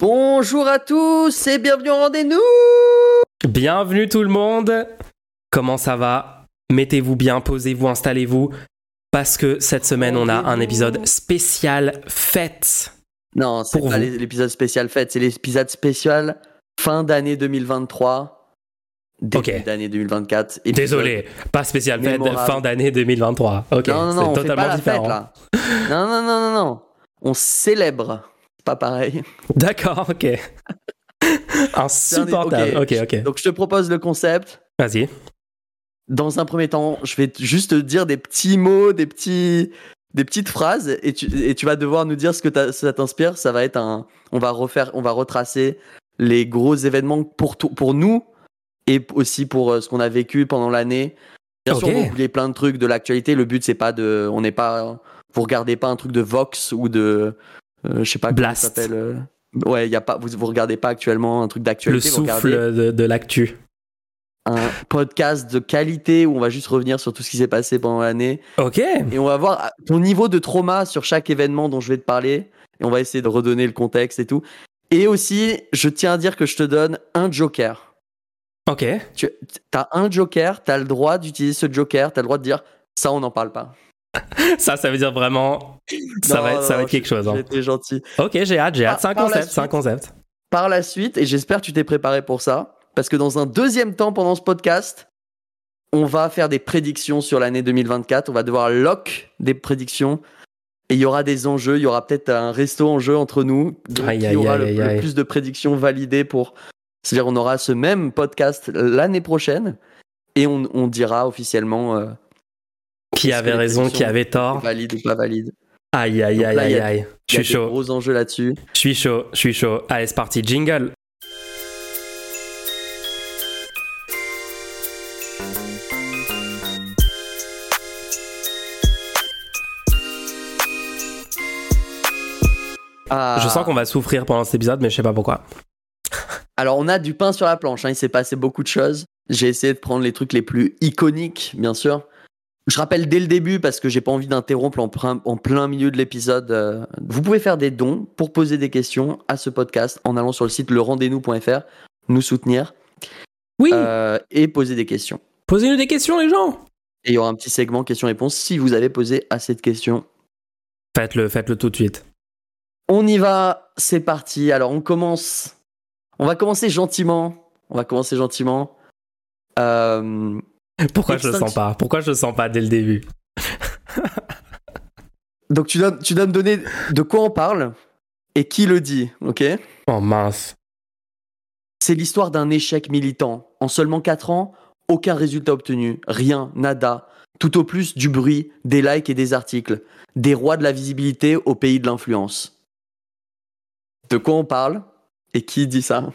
Bonjour à tous et bienvenue au rendez-vous Bienvenue tout le monde Comment ça va? Mettez-vous bien, posez-vous, installez-vous, parce que cette semaine on a un épisode spécial fête. Non, c'est pas l'épisode spécial fête, c'est l'épisode spécial fin d'année 2023, début Ok. d'année 2024. épisode- Désolé, pas spécial fête, mémorable. fin d'année 2023. Ok, Non, non, non, on c'est fait totalement différent. fête là. non, non, non, non, non. On célèbre. Pas pareil. D'accord, ok. Insupportable. Ok, ok. Donc je te propose le concept. Vas-y. Dans un premier temps, je vais juste te dire des petits mots, des petits, des petites phrases, et tu, et tu vas devoir nous dire ce que ça t'inspire. Ça va être un, on va refaire, on va retracer les gros événements pour tout- pour nous et aussi pour euh, ce qu'on a vécu pendant l'année. Bien sûr, Ok. on va oublier plein de trucs de l'actualité. Le but c'est pas de, on n'est pas, vous regardez pas un truc de Vox ou de, je sais pas comment Blast. ça s'appelle. euh, Ouais, y a pas, vous, vous regardez pas actuellement un truc Le d'actualité. regardez souffle de, de l'actu. un podcast de qualité où on va juste revenir sur tout ce qui s'est passé pendant l'année Ok. et on va voir ton niveau de trauma sur chaque événement dont je vais te parler et on va essayer de redonner le contexte et tout. Et aussi, je tiens à dire que je te donne un joker. Ok. Tu as un joker, tu as le droit d'utiliser ce joker, tu as le droit de dire ça on n'en parle pas. Ça, ça veut dire vraiment. Ça Non, va, être- ça non, va être quelque chose. hein. Été gentil. Ok, j'ai hâte, j'ai hâte. C'est un Par la concept, c'est un suite. concept. Par la suite, et j'espère que tu t'es préparé pour ça, parce que dans un deuxième temps pendant ce podcast, on va faire des prédictions sur l'année 2024. On va devoir lock des prédictions. Et il y aura des enjeux. Il y aura peut-être un resto en jeu entre nous. Qui aïe, aura aïe, le, aïe, le aïe. plus de prédictions validées pour. C'est-à-dire, on aura ce même podcast l'année prochaine. Et on, on dira officiellement euh, Qui avait raison, qui avait tort valide ou pas valide. Aïe, aïe, aïe, aïe, aïe. Je suis chaud, gros enjeux là-dessus. je suis chaud, je suis chaud. Allez, c'est parti, jingle. Ah. Je sens qu'on va souffrir pendant cet épisode, mais je sais pas pourquoi. Alors, on a du pain sur la planche. hein. Il s'est passé beaucoup de choses. J'ai essayé de prendre les trucs les plus iconiques, bien sûr. Je rappelle dès le début, parce que j'ai pas envie d'interrompre en, plein- en plein milieu de l'épisode. euh, vous pouvez faire des dons pour poser des questions à ce podcast en allant sur le site lerendez-nous.fr, nous soutenir Oui, euh, et poser des questions. posez-nous des questions, les gens. Et il y aura un petit segment questions-réponses si vous avez posé assez de questions. Faites-le, faites-le tout de suite. On y va, c'est parti. Alors, on commence. On va commencer gentiment. On va commencer gentiment. Euh, Pourquoi je le sens pas? Pourquoi je le sens pas dès le début? Donc tu dois, tu dois me donner de quoi on parle et qui le dit, ok? Oh mince. C'est l'histoire d'un échec militant. En seulement 4 ans, aucun résultat obtenu, rien, nada. Tout au plus du bruit, des likes et des articles. Des rois de la visibilité au pays de l'influence. De quoi on parle et qui dit ça?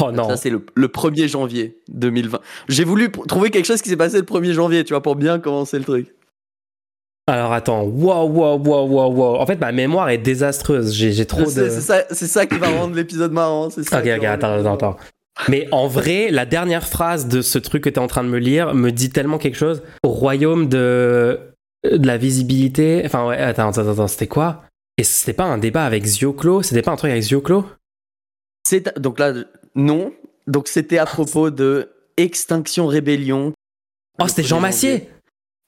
Oh non. Ça c'est le, le 1er janvier 2020. J'ai voulu trouver quelque chose qui s'est passé le 1er janvier, tu vois, pour bien commencer le truc. Alors attends, wow, wow, wow, wow, wow. En fait, ma mémoire est désastreuse. J'ai trop sais, de. C'est ça, qui va rendre l'épisode marrant. c'est ça Ok, ok, attends, attends, attends. Mais en vrai, la dernière phrase de ce truc que t'es en train de me lire me dit tellement quelque chose. Au royaume de, de la visibilité. Enfin, ouais, attends, attends, attends, c'était quoi? Et c'était pas un débat avec Zioclo? C'était pas un truc avec Zioclo? C'est donc là non. Donc c'était à propos de Extinction Rébellion. Oh, c'était 1er Jean. Massier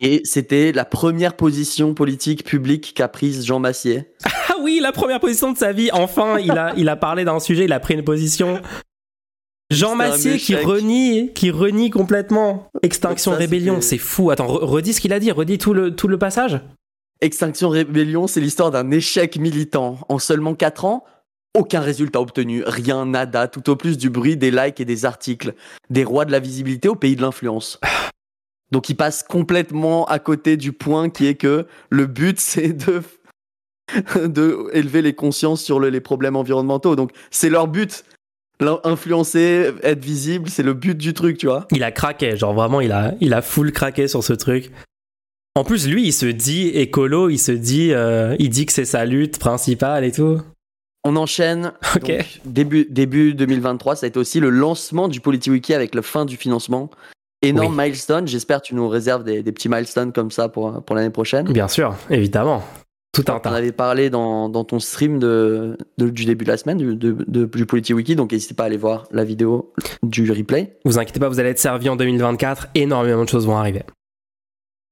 Et c'était la première position politique publique qu'a prise Jean Massier. Ah oui, la première position de sa vie. Enfin, il a, il a parlé d'un sujet, il a pris une position. Jean Massier qui renie, qui renie complètement Extinction ça, Rébellion. C'est fou. Attends, re- redis ce qu'il a dit, redis tout le, tout le passage. Extinction Rébellion, c'est l'histoire d'un échec militant. En seulement 4 ans, aucun résultat obtenu, rien, nada, tout au plus du bruit, des likes et des articles. Des rois de la visibilité au pays de l'influence. Donc il passe complètement à côté du point qui est que le but c'est de de élever les consciences sur le- les problèmes environnementaux. Donc c'est leur but. Influencer, être visible, c'est le but du truc, tu vois. Il a craqué, genre vraiment, il a, il a full craqué sur ce truc. En plus, lui, il se dit écolo, il se dit, euh, il dit que c'est sa lutte principale et tout. On enchaîne. Donc, début, début 2023, ça a été aussi le lancement du PolityWiki avec la fin du financement. Énorme milestone. J'espère que tu nous réserves des, des petits milestones comme ça pour, pour l'année prochaine. Bien sûr, évidemment. Tout un On tas. avait parlé dans, dans ton stream de, de- du début de la semaine du, de, de- du PolitiWiki, donc n'hésitez pas à aller voir la vidéo du replay. Vous inquiétez pas, vous allez être servi en 2024. Énormément de choses vont arriver.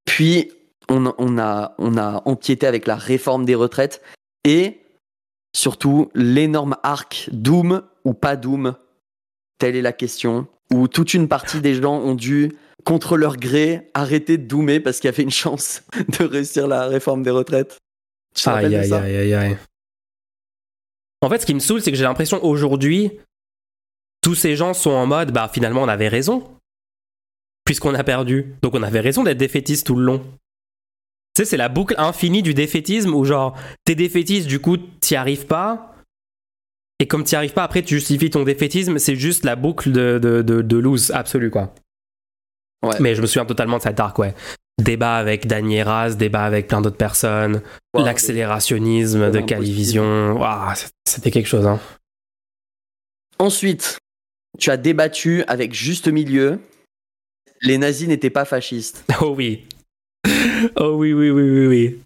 Puis, on, on, a, on a empiété avec la réforme des retraites et surtout l'énorme arc Doom ou pas Doom. Telle est la question. Où toute une partie des gens ont dû, contre leur gré, arrêter de doomer parce qu'il y avait une chance de réussir la réforme des retraites. Tu Aïe, aïe, ça aïe, aïe, aïe. En fait, ce qui me saoule, c'est que j'ai l'impression aujourd'hui, tous ces gens sont en mode, bah finalement, on avait raison. Puisqu'on a perdu. Donc on avait raison d'être défaitiste tout le long. Sais, c'est la boucle infinie du défaitisme où genre, t'es défaitiste, du coup, t'y arrives pas. Et comme t'y arrives pas, après, tu justifies ton défaitisme. C'est juste la boucle de, de, de, de lose absolue, quoi. Ouais. Mais je me souviens totalement de cette arc, ouais. Débat avec Dany débat avec plein d'autres personnes. L'accélérationnisme de. Calivision, Ouah, c'était quelque chose. Hein. Ensuite, tu as débattu avec Juste Milieu. Les nazis n'étaient pas fascistes. Oh oui. Oh oui, oui, oui, oui, oui.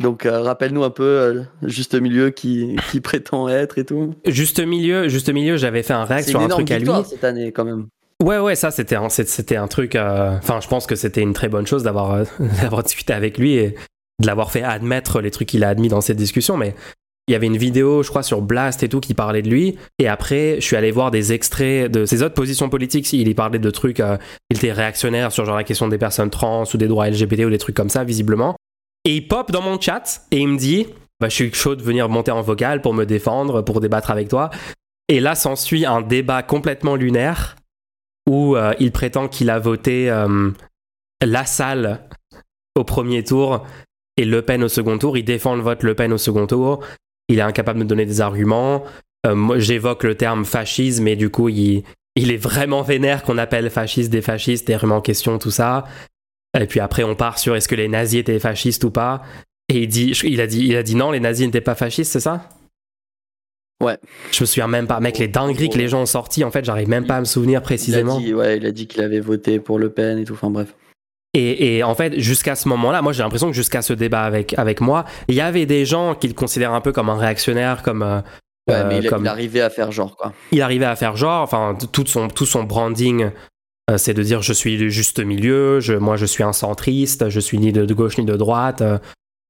Donc euh, rappelle-nous un peu euh, Juste Milieu qui, qui prétend être et tout. Juste milieu, juste milieu, j'avais fait un réact sur une un truc à lui. cette année quand même. Ouais, ouais, ça c'était un, c'était un truc. euh, Enfin, je pense que c'était une très bonne chose d'avoir d'avoir discuté avec lui et de l'avoir fait admettre les trucs qu'il a admis dans cette discussion. Mais il y avait une vidéo, je crois, sur Blast et tout qui parlait de lui. Et après, je suis allé voir des extraits de ses autres positions politiques. Il y parlait de trucs. euh, il était réactionnaire sur genre la question des personnes trans ou des droits LGBT ou des trucs comme ça, visiblement. Et il pop dans mon chat et il me dit bah, Je suis chaud de venir monter en vocal pour me défendre, pour débattre avec toi. Et là s'ensuit un débat complètement lunaire où euh, il prétend qu'il a voté euh, La Salle au premier tour et Le Pen au second tour. Il défend le vote Le Pen au second tour. Il est incapable de me donner des arguments. Euh, j'évoque le terme fascisme et du coup, il, il est vraiment vénère qu'on appelle fasciste des fascistes, des remet en question, tout ça. Et puis après, on part sur est-ce que les nazis étaient fascistes ou pas. Et il, dit, il, a dit, il a dit non, les nazis n'étaient pas fascistes, c'est ça? Ouais. Je me souviens même pas. Mec, les dingueries que les gens ont sorties, en fait, j'arrive même pas à me souvenir précisément. Il a dit, ouais, il a dit qu'il avait voté pour Le Pen et tout. Enfin bref. Et, et en fait, jusqu'à ce moment-là, moi j'ai l'impression que jusqu'à ce débat avec, avec moi, il y avait des gens qui le considèrent un peu comme un réactionnaire, comme. euh, Ouais, euh, mais il, comme- il arrivait à faire genre quoi. il arrivait à faire genre, enfin, tout son, tout son branding, euh, c'est de dire je suis du juste milieu, je, moi je suis un centriste, je suis ni de, de gauche ni de droite, euh,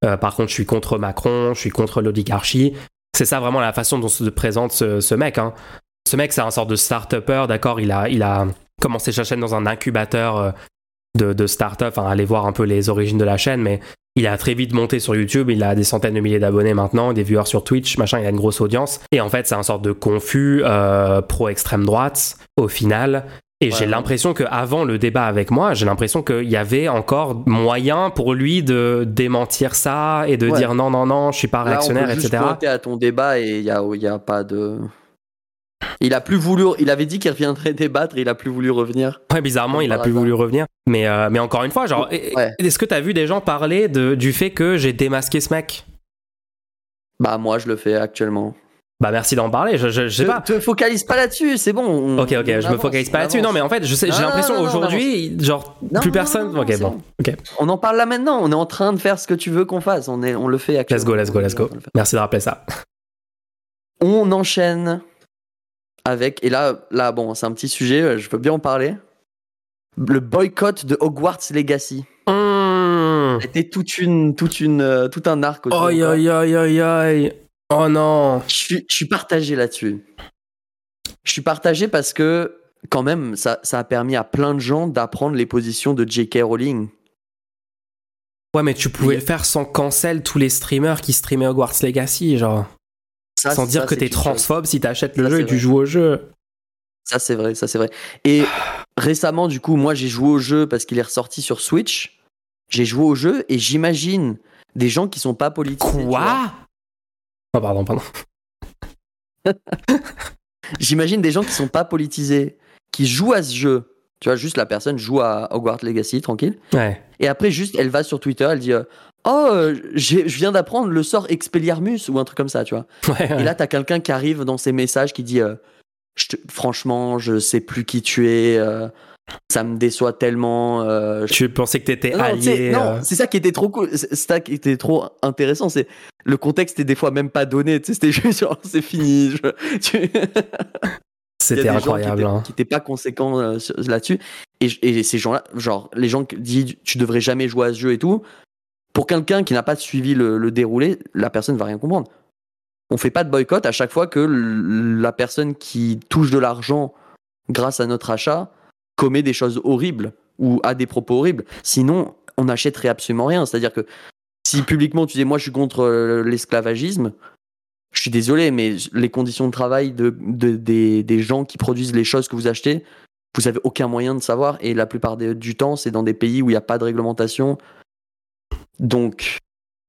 euh, par contre je suis contre Macron, je suis contre l'oligarchie. C'est ça vraiment la façon dont se présente ce, ce mec. hein. Ce mec, c'est un sort de start-upper, d'accord il a, il a commencé sa chaîne dans un incubateur euh, de, de start-up, enfin, allez voir un peu les origines de la chaîne, mais il a très vite monté sur YouTube, il a des centaines de milliers d'abonnés maintenant, des viewers sur Twitch, machin, il a une grosse audience. Et en fait, c'est un sorte de confus euh, pro-extrême droite, au final. Et Ouais, j'ai l'impression qu'avant le débat avec moi, j'ai l'impression qu'il y avait encore moyen pour lui de démentir ça et de Ouais. dire non, non, non, je suis pas Là, on réactionnaire, peut juste etc. à ton débat et il y a, il y a pas de. Il a plus voulu. Il avait dit qu'il reviendrait débattre il a plus voulu revenir. Ouais, bizarrement, il a plus voulu revenir. Mais, euh, mais encore une fois, genre, Ouais. est-ce que t'as vu des gens parler de, du fait que j'ai démasqué ce mec? Bah moi je le fais actuellement. Bah merci d'en parler, je, je, je sais te, pas. te focalise pas là-dessus, c'est bon. on- Ok, ok, je me focalise pas là-dessus. Non, mais en fait, je sais, j'ai l'impression aujourd'hui, genre, Non, plus non, personne. non, ok, bon, ok. On en parle là maintenant. On est en train de faire ce que tu veux qu'on fasse. On est, on le fait actuellement. Let's go, let's go, let's go. Merci de rappeler ça. On enchaîne avec et là, là bon, c'est un petit sujet. Je veux bien en parler. Le boycott de Hogwarts Legacy. Mmh. C'était toute une, toute une, euh, tout un arc. Aïe, aïe, aïe, aïe, aïe. Oh non. Je suis, je suis partagé là-dessus. Je suis partagé parce que, quand même, ça, ça a permis à plein de gens d'apprendre les positions de J.K. Rowling. Ouais, mais tu pouvais le faire sans cancel tous les streamers qui streamaient Hogwarts Legacy, genre. Ça, sans dire ça, que t'es chose. transphobe si t'achètes le Ça, jeu et tu joues au jeu. Ça, c'est vrai, ça, c'est vrai. Et récemment, du coup, moi, j'ai joué au jeu parce qu'il est ressorti sur Switch. J'ai joué au jeu et j'imagine des gens qui sont pas politisés. Quoi? Oh, pardon, pardon. J'imagine des gens qui sont pas politisés, qui jouent à ce jeu. Tu vois, juste la personne joue à Hogwarts Legacy, tranquille. Ouais. Et après, juste, elle va sur Twitter, elle dit euh, Oh, euh, je viens d'apprendre le sort Expelliarmus ou un truc comme ça, tu vois. Ouais, ouais. Et là, t'as quelqu'un qui arrive dans ses messages qui dit euh, Je te- Franchement, je sais plus qui tu es. euh, ça me déçoit tellement. euh, je- Tu pensais que t'étais Non, allié. non, c'est ça qui était trop cool. C'est ça qui était trop intéressant. C'est le contexte est des fois même pas donné. C'était juste genre c'est fini. je- C'était gens incroyable. qui hein. qui étaient pas conséquents là-dessus. Et, et ces gens-là, genre les gens qui disent tu devrais jamais jouer à ce jeu et tout. Pour quelqu'un qui n'a pas suivi le, déroulé, la personne va rien comprendre. On fait pas de boycott à chaque fois que la personne qui touche de l'argent grâce à notre achat commet des choses horribles ou a des propos horribles. Sinon, on n'achèterait absolument rien. C'est-à-dire que si publiquement tu dis moi je suis contre euh, l'esclavagisme, je suis désolé, mais les conditions de travail de, de- des, gens qui produisent les choses que vous achetez, vous avez aucun moyen de savoir. Et la plupart du temps, c'est dans des pays où il n'y a pas de réglementation. Donc,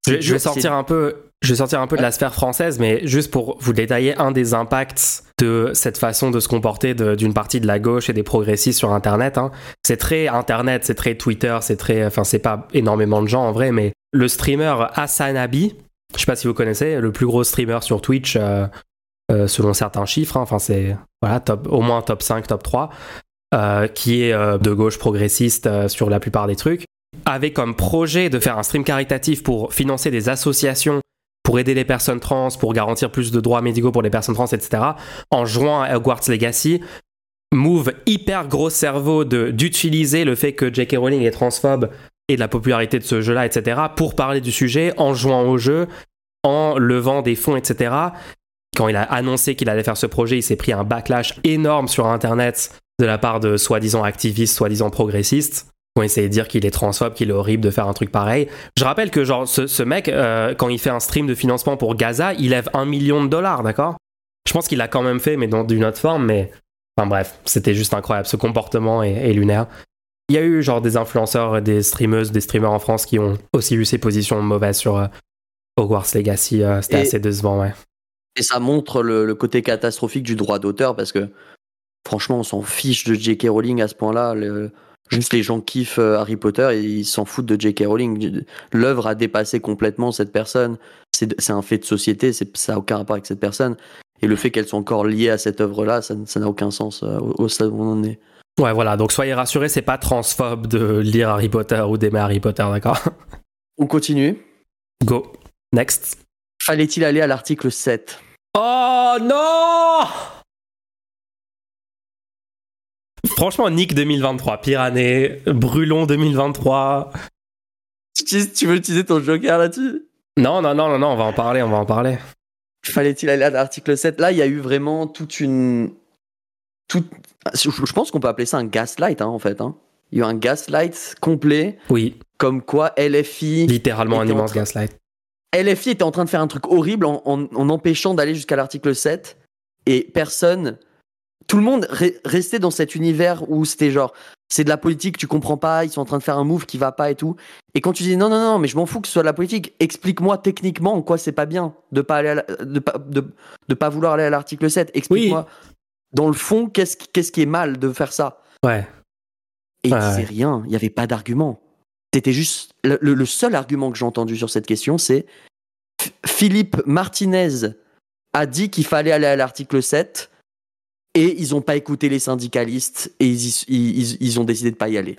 Je, vais sortir un peu, je vais sortir un peu de la sphère française, mais juste pour vous détailler un des impacts de cette façon de se comporter d'une partie de la gauche et des progressistes sur Internet. hein. C'est très Internet, c'est très Twitter, c'est très, enfin c'est pas énormément de gens en vrai, mais le streamer Hassan Abi, je sais pas si vous connaissez, le plus gros streamer sur Twitch euh, euh, selon certains chiffres. hein. Enfin c'est voilà top, au moins top 5, top 3, euh, qui est de gauche progressiste sur la plupart des trucs avait comme projet de faire un stream caritatif pour financer des associations pour aider les personnes trans, pour garantir plus de droits médicaux pour les personnes trans, etc., en jouant à Hogwarts Legacy, move hyper gros cerveau d'utiliser le fait que J.K. Rowling est transphobe et de la popularité de ce jeu-là, etc., pour parler du sujet en jouant au jeu, en levant des fonds, etc. Quand il a annoncé qu'il allait faire ce projet, il s'est pris un backlash énorme sur Internet de la part de soi-disant activistes, soi-disant progressistes, qui ont essayé de dire qu'il est transphobe, qu'il est horrible de faire un truc pareil. Je rappelle que genre ce, ce mec, euh, quand il fait un stream de financement pour Gaza, il lève un million de dollars, d'accord? Je pense qu'il l'a quand même fait, mais dans d'une autre forme, mais... Enfin bref, c'était juste incroyable, ce comportement est, est lunaire. Il y a eu genre des influenceurs, des streameuses, des streamers en France qui ont aussi eu ces positions mauvaises sur euh, Hogwarts Legacy. euh, C'était assez décevant, ouais. Et ça montre le, le côté catastrophique du droit d'auteur parce que franchement, on s'en fiche de J.K. Rowling à ce point-là. Le- Juste les gens kiffent euh, Harry Potter et ils s'en foutent de J.K. Rowling. L'œuvre a dépassé complètement cette personne. C'est un fait de société, ça n'a aucun rapport avec cette personne. Et le fait qu'elle soit encore liée à cette œuvre-là, ça ça n'a aucun sens euh, au, au stade où on en est. Ouais, voilà, donc soyez rassurés, c'est pas transphobe de lire Harry Potter ou d'aimer Harry Potter, d'accord? On continue. Go. Next. Fallait-il aller à l'article 7 Oh non Franchement, Nick 2023, pire année. Brûlon 2023. tu, tu veux utiliser ton joker là-dessus? Non, non, non, non, non, on va en parler, on va en parler. Fallait-il aller à l'article 7 Là, il y a eu vraiment toute une. Toute... Je pense qu'on peut appeler ça un gaslight, hein, en fait. hein. Il y a eu un gaslight complet, Oui, comme quoi LFI, littéralement un immense train- gaslight. LFI était en train de faire un truc horrible en, en- en empêchant d'aller jusqu'à l'article 7. Et personne. Tout le monde re- restait dans cet univers où c'était genre. C'est de la politique, tu comprends pas, ils sont en train de faire un move qui va pas et tout. Et quand tu dis non, non, non, mais je m'en fous que ce soit de la politique, explique-moi techniquement en quoi c'est pas bien de pas aller la- de pas, de, de pas vouloir aller à l'article 7. Explique-moi dans le fond qu'est-ce qui, qu'est-ce qui est mal de faire ça? Ouais. Et il Ouais, disait ouais. rien, il n'y avait pas d'argument. C'était juste. Le, le- seul argument que j'ai entendu sur cette question, c'est Philippe Martinez a dit qu'il fallait aller à l'article 7 et ils n'ont pas écouté les syndicalistes et ils, ont décidé de pas y aller.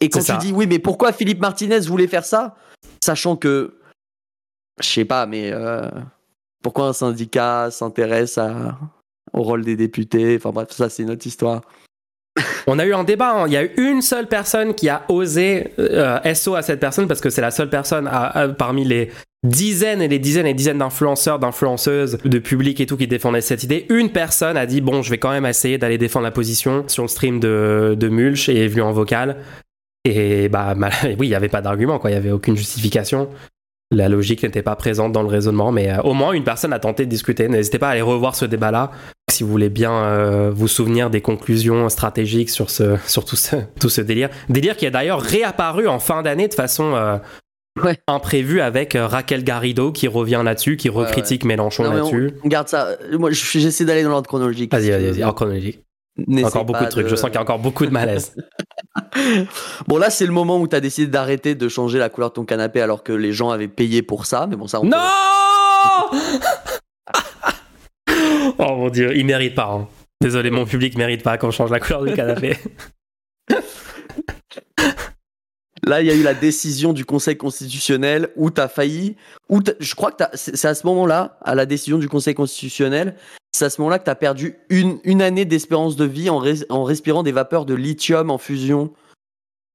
Et quand tu ça. dis oui, mais pourquoi Philippe Martinez voulait faire ça? Sachant que. Je sais pas, mais. euh, pourquoi un syndicat s'intéresse au rôle des députés? Enfin bref, ça c'est notre histoire. On a eu un débat, hein. il y a eu une seule personne qui a osé euh, SO à cette personne parce que c'est la seule personne parmi les dizaines et les dizaines et dizaines d'influenceurs, d'influenceuses, de public et tout qui défendaient cette idée. Une personne a dit bon, je vais quand même essayer d'aller défendre la position sur le stream de, Mulch et est en vocal. Et bah mal- oui, il n'y avait pas d'argument, quoi, il n'y avait aucune justification. La logique n'était pas présente dans le raisonnement, mais euh, au moins une personne a tenté de discuter. N'hésitez pas à aller revoir ce débat-là si vous voulez bien euh, vous souvenir des conclusions stratégiques sur, ce, sur tout, ce, tout ce délire. Délire qui est d'ailleurs réapparu en fin d'année de façon euh, Ouais. imprévue avec Raquel Garrido qui revient là-dessus, qui recritique Mélenchon là-dessus. on, on garde ça. Moi, je- j'essaie d'aller dans l'ordre chronologique. Vas-y, vas-y, en chronologique. Encore beaucoup de trucs, je sens qu'il y a encore beaucoup de malaise. Bon, là, c'est le moment où tu as décidé d'arrêter de changer la couleur de ton canapé alors que les gens avaient payé pour ça. Mais bon, ça, on peut- non Oh mon dieu, il mérite pas. hein. Désolé, mon public mérite pas qu'on change la couleur du canapé. Là, il y a eu la décision du Conseil constitutionnel où tu as failli. Où je crois que c'est à ce moment-là, à la décision du Conseil constitutionnel, c'est à ce moment-là que tu as perdu une, une année d'espérance de vie en, en, respirant des vapeurs de lithium en fusion.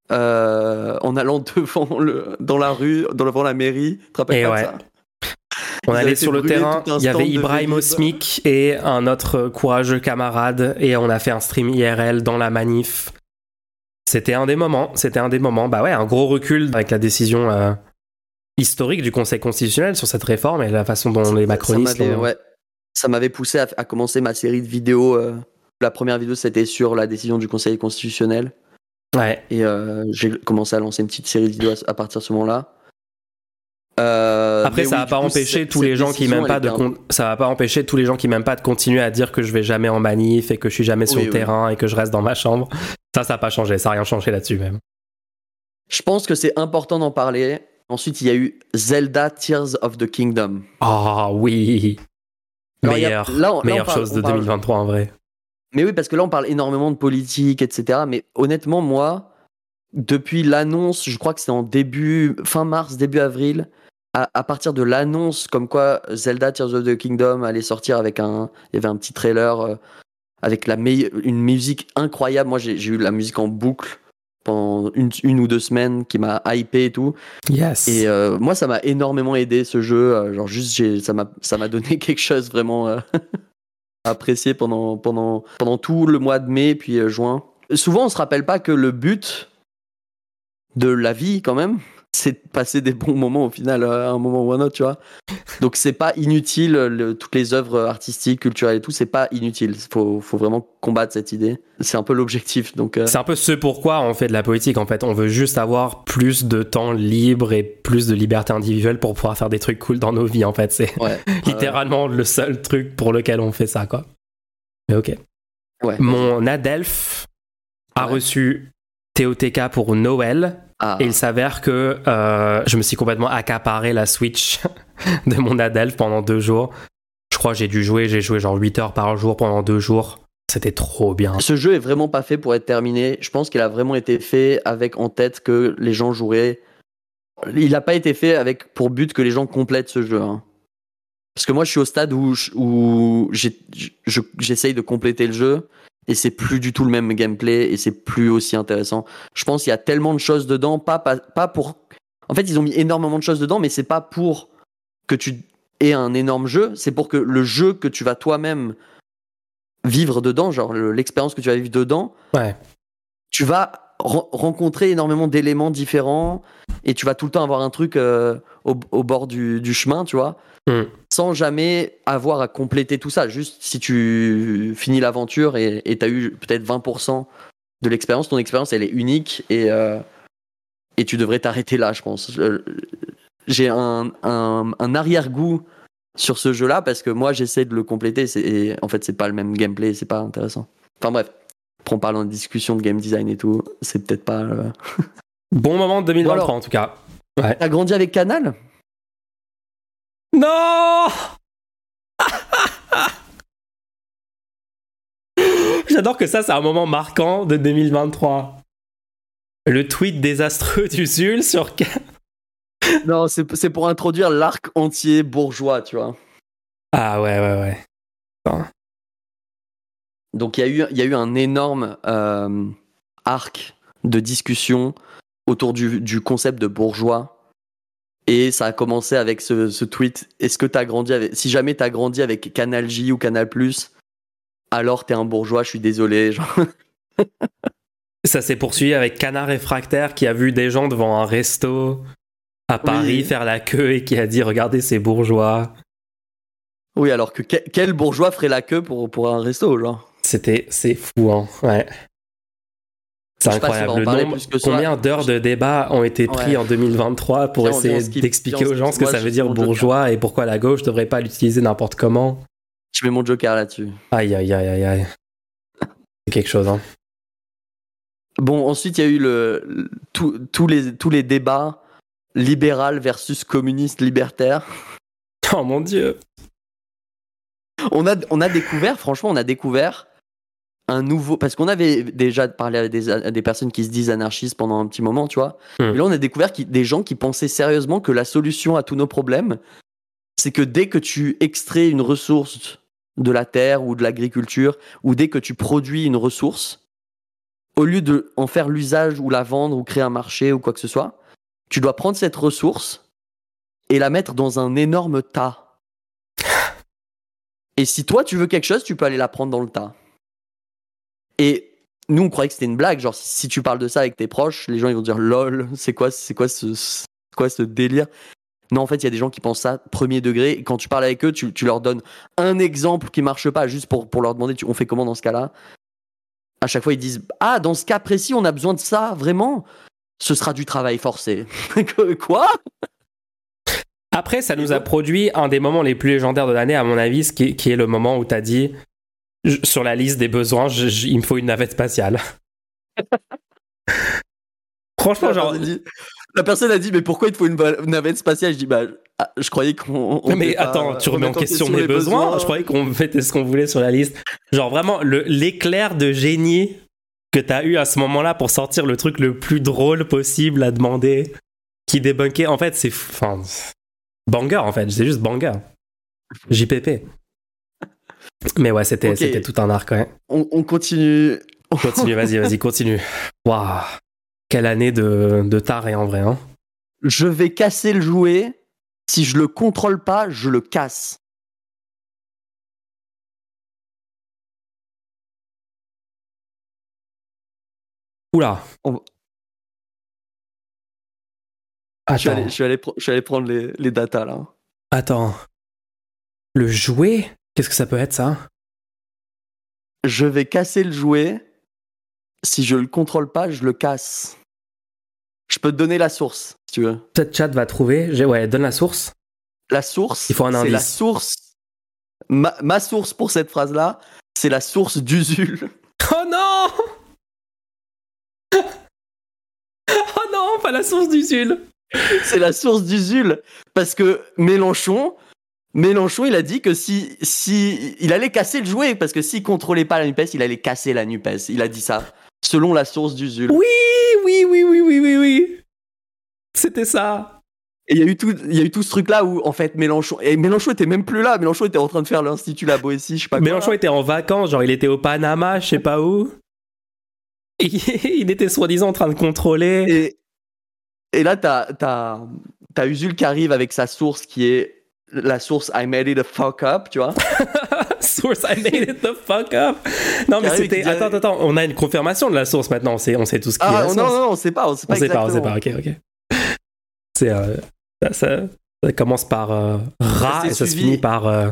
Euh, en allant devant le, dans la rue, devant la mairie. Tu te rappelles pas ça? On allait sur le terrain, il y avait Ibrahim Osmik et un autre courageux camarade, et on a fait un stream IRL dans la manif. C'était un des moments, c'était un des moments. Bah ouais, un gros recul avec la décision euh, historique du Conseil constitutionnel sur cette réforme et la façon dont les macronistes. Ça m'avait poussé à, commencer ma série de vidéos. Euh, la première vidéo, c'était sur la décision du Conseil constitutionnel. Ouais. Et euh, j'ai commencé à lancer une petite série de vidéos à, partir de ce moment-là. Après, ça va pas empêcher tous les gens qui m'aiment pas de ça va pas empêcher tous les gens qui m'aiment pas de continuer à dire que je vais jamais en manif et que je suis jamais sur le terrain et que je reste dans ma chambre. Ça, ça n'a pas changé, ça n'a rien changé là-dessus même. Je pense que c'est important d'en parler. Ensuite, il y a eu Zelda Tears of the Kingdom. Ah oui Meilleure, meilleure chose de 2023 en vrai. Mais oui, parce que là, on parle énormément de politique, etc. Mais honnêtement, moi, depuis l'annonce, je crois que c'est en début, fin mars, début avril, à, partir de l'annonce comme quoi Zelda Tears of the Kingdom allait sortir avec un. Il y avait un petit trailer euh, avec la une musique incroyable. Moi, j'ai eu la musique en boucle pendant une, une ou deux semaines qui m'a hypé et tout. Yes. Et euh, moi, ça m'a énormément aidé ce jeu. Euh, genre, juste, ça m'a, ça m'a donné quelque chose vraiment euh, apprécié pendant, pendant, pendant tout le mois de mai puis juin. Souvent, on se rappelle pas que le but de la vie, quand même, c'est de passer des bons moments au final à un moment ou un autre, tu vois. Donc c'est pas inutile, toutes les œuvres artistiques, culturelles et tout, c'est pas inutile. Faut, faut vraiment combattre cette idée. C'est un peu l'objectif. Donc euh. c'est un peu ce pourquoi on fait de la politique en fait. On veut juste avoir plus de temps libre et plus de liberté individuelle pour pouvoir faire des trucs cool dans nos vies en fait. C'est littéralement le seul truc pour lequel on fait ça quoi. Mais ok. Mon Adelph a reçu TOTK pour Noël ah. Et il s'avère que euh, je me suis complètement accaparé la Switch de mon Adelph pendant deux jours. Je crois que j'ai dû jouer, j'ai joué genre 8 heures par jour pendant deux jours. C'était trop bien. Ce jeu est vraiment pas fait pour être terminé. Je pense qu'il a vraiment été fait avec en tête que les gens joueraient. Il n'a pas été fait avec pour but que les gens complètent ce jeu. Hein. Parce que moi, je suis au stade où, où j'essaye de compléter le jeu et c'est plus du tout le même gameplay et c'est plus aussi intéressant. Je pense qu'il y a tellement de choses dedans, pas, pas, pour. En fait, ils ont mis énormément de choses dedans, mais c'est pas pour que tu aies un énorme jeu, c'est pour que le jeu que tu vas toi-même vivre dedans, genre l'expérience que tu vas vivre dedans, ouais. tu vas rencontrer énormément d'éléments différents et tu vas tout le temps avoir un truc euh, au, bord du, du, chemin, tu vois. Hmm. Sans jamais avoir à compléter tout ça. Juste si tu finis l'aventure et tu as eu peut-être 20% de l'expérience, ton expérience elle est unique et, euh, et tu devrais t'arrêter là, je pense. J'ai un, un, un arrière-goût sur ce jeu-là parce que moi j'essaie de le compléter et en fait c'est pas le même gameplay, c'est pas intéressant. Enfin bref, on parle en discussion de game design et tout, c'est peut-être pas. Euh, bon moment de 2023 en tout cas. Ouais. T'as grandi avec Canal? Non J'adore que ça, c'est un moment marquant de 2023. Le tweet désastreux du Zul sur. non, c'est pour introduire l'arc entier bourgeois, tu vois. Ah ouais, ouais, ouais. Donc il y, a eu, y a eu un énorme euh, arc de discussion autour du, du concept de bourgeois et ça a commencé avec ce, tweet. Est-ce que tu as grandi avec. Si jamais tu as grandi avec Canal J ou Canal, alors t'es un bourgeois, je suis désolé. ça s'est poursuivi avec Canard Réfractaire qui a vu des gens devant un resto à Paris faire la queue et qui a dit Regardez ces bourgeois. Oui, alors que quel bourgeois ferait la queue pour, pour un resto, genre? C'était. C'est fou, hein. Ouais. C'est incroyable. combien d'heures de débat ont été pris en 2023 pour essayer d'expliquer aux gens ce que ça veut dire bourgeois et pourquoi la gauche devrait pas l'utiliser n'importe comment. Je mets mon joker là-dessus. Aïe, aïe, aïe, aïe, aïe. C'est quelque chose, hein. Bon, ensuite, il y a eu le, tous les, tous les débats libéral versus communiste libertaire. Oh mon dieu. On a, on a découvert, franchement, on a découvert un nouveau. Parce qu'on avait déjà parlé à des, à des personnes qui se disent anarchistes pendant un petit moment, tu vois. Hmm. Et là, on a découvert des gens qui pensaient sérieusement que la solution à tous nos problèmes, c'est que dès que tu extrais une ressource de la terre ou de l'agriculture, ou dès que tu produis une ressource, au lieu de en faire l'usage ou la vendre ou créer un marché ou quoi que ce soit, tu dois prendre cette ressource et la mettre dans un énorme tas. Et si toi tu veux quelque chose, tu peux aller la prendre dans le tas. Et nous on croyait que c'était une blague, genre si, si tu parles de ça avec tes proches, les gens ils vont dire lol, c'est quoi, c'est quoi ce, quoi ce délire? Non, en fait, il y a des gens qui pensent ça premier degré. Et quand tu parles avec eux, tu, tu leur donnes un exemple qui marche pas, juste pour, pour leur demander tu- on fait comment dans ce cas-là? À chaque fois, ils disent Ah, dans ce cas précis, on a besoin de ça, vraiment? Ce sera du travail forcé. quoi? Après, ça nous a produit un des moments les plus légendaires de l'année, à mon avis, qui qui est le moment où tu as dit je- sur la liste des besoins, je- il me faut une navette spatiale. Franchement, la, genre. personne dit, la personne a dit Mais pourquoi il te faut une navette spatiale? Je dis Bah, ah, je croyais qu'on. on Mais pas attends, tu remets en question mes les besoins. Je croyais qu'on mettait ce qu'on voulait sur la liste. Genre vraiment, l'éclair de génie que t'as eu à ce moment-là pour sortir le truc le plus drôle possible à demander, qui débunkait. En fait, c'est. Enfin. Banger, en fait. C'est juste banger. JPP. Mais ouais, c'était tout un arc, ouais. On, on continue. Continue, vas-y, vas-y, continue. Waouh. Quelle année de, de taré en vrai, hein. Je vais casser le jouet. Si je le contrôle pas, je le casse. Oula. On- Je suis, Attends. allé, je, suis allé, pre- je suis allé prendre les, les datas là. Attends. Le jouet? Qu'est-ce que ça peut être ça? Je vais casser le jouet. Si je le contrôle pas, je le casse. Je peux te donner la source, si tu veux. Peut-être chat va trouver. J'ai- Ouais, donne la source. La source, Il faut un c'est la indice. source. Ma, ma source pour cette phrase-là, c'est la source d'Usul. Oh non Oh non, pas la source d'Usul c'est la source d'Usul. Parce que Mélenchon, Mélenchon, il a dit que si, si, il allait casser le jouet, parce que s'il contrôlait pas la NUPES, il allait casser la NUPES. Il a dit ça, selon la source d'Usul. Oui, oui, oui, oui, oui, oui, oui. C'était ça. Et il y a eu tout, il y a eu tout ce truc-là où, en fait, Mélenchon, et Mélenchon était même plus là. Mélenchon était en train de faire l'Institut La Boétie, je sais pas quoi. Mélenchon était en vacances, genre il était au Panama, je sais pas où. Et il était soi-disant en train de contrôler. Et, et là, t'as, t'as, t'as Usul qui arrive avec sa source qui est la source I made it a fuck up, tu vois. source, I made it the fuck up. Non, mais c'était. Attends, attends, on a une confirmation de la source maintenant. On sait, on sait tout ce qui est. Ah, non, non, non, on sait pas, on sait on pas sait pas, on sait exactement. pas. Ok, ok. C'est. euh, ça, ça, ça commence par euh, Ra et ça se finit par euh,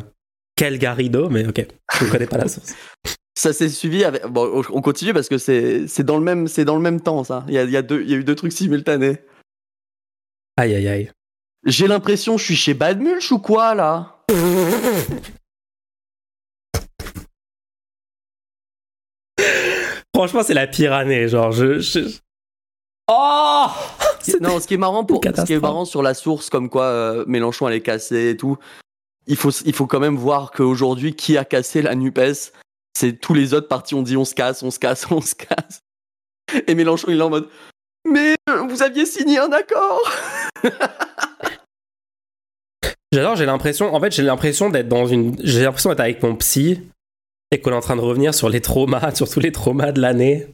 Quel Garrido, mais ok. Je ne connais pas la source. Ça s'est suivi avec. Bon, on continue parce que c'est, c'est dans le même, c'est dans le même temps, ça. Il y a, il y a deux, il y a eu deux trucs simultanés. Aïe, aïe, aïe. J'ai l'impression, je suis chez Bad Mulch ou quoi, là? Franchement, c'est la pire année. Genre, je. je- Oh Non, ce qui est marrant pour, ce qui est marrant sur la source, comme quoi euh, Mélenchon allait casser et tout. Il faut, il faut quand même voir qu'aujourd'hui, qui a cassé la Nupes C'est tous les autres partis ont dit on se casse, on se casse, on se casse. Et Mélenchon, il est en mode mais euh, vous aviez signé un accord. J'adore, j'ai l'impression. En fait, j'ai l'impression d'être dans une. J'ai l'impression d'être avec mon psy et qu'on est en train de revenir sur les traumas, sur tous les traumas de l'année.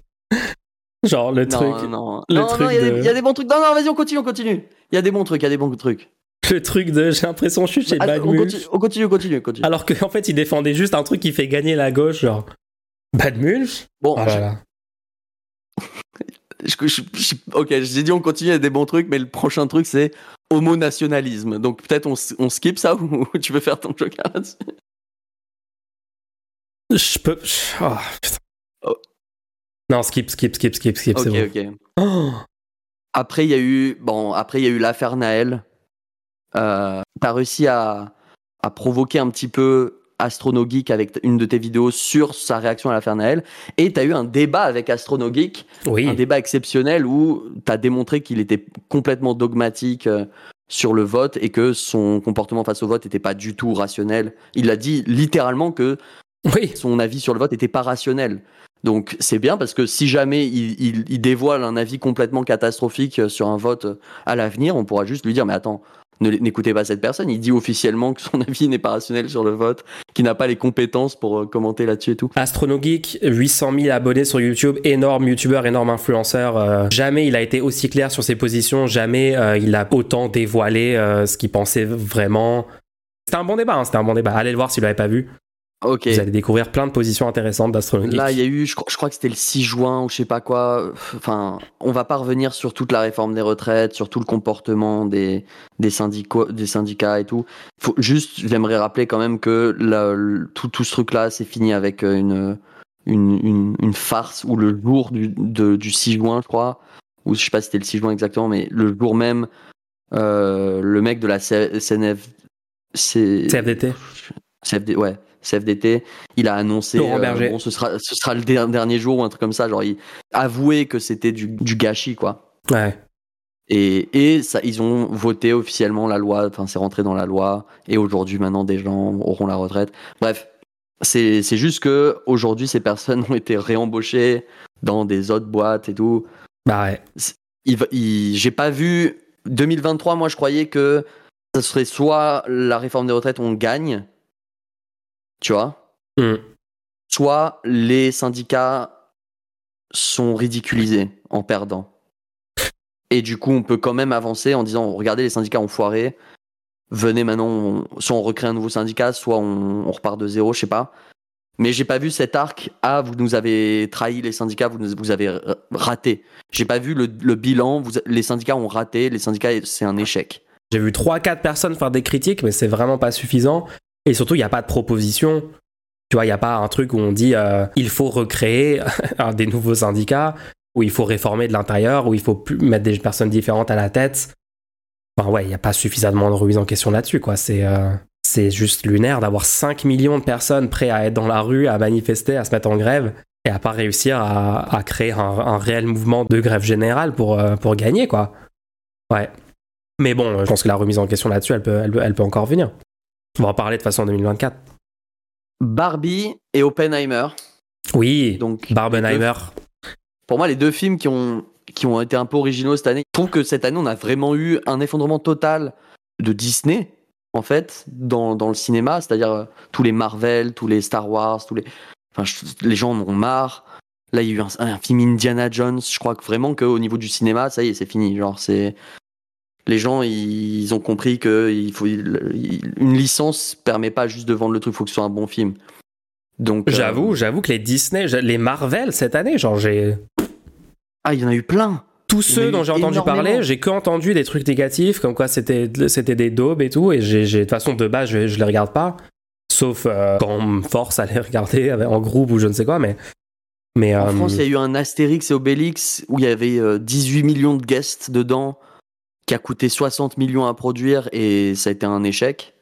Genre le Non, truc. non, le non, truc non, il y, a des- de- il y a des bons trucs. Non, non, vas-y, on continue, on continue. Il y a des bons trucs, il y a des bons trucs. Le truc de. J'ai l'impression que je suis chez Ah, Bad on, continue, on continue, on continue, on continue. Alors qu'en fait, il défendait juste un truc qui fait gagner la gauche, genre. Bad Mulch? Bon, là là. je- je- je- ok, j'ai dit on continue, il y a des bons trucs, mais le prochain truc c'est homonationalisme. Donc peut-être on, on skip ça ou tu veux faire ton joker là-dessus? Je peux. Oh, putain. Oh. Non, skip, skip, skip, skip, skip, Ok, bon. ok. Oh. Après, il y a eu, bon, après, il y a eu l'affaire Naël. Euh, T'as réussi à, à provoquer un petit peu Astronogeek avec une de tes vidéos sur sa réaction à l'affaire Naël. Et t'as eu un débat avec Astronogeek, un débat exceptionnel où t'as démontré qu'il était complètement dogmatique euh, sur le vote et que son comportement face au vote n'était pas du tout rationnel. Il a dit littéralement que Oui. son avis sur le vote n'était pas rationnel. Donc c'est bien parce que si jamais il, il, il dévoile un avis complètement catastrophique sur un vote à l'avenir, on pourra juste lui dire mais attends, n'écoutez pas cette personne. Il dit officiellement que son avis n'est pas rationnel sur le vote, qu'il n'a pas les compétences pour euh, commenter là-dessus et tout. AstronoGeek, 800 000 abonnés sur YouTube, énorme youtubeur, énorme influenceur. euh, jamais il a été aussi clair sur ses positions, jamais euh, il a autant dévoilé ce qu'il pensait vraiment. C'était un bon débat, hein, c'était un bon débat. Allez le voir si vous l'avez pas vu. Ok. Vous allez découvrir plein de positions intéressantes d'AstronoGeek. Là, il y a eu, je, crois- je crois que c'était le 6 juin ou je sais pas quoi. Enfin, on va pas revenir sur toute la réforme des retraites, sur tout le comportement des, des, syndicats, des syndicats et tout. Faut juste, j'aimerais rappeler quand même que la- le- tout, tout ce truc-là, c'est fini avec euh, une, une, une, une farce où le jour du, de- du 6 juin, je crois, ou je sais pas si c'était le 6 juin exactement, mais le jour même, euh, le mec de la CNF, CFDT. CFD, ouais, CFDT, il a annoncé Berger. bon, ce sera ce sera le der- dernier jour ou un truc comme ça, genre il avoué que c'était du, du gâchis quoi. Ouais. Et, et ça, ils ont voté officiellement la loi, enfin c'est rentré dans la loi, et aujourd'hui maintenant des gens auront la retraite. Bref, c'est c'est juste que aujourd'hui ces personnes ont été réembauchées dans des autres boîtes et tout. Bah ouais. J'ai pas vu 2023. Moi, je croyais que ça serait soit la réforme des retraites, on gagne, tu vois, Hmm. soit les syndicats sont ridiculisés en perdant. Et du coup, on peut quand même avancer en disant regardez, les syndicats ont foiré. Venez maintenant, on- soit on recrée un nouveau syndicat, soit on, on repart de zéro, je sais pas. Mais j'ai pas vu cet arc. Ah, vous nous avez trahi les syndicats, vous, nous- vous avez raté. J'ai pas vu le, le bilan. Vous, les syndicats ont raté. Les syndicats, c'est un échec. J'ai vu 3-4 personnes faire des critiques, mais c'est vraiment pas suffisant. Et surtout, il n'y a pas de proposition. Tu vois, il n'y a pas un truc où on dit euh, il faut recréer des nouveaux syndicats, où il faut réformer de l'intérieur, où il faut mettre des personnes différentes à la tête. Enfin, ouais, il n'y a pas suffisamment de remise en question là-dessus. C'est euh, c'est juste lunaire d'avoir 5 millions de personnes prêtes à être dans la rue, à manifester, à se mettre en grève, et à pas réussir à, créer un, réel mouvement de grève générale pour, euh, pour gagner. Ouais. Mais bon, je pense que la remise en question là-dessus, elle, peut, elle peut encore venir. On va en parler de façon en 2024. Barbie et Oppenheimer. Oui, Donc, Barbenheimer. pour moi, les deux films qui ont, qui ont été un peu originaux cette année, je trouve que cette année, on a vraiment eu un effondrement total de Disney, en fait, dans, dans le cinéma, c'est-à-dire euh, tous les Marvel, tous les Star Wars, tous les. Enfin, je- les gens en ont marre. Là, il y a eu un, un film Indiana Jones. Je crois que vraiment qu'au niveau du cinéma, ça y est, c'est fini. Genre, c'est. Les gens, ils, ont compris que il faut, une licence permet pas juste de vendre le truc, il faut que ce soit un bon film. Donc, euh, J'avoue, j'avoue que les Disney, les Marvel cette année, genre j'ai Ah, il y en a eu plein. tous ceux eu dont j'ai entendu énormément. parler, j'ai que entendu des trucs négatifs, comme quoi c'était c'était des daubes et tout, et j'ai de toute façon de base je, je les regarde pas, sauf euh, quand on me force à les regarder en groupe ou je ne sais quoi, mais mais En euh, France, il y a eu un Astérix et Obélix où il y avait euh, 18 millions de guests dedans, qui a coûté 60 millions à produire et ça a été un échec.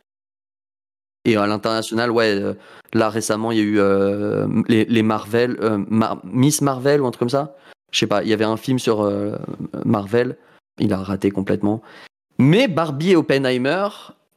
Et à l'international, ouais, euh, là récemment, il y a eu euh, les, Marvel, euh, Miss Marvel ou un truc comme ça. Je sais pas, il y avait un film sur Marvel, il a raté complètement. Mais Barbie et Oppenheimer,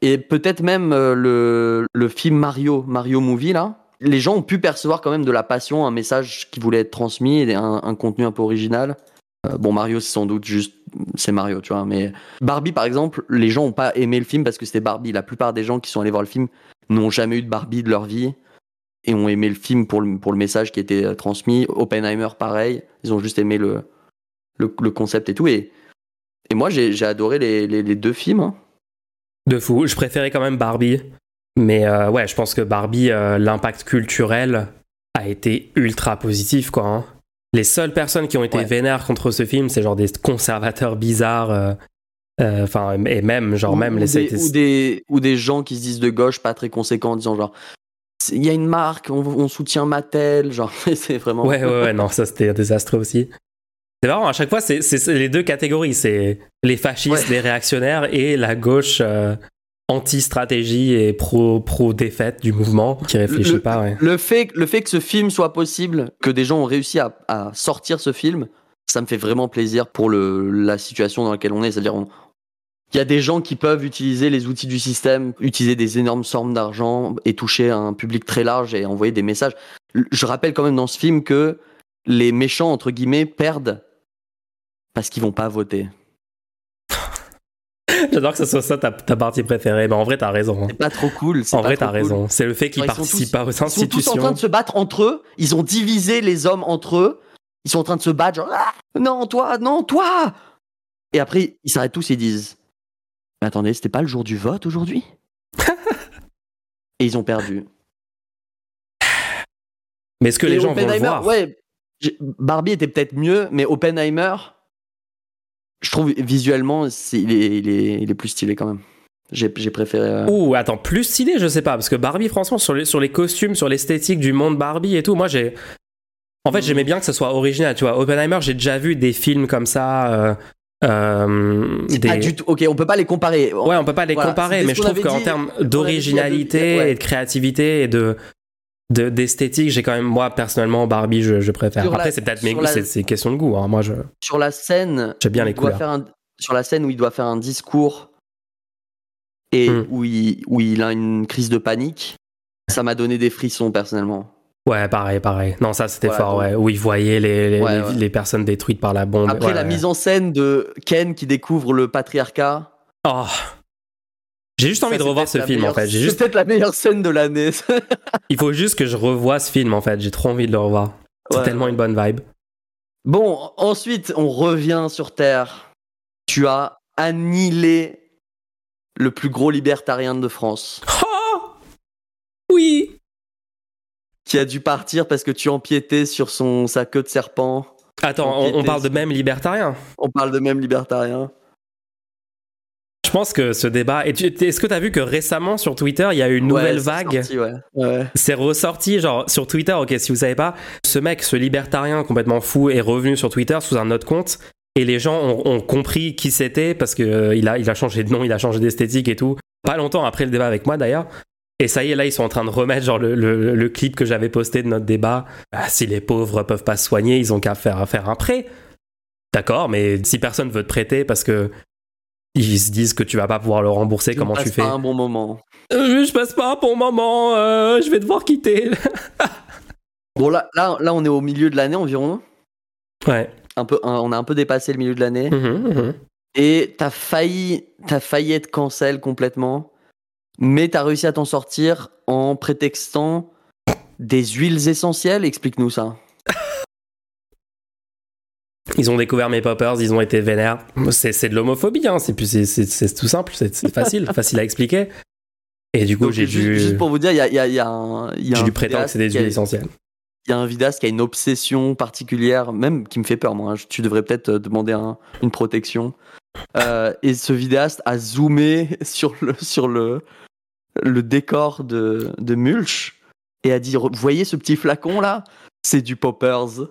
et peut-être même le, film Mario, Mario Movie, là, les gens ont pu percevoir quand même de la passion, un message qui voulait être transmis, un contenu un peu original. Euh, bon, Mario, c'est sans doute juste, c'est Mario, tu vois, mais Barbie, par exemple, les gens ont pas aimé le film parce que c'était Barbie. La plupart des gens qui sont allés voir le film n'ont jamais eu de Barbie de leur vie et ont aimé le film pour le, message qui était euh, transmis. Oppenheimer, pareil, ils ont juste aimé le, concept et tout. Et, moi, j'ai adoré les, deux films. hein. de fou. Je préférais quand même Barbie, mais euh, ouais, je pense que Barbie, l'impact culturel a été ultra positif, quoi. hein. Les seules personnes qui ont été Ouais. vénères contre ce film, c'est genre des conservateurs bizarres. euh, euh, Enfin, et même, genre, ou, même ou les. des, ou, des, ou des gens qui se disent de gauche pas très conséquents en disant genre il y a une marque, on, on soutient Mattel, genre c'est vraiment. Ouais, ouais, ouais, non, ça c'était désastreux aussi. C'est marrant, à chaque fois, c'est les deux catégories. C'est les fascistes, Ouais. les réactionnaires et la gauche euh, anti-stratégie et pro- pro-défaite du mouvement qui réfléchit Le- pas, ouais. Le fait, le fait que ce film soit possible, que des gens ont réussi à, à sortir ce film, ça me fait vraiment plaisir pour le, la situation dans laquelle on est. C'est-à-dire, il y a des gens qui peuvent utiliser les outils du système, utiliser des énormes sommes d'argent et toucher un public très large et envoyer des messages. Je rappelle quand même dans ce film que les méchants, entre guillemets, perdent parce qu'ils vont pas voter. J'adore que ce soit ça ta, ta partie préférée, mais en vrai, t'as raison. hein. C'est pas trop cool. En vrai, t'as cool. raison. C'est le fait qu'ils participent tous- pas aux Ils sont tous en train de se battre entre eux. Ils ont divisé les hommes entre eux. Ils sont en train de se battre, genre, Ah, non, toi, non, toi. Et après, ils s'arrêtent tous et ils disent Mais attendez, c'était pas le jour du vote aujourd'hui? Et ils ont perdu. Mais est-ce que Et les gens vont le voir ouais, Barbie était peut-être mieux, mais Oppenheimer, je trouve visuellement, il, est, il, est, il est plus stylé quand même. J'ai préféré. euh, Ouh, attends, plus stylé, je sais pas, parce que Barbie, franchement, sur les, sur les costumes, sur l'esthétique du monde Barbie et tout, moi j'ai. En fait, j'aimais bien que ce soit original, tu vois. Oppenheimer, j'ai déjà vu des films comme ça. euh, euh, c'est des- pas du tout. Ok, on peut pas les comparer. Ouais, on peut pas les Voilà, comparer, mais je trouve qu'en termes d'originalité ouais. et de créativité et de de- d'esthétique, j'ai quand même moi personnellement Barbie, je, je préfère. Sur Après, c'est peut-être mes goûts, c'est question de goût. hein. Moi, je sur la scène, J'aime bien où les il doit couleurs. faire un- sur la scène où il doit faire un discours et Hmm. où, il, où il a une crise de panique, ça m'a donné des frissons personnellement. ouais, pareil, pareil. Non, ça c'était Voilà, fort, donc- ouais. Où il voyait les les, Ouais, les- ouais. les personnes détruites par la bombe. Après Ouais, la mise en scène de Ken qui découvre le patriarcat. Oh. J'ai juste envie ça, de revoir ce film en fait. C'est juste, peut-être la meilleure scène de l'année. il faut juste que je revoie ce film en fait. J'ai trop envie de le revoir. C'est Ouais, tellement une bonne vibe. Bon, ensuite, on revient sur Terre. Tu as annihilé le plus gros libertarien de France, Oh oui. qui a dû partir parce que tu empiétais sur son, sa queue de serpent. Attends, on, parle de même libertarien. On parle de même libertarien. Je pense que ce débat. Est-ce que tu as vu que récemment sur Twitter, il y a eu une nouvelle Ouais, c'est vague sorti, ouais. Ouais. C'est ressorti, genre sur Twitter, ok, si vous savez pas, ce mec, ce libertarien complètement fou, est revenu sur Twitter sous un autre compte. Et les gens ont, ont compris qui c'était parce que euh, il a, il a changé de nom, il a changé d'esthétique et tout. Pas longtemps après le débat avec moi d'ailleurs. Et ça y est, là, ils sont en train de remettre genre le, le- le clip que j'avais posté de notre débat. Ah, si les pauvres peuvent pas se soigner, ils ont qu'à faire, faire un prêt. D'accord, mais si personne veut te prêter parce que ils se disent que tu vas pas pouvoir le rembourser, comment tu fais pas un bon moment. Euh, Je passe pas un bon moment, euh, je vais devoir quitter. Bon, là, là, là, on est au milieu de l'année environ. ouais. Un peu, un- on a un peu dépassé le milieu de l'année. Mhm, mhm. Et t'as failli, t'as failli être cancel complètement. Mais t'as réussi à t'en sortir en prétextant des huiles essentielles. Explique-nous ça. Ils ont découvert mes poppers, ils ont été vénères. C'est c'est de l'homophobie, hein. c'est c'est- c'est- c'est tout simple, c'est c'est facile, facile à expliquer. Et du coup, j'ai dû, juste pour vous dire, il y a, y a- y a un, j'ai dû prétendre que c'était des huiles essentielles. Il y a un vidéaste qui a une obsession particulière, même qui me fait peur, moi. hein. Tu devrais peut-être euh, demander un- une protection. Euh, et ce vidéaste a zoomé sur le, sur le, le décor de, de Mulch et a dit voyez ce petit flacon là? C'est du Poppers.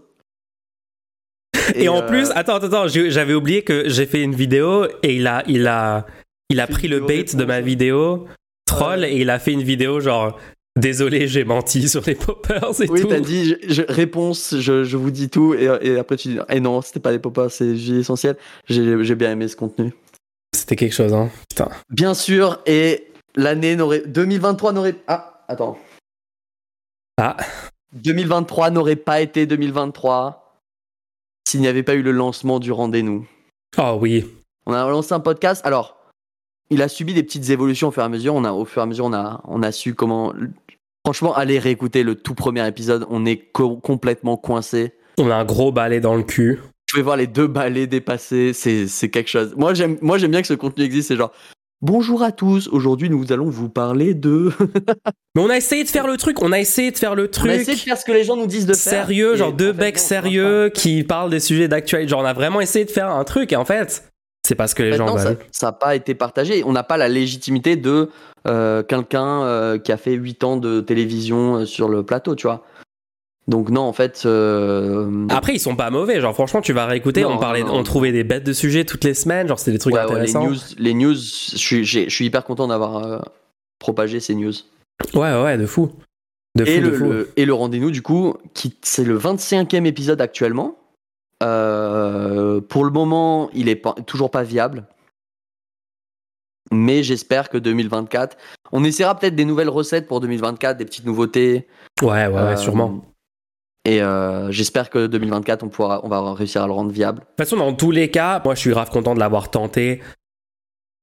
Et, en euh, plus, attends, attends, j'avais oublié que j'ai fait une vidéo et il a, il a, il a pris le bait de ma vidéo troll Ouais. et il a fait une vidéo genre désolé, j'ai menti sur les poppers et Oui, tout. t'as dit je, je- réponse, je, je vous dis tout, et, et après tu dis Eh non, c'était pas des poppers, c'est essentiel. J'ai j'ai bien aimé ce contenu. C'était quelque chose, hein. Putain. Bien sûr, et l'année n'aurait. 2023 n'aurait. Ah, attends. Ah. 2023 n'aurait pas été 2023 s'il n'y avait pas eu le lancement du rendez-nous. Oh oui. On a lancé un podcast. Alors, il a subi des petites évolutions au fur et à mesure. On a, au fur et à mesure, on a, on a su comment. Franchement, allez réécouter le tout premier épisode. On est co- complètement coincé. On a un gros balai dans le cul. Je vais voir les deux balais dépassés. C'est, quelque chose. Moi, j'aime, moi, j'aime bien que ce contenu existe. C'est genre. Bonjour à tous. Aujourd'hui, nous allons vous parler de. Mais on a essayé de faire le truc, on a essayé de faire le On a truc. essayé de faire ce que les gens nous disent de faire. sérieux, genre en deux becs sérieux qui parlent des sujets d'actualité. Genre on a vraiment essayé de faire un truc et en fait, c'est pas ce que les gens veulent. ça n'a pas été partagé. On n'a pas la légitimité de euh, quelqu'un euh, qui a fait 8 ans de télévision euh, sur le plateau, tu vois. Donc non, en fait... euh, Après, ils sont pas mauvais. Genre franchement, tu vas réécouter, Non, on parlait, non, on trouvait des bêtes de sujets toutes les semaines. Genre c'était des trucs ouais, ouais, les intéressants. news, les news je, suis, j'ai- je suis hyper content d'avoir euh, propagé ces news. Ouais, ouais, de fou. De et, fou, de le, fou. le- et le rendez-vous, du coup, qui, c'est le 25e épisode actuellement. Euh, pour le moment, il est pas- toujours pas viable. Mais j'espère que 2024, on essaiera peut-être des nouvelles recettes pour 2024, des petites nouveautés. Ouais, ouais, ouais, sûrement. Et euh, j'espère que 2024, on, pourra, on va réussir à le rendre viable. De toute façon, dans tous les cas, moi je suis grave content de l'avoir tenté.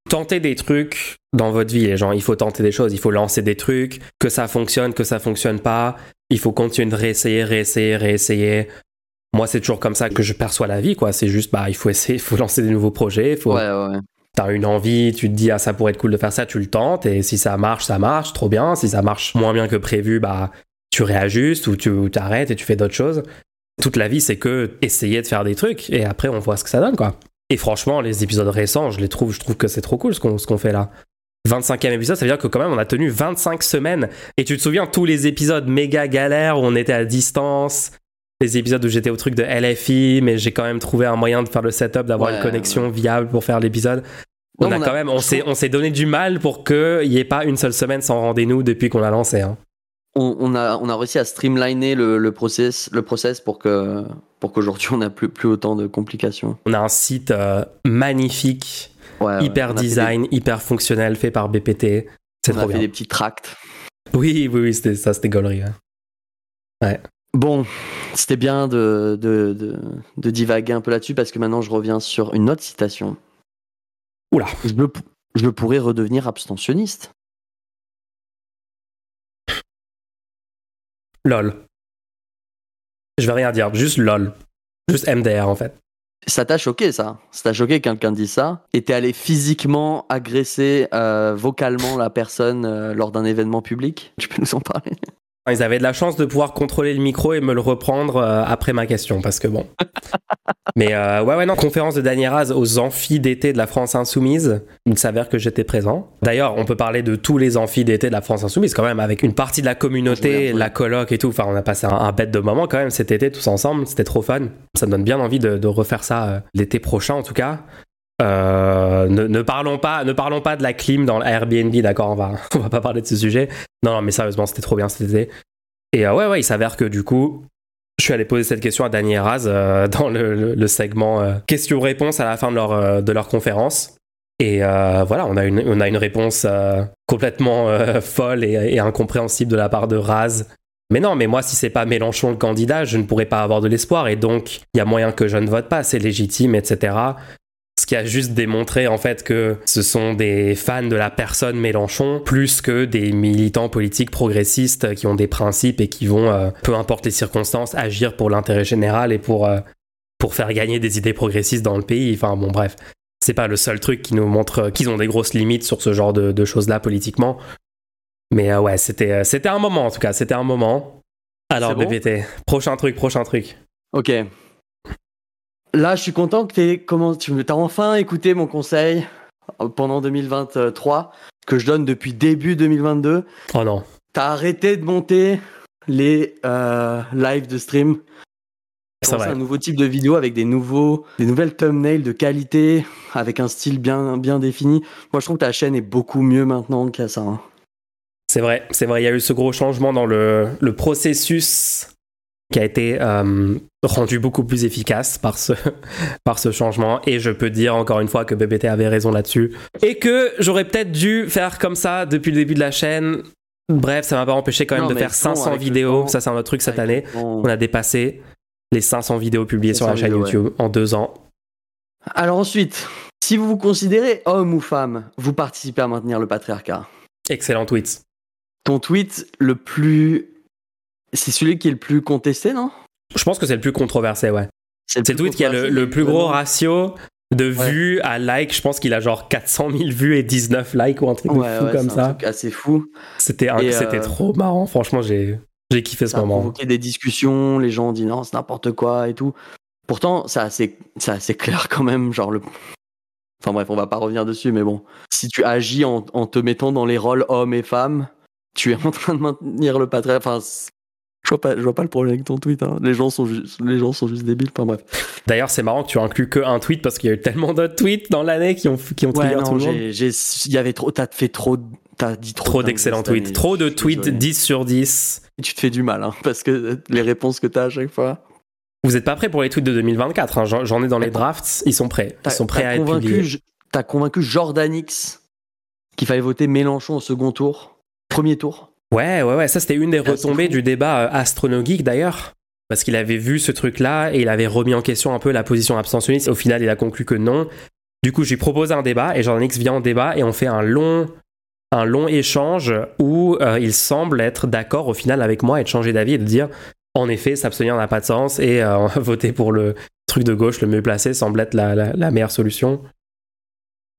Tenter des trucs dans votre vie, les gens. Il faut tenter des choses, il faut lancer des trucs, que ça fonctionne, que ça fonctionne pas. Il faut continuer de réessayer, réessayer, réessayer. Moi, c'est toujours comme ça que je perçois la vie, quoi. C'est juste, bah, il faut essayer, il faut lancer des nouveaux projets. Faut... Ouais, ouais. T'as une envie, tu te dis, ah, ça pourrait être cool de faire ça, tu le tentes. Et si ça marche, ça marche, trop bien. Si ça marche moins bien que prévu, bah, tu réajustes ou tu t'arrêtes et tu fais d'autres choses. Toute la vie, c'est que essayer de faire des trucs et après, on voit ce que ça donne, quoi. Et franchement, les épisodes récents, je les trouve, je trouve que c'est trop cool ce qu'on fait là. 25e épisode, ça veut dire que quand même on a tenu 25 semaines. Et tu te souviens tous les épisodes méga galères où on était à distance, les épisodes où j'étais au truc de LFI, mais j'ai quand même trouvé un moyen de faire le setup, d'avoir une connexion viable pour faire l'épisode. On, a, quand même, on s'est, on s'est donné du mal pour qu'il n'y ait pas une seule semaine sans rendez-nous depuis qu'on a lancé. Hein. On, a, on a réussi à streamliner le, le process, le process pour que pour qu'aujourd'hui on n'a plus, plus autant de complications. On a un site euh, magnifique, hyper design, hyper fonctionnel, fait par BPT. C'est on a fait des petits tracts. Oui, oui, oui, c'était ça, c'était gaulerie. Ouais. Bon, c'était bien de, de, de, de, divaguer un peu là-dessus parce que maintenant je reviens sur une autre citation. Oula. Je, je pourrais redevenir abstentionniste. LOL. Je vais rien dire, juste LOL. Juste MDR en fait. Ça t'a choqué ça Ça t'a choqué quelqu'un dit ça Et t'es allé physiquement agresser euh, vocalement la personne euh, lors d'un événement public? Tu peux nous en parler? Ils avaient de la chance de pouvoir contrôler le micro et me le reprendre euh, après ma question, parce que bon. Mais euh, ouais, ouais, non, conférence de Daniel Raz aux amphis d'été de la France Insoumise. Il s'avère que j'étais présent. D'ailleurs, on peut parler de tous les amphis d'été de la France Insoumise, quand même, avec une partie de la communauté, la coloc et tout. Enfin, on a passé un, bête de moment quand même cet été, tous ensemble. C'était trop fun. Ça me donne bien envie de, refaire ça euh, l'été prochain, en tout cas. Ne, parlons pas, ne parlons pas de la clim dans Airbnb, d'accord on va, on va pas parler de ce sujet. Non, non mais sérieusement, c'était trop bien cet été. Et ouais, ouais, il s'avère que du coup, je suis allé poser cette question à Daniel Raz euh, dans le, segment euh, questions-réponses à la fin de leur, euh, de leur conférence. Et voilà, on a une, on a une réponse complètement folle et, incompréhensible de la part de Raz. Mais non, mais moi, si c'est pas Mélenchon le candidat, je ne pourrais pas avoir de l'espoir. Et donc, il y a moyen que je ne vote pas, c'est légitime, etc qui a juste démontré en fait que ce sont des fans de la personne Mélenchon plus que des militants politiques progressistes qui ont des principes et qui vont, euh, peu importe les circonstances, agir pour l'intérêt général et pour, euh, pour faire gagner des idées progressistes dans le pays. Enfin bon bref, c'est pas le seul truc qui nous montre qu'ils ont des grosses limites sur ce genre de, choses-là politiquement. Mais euh, ouais, c'était, c'était un moment en tout cas, c'était un moment. Alors BBT, prochain truc, prochain truc. Ok, Là, je suis content que tu comment tu as enfin écouté mon conseil pendant 2023 que je donne depuis début 2022. Oh non. T'as arrêté de monter les euh, lives de stream. C'est un nouveau type de vidéo avec des nouveaux, des nouvelles thumbnails de qualité, avec un style bien, bien défini. Moi, je trouve que ta chaîne est beaucoup mieux maintenant qu'à ça. Hein. C'est vrai, c'est vrai. Il y a eu ce gros changement dans le, le processus qui a été euh, rendu beaucoup plus efficace par ce, par ce changement. Et je peux dire encore une fois que BBT avait raison là-dessus. Et que j'aurais peut-être dû faire comme ça depuis le début de la chaîne. Bref, ça m'a pas empêché quand même de faire 500 vidéos. ça, c'est un autre truc cette année. On a dépassé les 500 vidéos publiées sur la chaîne YouTube en deux ans. Alors ensuite, si vous vous considérez homme ou femme, vous participez à maintenir le patriarcat. Excellent tweet. Ton tweet le plus c'est celui qui est le plus contesté, non? Je pense que c'est le plus controversé, ouais. C'est le, tweet qui a le, plus gros ratio de vues à likes. Je pense qu'il a genre 400 000 vues et 19 likes ou un truc fou comme ça. Un truc assez fou. C'était euh, trop marrant. Franchement, j'ai j'ai kiffé ce moment. Ça a provoqué des discussions. Les gens ont dit non, c'est n'importe quoi et tout. Pourtant, c'est assez, assez clair quand même. Genre le. Enfin bref, on va pas revenir dessus, mais bon. Si tu agis en, en te mettant dans les rôles hommes et femmes, tu es en train de maintenir le patriarcat. Enfin, je vois pas, je vois pas le problème avec ton tweet. Hein. Les gens sont juste, les gens sont juste débiles. Enfin bref. D'ailleurs, c'est marrant que tu inclus que un tweet parce qu'il y a eu tellement d'autres tweets dans l'année qui ont qui ont ouais, non, tout le monde. Il y avait trop, t'as fait trop, t'as dit trop. Trop d'excellents tweets, trop de tweets, 10 sur 10. Et tu te fais du mal, hein, parce que les réponses que t'as à chaque fois. Vous êtes pas prêts pour les tweets de 2024 hein. J'en ai dans les drafts. Ils sont prêts. Ils sont prêts à être publiés. T'as convaincu Jordanix qu'il fallait voter Mélenchon au second tour, premier tour? Ouais, ouais, ouais, ça c'était une des retombées du débat euh, astronomique d'ailleurs. parce qu'il avait vu ce truc-là et il avait remis en question un peu la position abstentionniste. Au final, il a conclu que non. Du coup, j'ai proposé un débat et Jordan X vient en débat et on fait un long, un long échange où euh, il semble être d'accord au final avec moi et de changer d'avis et de dire en effet, s'abstenir n'a pas de sens et euh, voter pour le truc de gauche le mieux placé semble être la, la, la meilleure solution.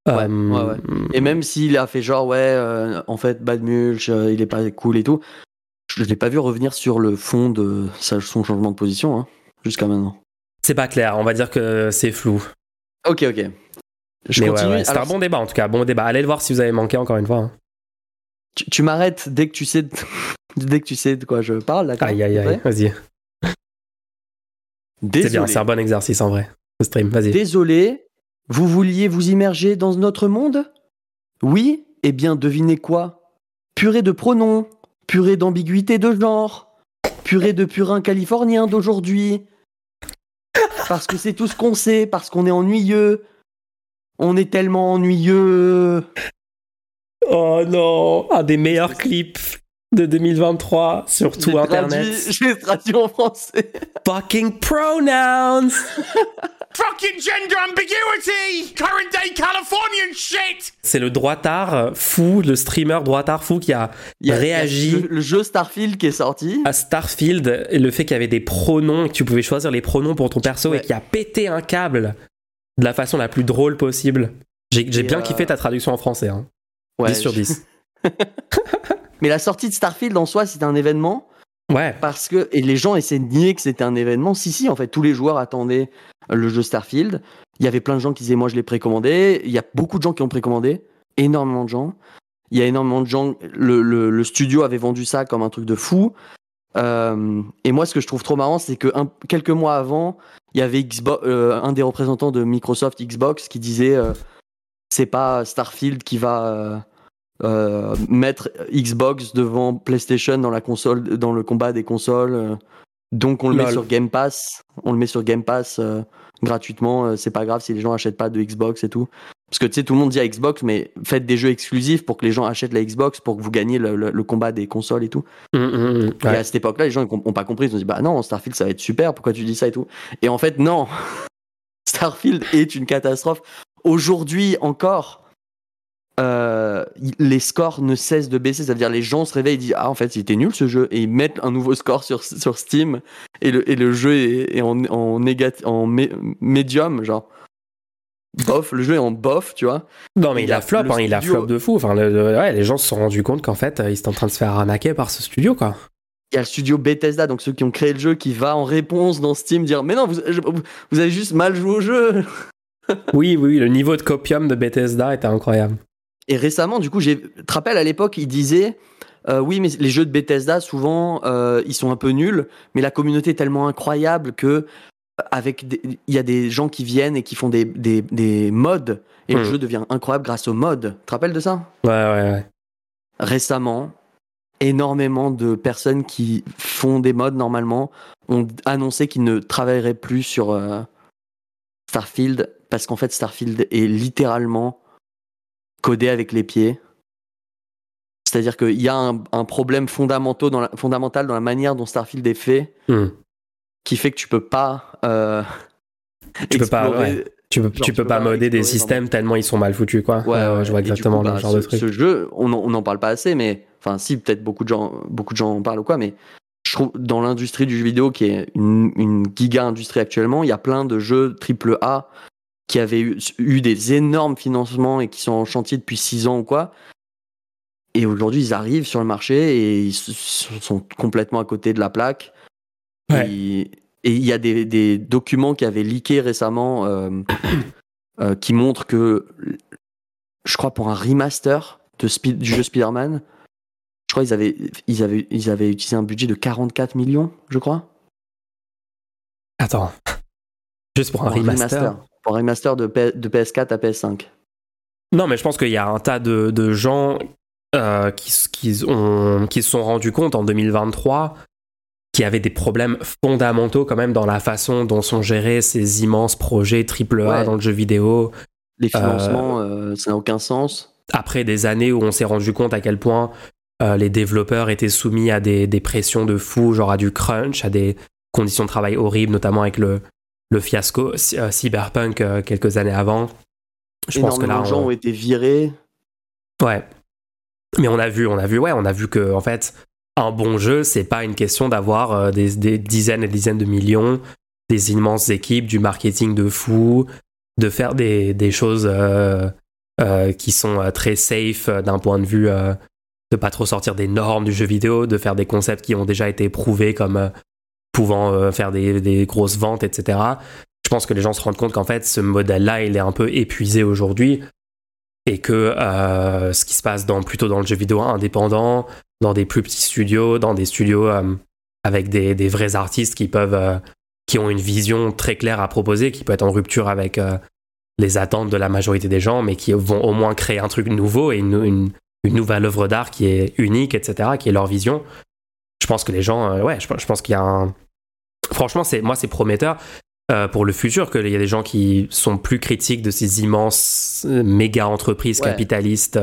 Ouais, ouais, ouais. Et même s'il a fait genre, ouais, euh, en fait, Bad Mulch, euh, il est pas cool et tout, je l'ai pas vu revenir sur le fond de sa, son changement de position, hein, jusqu'à maintenant. C'est pas clair, on va dire que c'est flou. Ok, ok. Je Mais continue. ouais, ouais, c'était Alors, un bon débat en tout cas, bon débat. Allez le voir si vous avez manqué encore une fois. hein. tu, tu m'arrêtes dès que tu sais de... dès que tu sais de quoi je parle, d'accord? Aïe aïe aïe, vas-y. C'est Désolé. bien, c'est un bon exercice en vrai. Ce stream, vas-y. Désolé, vous vouliez vous immerger dans notre monde? Oui Eh bien, devinez quoi? Purée de pronoms, purée d'ambiguïté de genre, purée de purin californien d'aujourd'hui. Parce que c'est tout ce qu'on sait, parce qu'on est ennuyeux. On est tellement ennuyeux. Oh non, un des meilleurs clips de 2023 sur J'ai tout traduit- internet. J'ai traduit en français. Fucking pronouns. Fucking gender ambiguity! Current day Californian shit! C'est le droitard fou, le streamer droitard fou qui a Il y a- réagi il y a le, le jeu Starfield qui est sorti. à Starfield et le fait qu'il y avait des pronoms et que tu pouvais choisir les pronoms pour ton perso Ouais. et qui a pété un câble de la façon la plus drôle possible. J'ai bien euh, kiffé ta traduction en français. Hein. Ouais, 10 sur je- 10. Mais la sortie de Starfield en soi, c'était un événement. Ouais. Parce que, et les gens essaient de nier que c'était un événement. Si, si, en fait, tous les joueurs attendaient le jeu Starfield. Il y avait plein de gens qui disaient, moi, je l'ai précommandé. Il y a beaucoup de gens qui ont précommandé. Énormément de gens. Il y a énormément de gens. Le, le- le studio avait vendu ça comme un truc de fou. Euh, et moi, ce que je trouve trop marrant, c'est que un- quelques mois avant, il y avait Xbox, euh, un des représentants de Microsoft Xbox qui disait, euh, c'est pas Starfield qui va euh, mettre Xbox devant PlayStation dans la console, dans le combat des consoles. euh, donc on le met sur Game Pass, on le met sur Game Pass euh, gratuitement. c'est pas grave si les gens achètent pas de Xbox et tout. Parce que tu sais, tout le monde dit à Xbox, mais faites des jeux exclusifs pour que les gens achètent la Xbox pour que vous gagniez le, le- le combat des consoles et tout. Hum, hum, hum. Et à cette époque-là, les gens ils ont pas compris. Ils ont dit bah non, Starfield ça va être super. Pourquoi tu dis ça et tout? Et en fait non, Starfield est une catastrophe. Aujourd'hui encore, euh, les scores ne cessent de baisser. C'est-à-dire les gens se réveillent et disent ah en fait c'était nul ce jeu et ils mettent un nouveau score sur sur Steam et le et le jeu est, est en en négatif en mé- médium genre. Bof, le jeu est en bof, tu vois. Non mais il Il a flop, hein, il a flop de fou. Enfin, le- le- ouais, les gens se sont rendus compte qu'en fait, euh, ils étaient en train de se faire arnaquer par ce studio, quoi. Il y a le studio Bethesda, donc ceux qui ont créé le jeu, qui va en réponse dans Steam dire mais non vous, je- vous avez juste mal joué au jeu. Oui, oui, le niveau de copium de Bethesda était incroyable. Et récemment, du coup, j'ai, tu te rappelles à l'époque, il disait, euh, oui, mais les jeux de Bethesda, souvent, euh, ils sont un peu nuls, mais la communauté est tellement incroyable que euh, avec il y a des gens qui viennent et qui font des, des, des mods, et le Hmm. jeu devient incroyable grâce aux mods. Tu te rappelles de ça? Ouais, ouais, ouais. Récemment, énormément de personnes qui font des mods normalement ont annoncé qu'ils ne travailleraient plus sur euh, Starfield parce qu'en fait Starfield est littéralement codé avec les pieds. C'est-à-dire qu'il y a un, un problème fondamental dans, la, fondamental dans la manière dont Starfield est fait Hum. qui fait que tu peux pas. euh, Tu peux pas, ouais. Tu peux, Genre, tu peux pas modder des systèmes tellement ils sont mal foutus, quoi. Ouais, ouais, je vois exactement coup, le bah, genre ce, de truc. Ce jeu, on n'en parle pas assez, mais enfin, si peut-être beaucoup de gens, beaucoup de gens en parlent ou quoi, mais je trouve dans l'industrie du jeu vidéo qui est une, une giga industrie actuellement, il y a plein de jeux triple A qui avaient eu, eu des énormes financements et qui sont en chantier depuis 6 ans ou quoi. Et aujourd'hui, ils arrivent sur le marché et ils sont complètement à côté de la plaque. Ouais. Et il y a des, des documents qui avaient leaké récemment euh, euh, qui montrent que, je crois, pour un remaster de du jeu Spider-Man, je crois qu'ils avaient, ils avaient, ils avaient utilisé un budget de 44 millions, je crois. Attends. Juste Pour un remaster. Pour un remaster de, P- de PS4 à PS5. Non, mais je pense qu'il y a un tas de, de gens euh, qui, qui, ont, qui se sont rendus compte en 2023 qu'il y avait des problèmes fondamentaux quand même dans la façon dont sont gérés ces immenses projets AAA Ouais. dans le jeu vidéo. Les financements, euh, ça n'a aucun sens. Après des années où on s'est rendu compte à quel point euh, les développeurs étaient soumis à des, des pressions de fou, genre à du crunch, à des, conditions de travail horribles, notamment avec le, le fiasco euh, cyberpunk euh, quelques années avant. Je pense que là, de gens ont été virés. Ouais. Mais on a vu, on a vu, ouais, on a vu que en fait, un bon jeu, c'est pas une question d'avoir euh, des, dizaines et des dizaines de millions, des immenses équipes, du marketing de fou, de faire des, des choses qui sont très safe d'un point de vue de pas trop sortir des normes du jeu vidéo, de faire des concepts qui ont déjà été prouvés comme pouvant euh, faire des, grosses ventes, etc. Je pense que les gens se rendent compte qu'en fait, ce modèle-là, il est un peu épuisé aujourd'hui et que euh, ce qui se passe plutôt dans le jeu vidéo indépendant, dans des plus petits studios, dans des studios euh, avec des, vrais artistes qui peuvent, qui ont une vision très claire à proposer, qui peut être en rupture avec les attentes de la majorité des gens, mais qui vont au moins créer un truc nouveau et une, nouvelle œuvre d'art qui est unique, etc., qui est leur vision je pense que les gens, ouais, je, pense qu'il y a un. Franchement, c'est moi, c'est prometteur. Euh, pour le futur, qu'il y a des gens qui sont plus critiques de ces immenses euh, méga entreprises capitalistes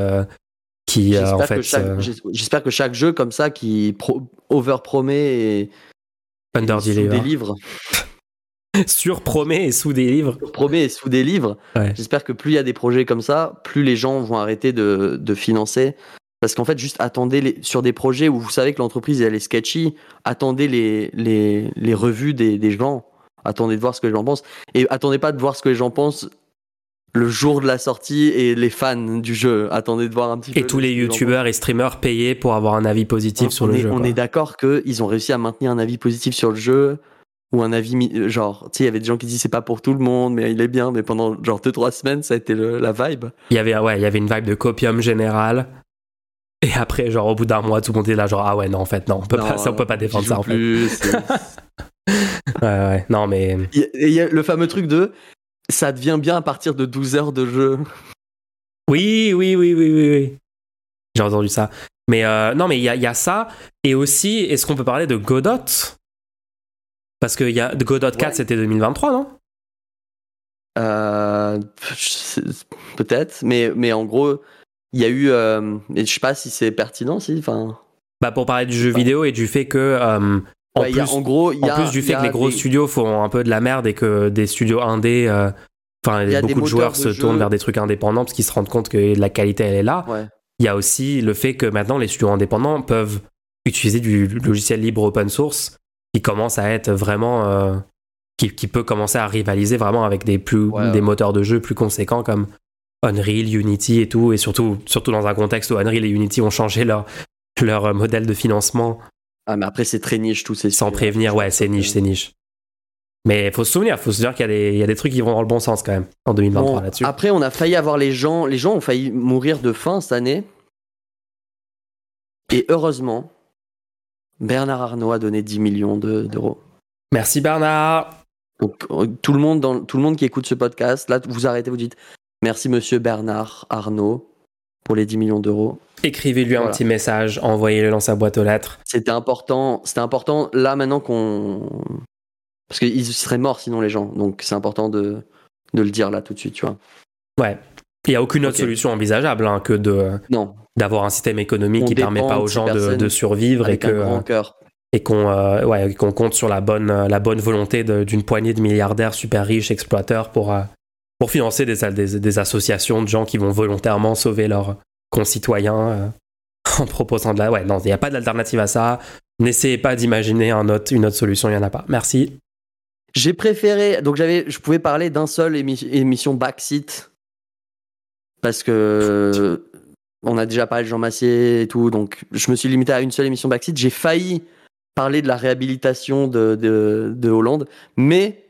qui, en fait. J'espère que chaque jeu comme ça qui pro over-promet et. Under et des livres. Sur-promet et sous des livres. Promet et sous des livres. J'espère que plus il y a des projets comme ça, plus les gens vont arrêter de, de financer parce qu'en fait, juste attendez les, sur des projets où vous savez que l'entreprise elle est sketchy, attendez les, les, les revues des, des, gens, attendez de voir ce que les gens pensent. Et attendez pas de voir ce que les gens pensent le jour de la sortie et les fans du jeu. Attendez de voir un petit peu. Et tous les youtubeurs et streamers payés pour avoir un avis positif sur le jeu. On est d'accord qu'ils ont réussi à maintenir un avis positif sur le jeu ou un avis genre tu sais il y avait des gens qui disent c'est pas pour tout le monde mais il est bien mais pendant genre deux trois semaines ça a été la vibe il y avait ouais il y avait une vibe de copium général et après, genre, au bout d'un mois, tout le monde est là, genre, ah ouais, non, en fait, non, on peut, pas, ça, on peut pas défendre ça, en fait. ouais, ouais, non, mais. Il y a le fameux truc de ça devient bien à partir de 12 heures de jeu. Oui, oui, oui, oui, oui, oui. J'ai entendu ça. Mais euh, non, mais il y a, y a, ça. Et aussi, est-ce qu'on peut parler de Godot? Parce que y a, Godot 4, c'était 2023, non? Euh, Peut-être, mais, mais en gros, il y a eu, euh, je sais pas si c'est pertinent, si, enfin. Bah pour parler du jeu vidéo et du fait que, euh, en, plus, en gros, en plus du fait que les gros studios font un peu de la merde et que des studios indés, euh, enfin beaucoup de joueurs se tournent vers des trucs indépendants parce qu'ils se rendent compte que la qualité elle est là. Il y a aussi le fait que maintenant les studios indépendants peuvent utiliser du logiciel libre open source qui commence à être vraiment euh, qui, qui, peut commencer à rivaliser vraiment avec des plus des moteurs de jeu plus conséquents comme Unreal, Unity et tout, et surtout, surtout dans un contexte où Unreal et Unity ont changé leur, leur modèle de financement. Ah, mais après, c'est très niche, tout ces Sans prévenir, ouais, c'est niche, c'est niche. Mais il faut se souvenir, faut se dire qu'il y, y, a des trucs qui vont dans le bon sens quand même en 2023 là-dessus. Après, on a failli avoir les gens, les gens ont failli mourir de faim cette année. Et heureusement, Bernard Arnault a donné 10 millions d'euros. Merci Bernard. Donc, euh, tout le monde dans, tout le monde qui écoute ce podcast, là, vous arrêtez, vous dites Merci Monsieur Bernard Arnault pour les 10 millions d'euros. Écrivez-lui un petit message, envoyez-le dans sa boîte aux lettres. C'était important, c'était important là maintenant qu'on... Parce qu'ils seraient morts sinon les gens, donc c'est important de, de le dire là tout de suite, tu vois. Ouais. Il n'y a aucune autre solution envisageable hein, que de non. d'avoir un système économique qui ne permet pas aux gens de, survivre et que et qu'on euh, ouais, qu'on compte sur la bonne la bonne volonté d'une poignée de milliardaires super riches exploiteurs pour euh, pour financer des, associations de gens qui vont volontairement sauver leurs concitoyens euh, en proposant de la... Ouais, non, il n'y a pas d'alternative à ça. N'essayez pas d'imaginer une autre solution, il n'y en a pas. Merci. J'ai préféré... Donc j'avais, je pouvais parler d'un seul émission Backseat parce que on a déjà parlé de Jean Massier et tout, donc je me suis limité à une seule émission Backseat. J'ai failli parler de la réhabilitation de, de Hollande, mais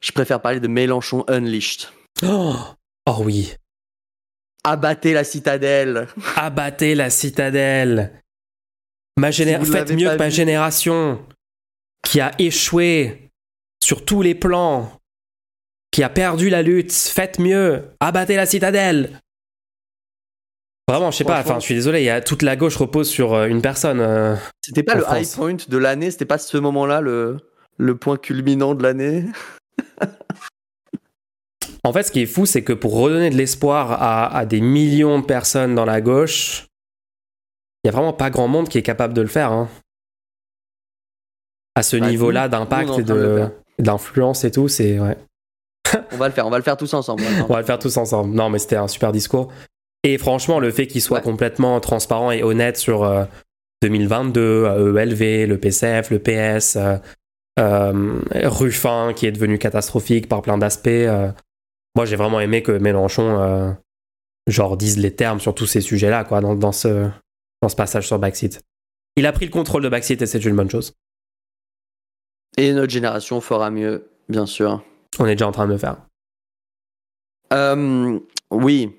je préfère parler de Mélenchon Unleashed. Oh, oh oui. Abattez la citadelle. Abattez la citadelle. Ma Faites mieux que ma génération qui a échoué sur tous les plans, qui a perdu la lutte. Faites mieux. Abattez la citadelle. Vraiment, je sais pas, enfin, je suis désolé, y a, toute la gauche repose sur euh, une personne. Euh, c'était pas le high point de l'année, c'était pas ce moment-là le, le point culminant de l'année? En fait, ce qui est fou, c'est que pour redonner de l'espoir à, des millions de personnes dans la gauche, il n'y a vraiment pas grand monde qui est capable de le faire. Hein. à ce Bah, niveau-là d'impact et d'influence et tout, c'est ouais. On va le faire, on va le faire tous ensemble. On va le faire tous ensemble. Non, mais c'était un super discours. Et franchement, le fait qu'il soit Ouais. complètement transparent et honnête sur euh, 2022, euh, ELV, le PCF, le PS, euh, euh, Ruffin qui est devenu catastrophique par plein d'aspects. euh. moi, j'ai vraiment aimé que Mélenchon euh, genre dise les termes sur tous ces sujets-là, quoi, dans, dans ce dans ce passage sur Backseat. Il a pris le contrôle de Backseat et c'est une bonne chose. Et notre génération fera mieux, bien sûr. On est déjà en train de le faire. Euh, oui.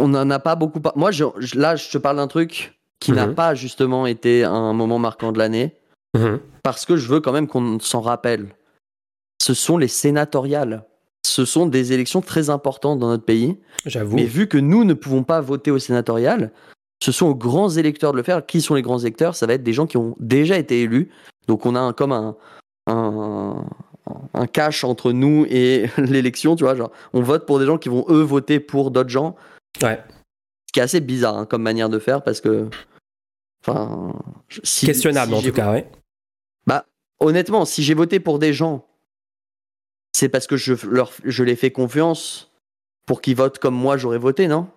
On n'en a pas beaucoup. par- Moi, je- je- là, je te parle d'un truc qui n'a Mhm. pas justement été un moment marquant de l'année, Mhm. parce que je veux quand même qu'on s'en rappelle. Ce sont les sénatoriales. Ce sont des élections très importantes dans notre pays. J'avoue. Mais vu que nous ne pouvons pas voter au sénatorial, ce sont aux grands électeurs de le faire. Qui sont les grands électeurs? Ça va être des gens qui ont déjà été élus. Donc on a un- comme un, un, un cash entre nous et l'élection, tu vois. Genre, on vote pour des gens qui vont eux voter pour d'autres gens. Ouais. Ce qui est assez bizarre hein, comme manière de faire parce que. Enfin. je- si- Questionnable si en tout cas, ouais. Honnêtement, si j'ai voté pour des gens, c'est parce que je, leur, je les fais confiance pour qu'ils votent comme moi j'aurais voté, non?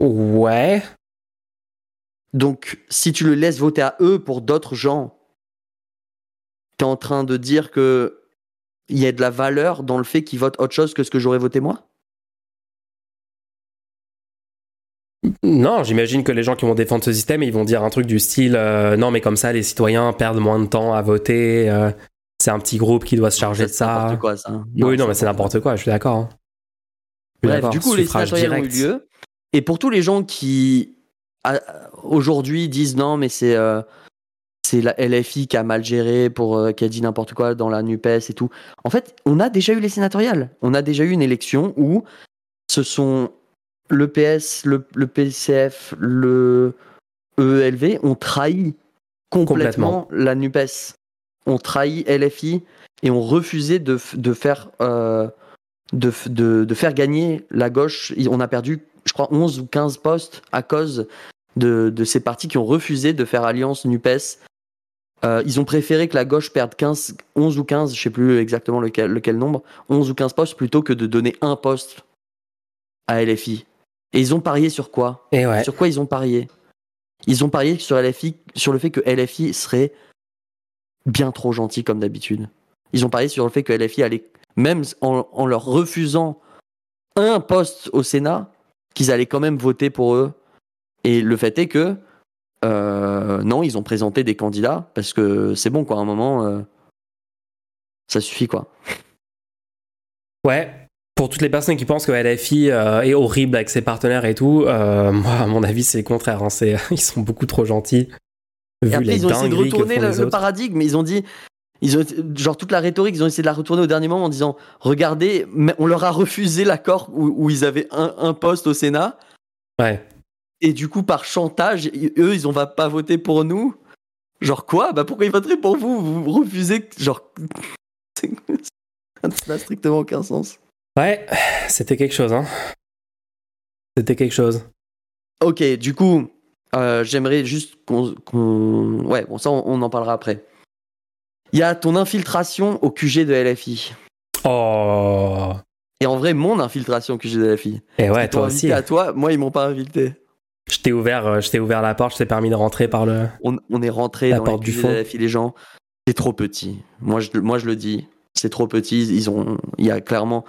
Ouais. Donc, si tu le laisses voter à eux pour d'autres gens, t'es en train de dire que il y a de la valeur dans le fait qu'ils votent autre chose que ce que j'aurais voté moi? Non, j'imagine que les gens qui vont défendre ce système, ils vont dire un truc du style euh, non, mais comme ça, les citoyens perdent moins de temps à voter. euh, c'est un petit groupe qui doit se charger de C'est ça. n'importe quoi, ça. oui, non, mais c'est n'importe quoi. Je suis d'accord. hein. Bref, du coup, les sénatoriales ont eu lieu. Et pour tous les gens qui, aujourd'hui, disent non, mais c'est euh, c'est la LFI qui a mal géré, pour, qui a dit n'importe quoi dans la NUPES et tout. En fait, on a déjà eu les sénatoriales. On a déjà eu une élection où ce sont le PS, le, le PCF, le EELV ont trahi complètement, la NUPES. On trahi LFI et ont refusé de, de faire. euh, de, de, de faire gagner la gauche. On a perdu, je crois, 11 ou 15 postes à cause de, de ces partis qui ont refusé de faire alliance NUPES. Euh, ils ont préféré que la gauche perde 15, 11 ou 15, je sais plus exactement lequel, lequel nombre, 11 ou 15 postes plutôt que de donner un poste à LFI. Et ils ont parié sur quoi? Et ouais. Sur quoi ils ont parié? Ils ont parié sur, LFI, sur le fait que LFI serait bien trop gentil comme d'habitude. Ils ont parié sur le fait que LFI allait, même en, en leur refusant un poste au Sénat, qu'ils allaient quand même voter pour eux. Et le fait est que, euh, non, ils ont présenté des candidats parce que c'est bon, quoi, à un moment, euh, ça suffit, quoi. Ouais. Pour toutes les personnes qui pensent que LFI euh, est horrible avec ses partenaires et tout, euh, moi, à mon avis, c'est le contraire. hein. Ils sont beaucoup trop gentils. Vu Et après, les ils ont essayé de retourner le, le paradigme, mais ils ont dit, ils ont, genre toute la rhétorique, ils ont essayé de la retourner au dernier moment en disant, regardez, mais on leur a refusé l'accord où, où ils avaient un, un poste au Sénat, Ouais. et du coup, par chantage, eux, ils ont va pas voter pour nous. Genre quoi? Bah pourquoi ils voteraient pour vous? Vous refusez, genre, ça n'a strictement aucun sens. Ouais, c'était quelque chose, hein. C'était quelque chose. Ok, du coup, euh, j'aimerais juste qu'on, Ouais, bon, ça, on, on en parlera après. Il y a ton infiltration au QG de LFI. Oh. Et en vrai, mon infiltration au QG de LFI. Et ouais, Ils t'ont toi aussi. à toi, moi, ils m'ont pas invité. Je t'ai ouvert, euh, je ouvert la porte, je t'ai permis de rentrer par le. On, on est rentré La dans porte les du QG fond. de LFI, les gens. C'est trop petit. Moi, je, moi, je le dis. C'est trop petit. Ils ont. Il y a clairement.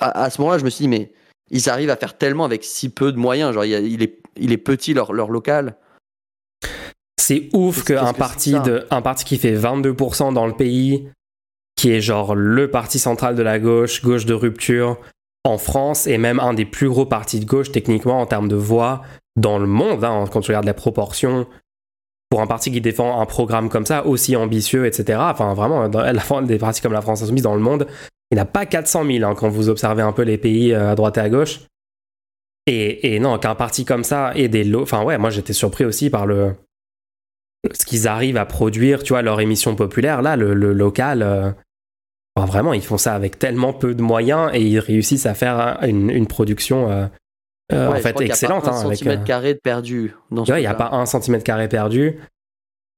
À, à ce moment-là, je me suis dit, mais ils arrivent à faire tellement avec si peu de moyens. Genre, il, y a- il est, il est petit leur, leur local. C'est ouf qu'un parti, de, un parti qui fait 22% dans le pays, qui est genre le parti central de la gauche, gauche de rupture, en France, et même un des plus gros partis de gauche techniquement en termes de voix dans le monde, hein, quand tu regardes les proportions, pour un parti qui défend un programme comme ça, aussi ambitieux, etc. Enfin, vraiment, des partis comme la France Insoumise dans le monde, il n'a pas 400 000 hein, quand vous observez un peu les pays euh, à droite et à gauche. Et, non, qu'un parti comme ça ait des lots. Enfin, ouais, moi j'étais surpris aussi par le. Ce qu'ils arrivent à produire, tu vois, leur émission populaire, là, le, local. euh, vraiment, ils font ça avec tellement peu de moyens et ils réussissent à faire une, une production euh, euh, Ouais, en fait crois qu'il y a excellente. pas hein, un centimètre euh, carré de perdu dans il n'y a pas un centimètre carré perdu.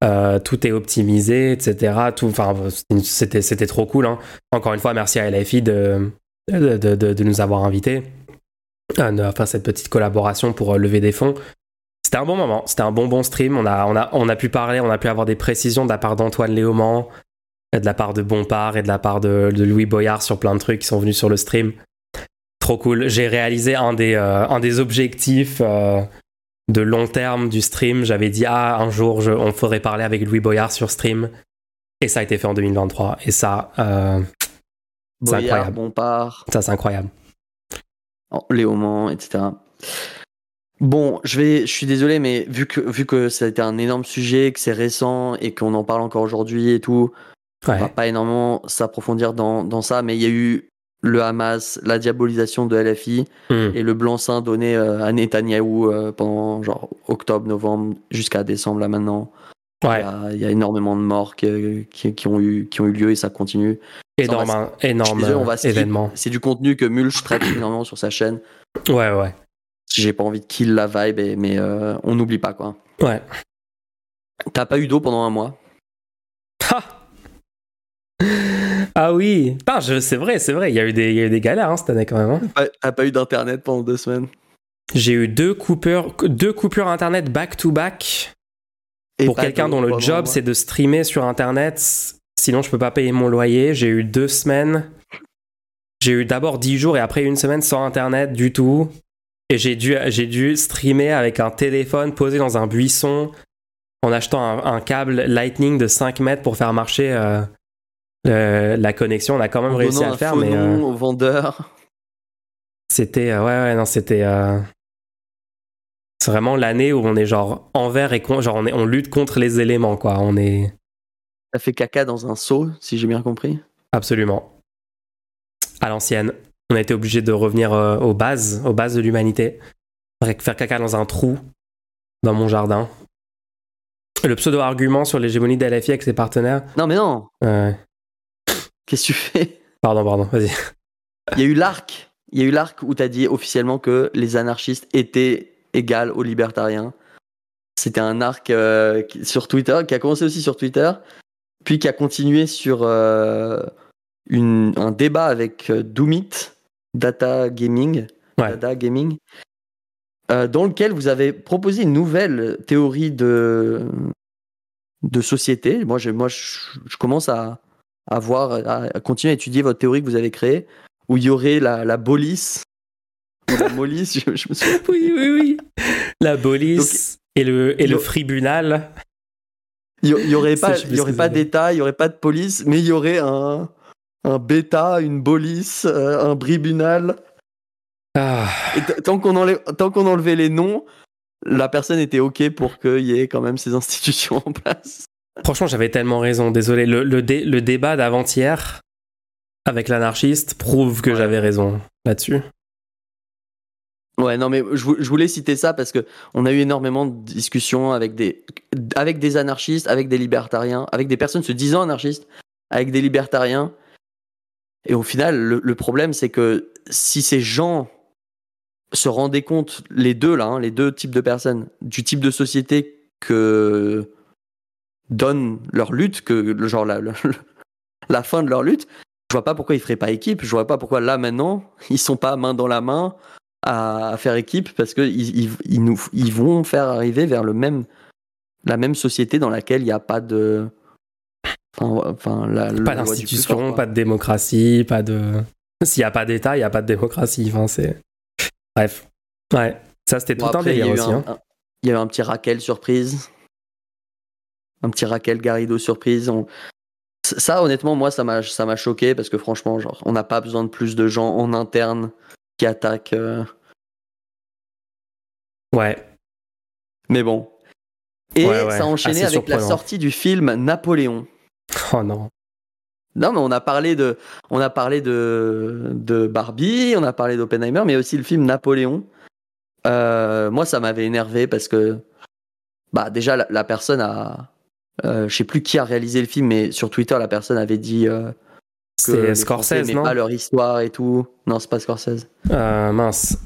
Euh, tout est optimisé, etc. Enfin, c'était, c'était trop cool. hein. Encore une fois, merci à LFI de, de, de- de- de nous avoir invités à de faire cette petite collaboration pour euh, lever des fonds. C'était un bon moment, c'était un bon bon stream. On a, on, a, on a pu parler, on a pu avoir des précisions de la part d'Antoine Léaumont, de la part de Bompard et de la part de, de Louis Boyard sur plein de trucs qui sont venus sur le stream. Trop cool. J'ai réalisé un des, euh, un des objectifs euh, de long terme du stream. J'avais dit, ah, un jour, je- on faudrait parler avec Louis Boyard sur stream. Et ça a été fait en 2023. Et ça, euh, C'est incroyable. Bompard, ça c'est incroyable. Léaumont, etc. Bon, je vais, je suis désolé, mais vu que vu que ça a été un énorme sujet, que c'est récent et qu'on en parle encore aujourd'hui et tout, on va pas énormément s'approfondir dans, dans ça. Mais il y a eu le Hamas, la diabolisation de LFI Hmm. et le blanc-seing donné euh, à Netanyahou euh, pendant genre octobre, novembre jusqu'à décembre là maintenant. Il y Ouais. a- il y, a énormément de morts qui, qui, qui ont eu qui ont eu lieu et ça continue. Énorme, Ça, on énorme on va événement. C'est du contenu que Mulch traite énormément sur sa chaîne. Ouais, ouais. J'ai pas envie de kill la vibe, mais euh, on n'oublie pas quoi. Ouais. T'as pas eu d'eau pendant un mois? Ah oui, c'est vrai, c'est vrai. Il y a eu des, il y a eu des galères hein, cette année quand même. hein. T'as t'as pas eu d'internet pendant deux semaines. J'ai eu deux coupures, deux coupures internet back to back. Et Pour pas quelqu'un dont le job c'est de streamer sur internet, sinon je peux pas payer mon loyer. J'ai eu deux semaines. J'ai eu d'abord 10 jours et après une semaine sans internet du tout. Et j'ai dû, j'ai dû streamer avec un téléphone posé dans un buisson en achetant un, un câble Lightning de 5 mètres pour faire marcher euh, le- la connexion. On a quand même En réussi à le faire, mais euh, au vendeur. c'était. euh, ouais, ouais, non, c'était. euh, c'est vraiment l'année où on est genre envers et con- genre on, est, on lutte contre les éléments, quoi. On est. T'as fait caca dans un seau, si j'ai bien compris? Absolument. À l'ancienne. On a été obligé de revenir euh, aux bases, aux bases de l'humanité. Faire caca dans un trou dans mon jardin. Le pseudo-argument sur l'hégémonie d'LFI avec ses partenaires. Non mais non. Euh, Qu'est-ce que tu fais? Pardon, pardon, vas-y. Il y a eu l'arc. Il y a eu l'arc où t'as dit officiellement que les anarchistes étaient égales aux libertariens. C'était un arc euh, sur Twitter, qui a commencé aussi sur Twitter, puis qui a continué sur euh, une, un débat avec euh, Doomit, Data Gaming, Ouais. Data Gaming, euh, dans lequel vous avez proposé une nouvelle théorie de, de société. Moi, je, moi, je, je commence à, à voir, à, continuer à étudier votre théorie que vous avez créée, où il y aurait la, la police, ou la police, je, je me souviens. Oui, oui, oui. La police et le, et le fribunal. Il y, il y aurait pas, il y aurait pas d'État, il y aurait pas de police, mais il y aurait un, un bêta, une police, euh, un tribunal. Ah, Et tant qu'on enlève- tant qu'on enlevait les noms, la personne était ok pour qu'il y ait quand même ces institutions en place. Franchement, j'avais tellement raison. Désolé. Le, le, dé- le débat d'avant-hier avec l'anarchiste prouve que Ouais. j'avais raison là-dessus. Ouais, non, mais je, je voulais citer ça parce que on a eu énormément de discussions avec des, avec des anarchistes, avec des libertariens, avec des personnes se disant anarchistes, avec des libertariens. Et au final, le, le problème, c'est que si ces gens se rendaient compte, les deux là, hein, les deux types de personnes, du type de société que donne leur lutte, que le genre la, la, la fin de leur lutte, je vois pas pourquoi ils feraient pas équipe. Je vois pas pourquoi là maintenant ils sont pas main dans la main à, faire équipe parce que ils, ils, ils nous ils vont faire arriver vers le même la même société dans laquelle il n'y a pas de enfin, enfin la, Pas d'institution, pas de démocratie, pas de. S'il n'y a pas d'État, il n'y a pas de démocratie. Enfin, c'est. Bref. Ouais. Ça, c'était Bon, tout un après, a délire aussi. un- hein. un- il y a eu un petit Raquel surprise un petit Raquel Garrido surprise on- ça honnêtement moi ça m'a ça m'a choqué parce que franchement genre on n'a pas besoin de plus de gens en interne qui attaquent euh, Ouais. mais bon et Ouais, ouais, ça a enchaîné assez avec la sortie du film Napoléon Oh non. Non, mais on a parlé de, on a parlé de, de Barbie, on a parlé d'Oppenheimer, mais aussi le film Napoléon. Euh, moi, ça m'avait énervé parce que, bah, déjà, la, la personne a, euh, je sais plus qui a réalisé le film, mais sur Twitter, la personne avait dit euh, que C'est Scorsese, non pas leur histoire et tout. Non, c'est pas Scorsese. Euh, Mince.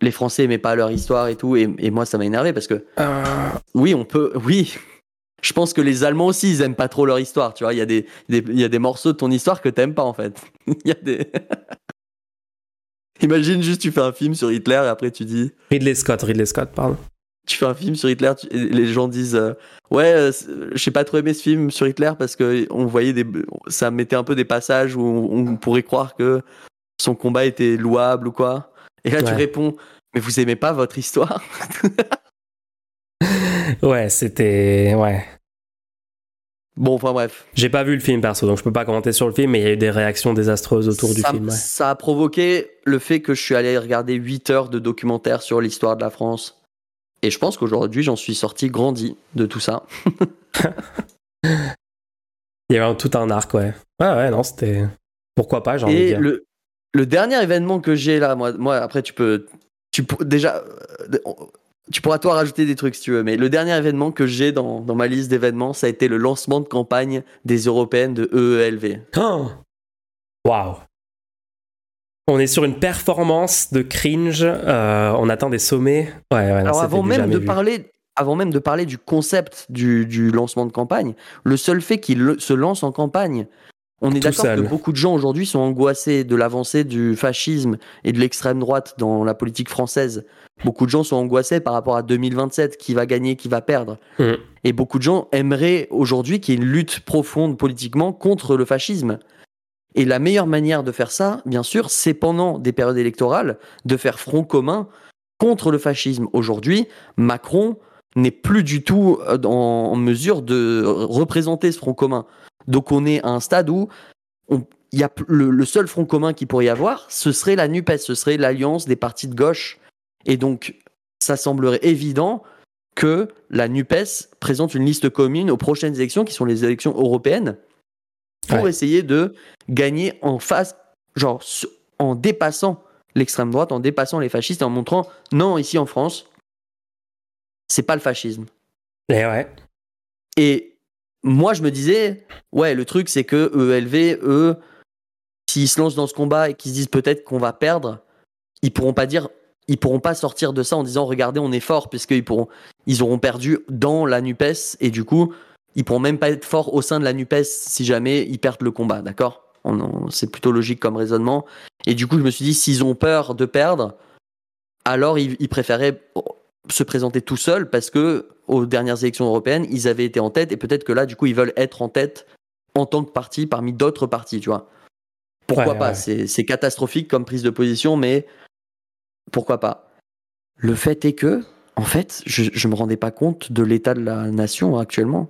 Les, Français aimaient pas leur histoire et tout, et, et moi, ça m'a énervé parce que Euh, oui, on peut, oui. je pense que les Allemands aussi, ils aiment pas trop leur histoire. Tu vois, il y a des, y a des morceaux de ton histoire que t'aimes pas en fait. Il y a des. Imagine juste, tu fais un film sur Hitler et après tu dis, Ridley Scott, Ridley Scott, pardon. Tu fais un film sur Hitler, tu- les gens disent, euh, ouais, euh, c'est- j'ai pas trop aimé ce film sur Hitler parce que on voyait des, ça mettait un peu des passages où on, on pourrait croire que son combat était louable ou quoi. Et là, tu réponds, mais vous aimez pas votre histoire? Ouais, c'était. Ouais. Bon, enfin bref. J'ai pas vu le film perso, donc je peux pas commenter sur le film, mais il y a eu des réactions désastreuses autour du film. ouais. ça a provoqué le fait que je suis allé regarder 8 heures de documentaire sur l'histoire de la France. Et je pense qu'aujourd'hui, j'en suis sorti grandi de tout ça. Il y avait un- tout un arc, ouais. Ouais, ouais, non, c'était. Pourquoi pas, j'ai envie de dire. le, le dernier événement que j'ai là, moi, moi après, tu peux. Tu, déjà, euh, tu pourras toi rajouter des trucs si tu veux, mais le dernier événement que j'ai dans, dans ma liste d'événements, ça a été le lancement de campagne des européennes de EELV. Oh Waouh On est sur une performance de cringe, euh, on atteint des sommets. Ouais, ouais, non, Alors c'était avant même de vu. parler, avant même de parler du concept du, du lancement de campagne, le seul fait qu'il se lance en campagne, on est d'accord que beaucoup de gens aujourd'hui sont angoissés de l'avancée du fascisme et de l'extrême droite dans la politique française. Beaucoup de gens sont angoissés par rapport à 2027, qui va gagner, qui va perdre. Mm. Et beaucoup de gens aimeraient aujourd'hui qu'il y ait une lutte profonde politiquement contre le fascisme. Et la meilleure manière de faire ça, bien sûr, c'est pendant des périodes électorales de faire front commun contre le fascisme. Aujourd'hui, Macron n'est plus du tout euh, en mesure de représenter ce front commun. Donc on est à un stade où y a le, le seul front commun qu'il pourrait y avoir, ce serait la NUPES, ce serait l'alliance des partis de gauche. Et donc, ça semblerait évident que la NUPES présente une liste commune aux prochaines élections, qui sont les élections européennes, pour Ouais. essayer de gagner en face, genre en dépassant l'extrême droite, en dépassant les fascistes et en montrant non, ici en France, c'est pas le fascisme. Et ouais. Et moi, je me disais, ouais, le truc, c'est que ELV, eux, s'ils se lancent dans ce combat et qu'ils se disent peut-être qu'on va perdre, ils pourront pas dire, ils pourront pas sortir de ça en disant, regardez, on est fort, puisqu'ils pourront, ils auront perdu dans la NUPES et du coup, ils pourront même pas être forts au sein de la NUPES si jamais ils perdent le combat, d'accord? C'est plutôt logique comme raisonnement. Et du coup, je me suis dit, s'ils ont peur de perdre, alors ils, ils préféraient se présenter tout seuls parce que aux dernières élections européennes, ils avaient été en tête et peut-être que là, du coup, ils veulent être en tête en tant que parti parmi d'autres partis, tu vois. Pourquoi Ouais, pas? ouais. C'est catastrophique comme prise de position, mais pourquoi pas? Le fait est que, en fait, je, je me rendais pas compte de l'état de la nation actuellement.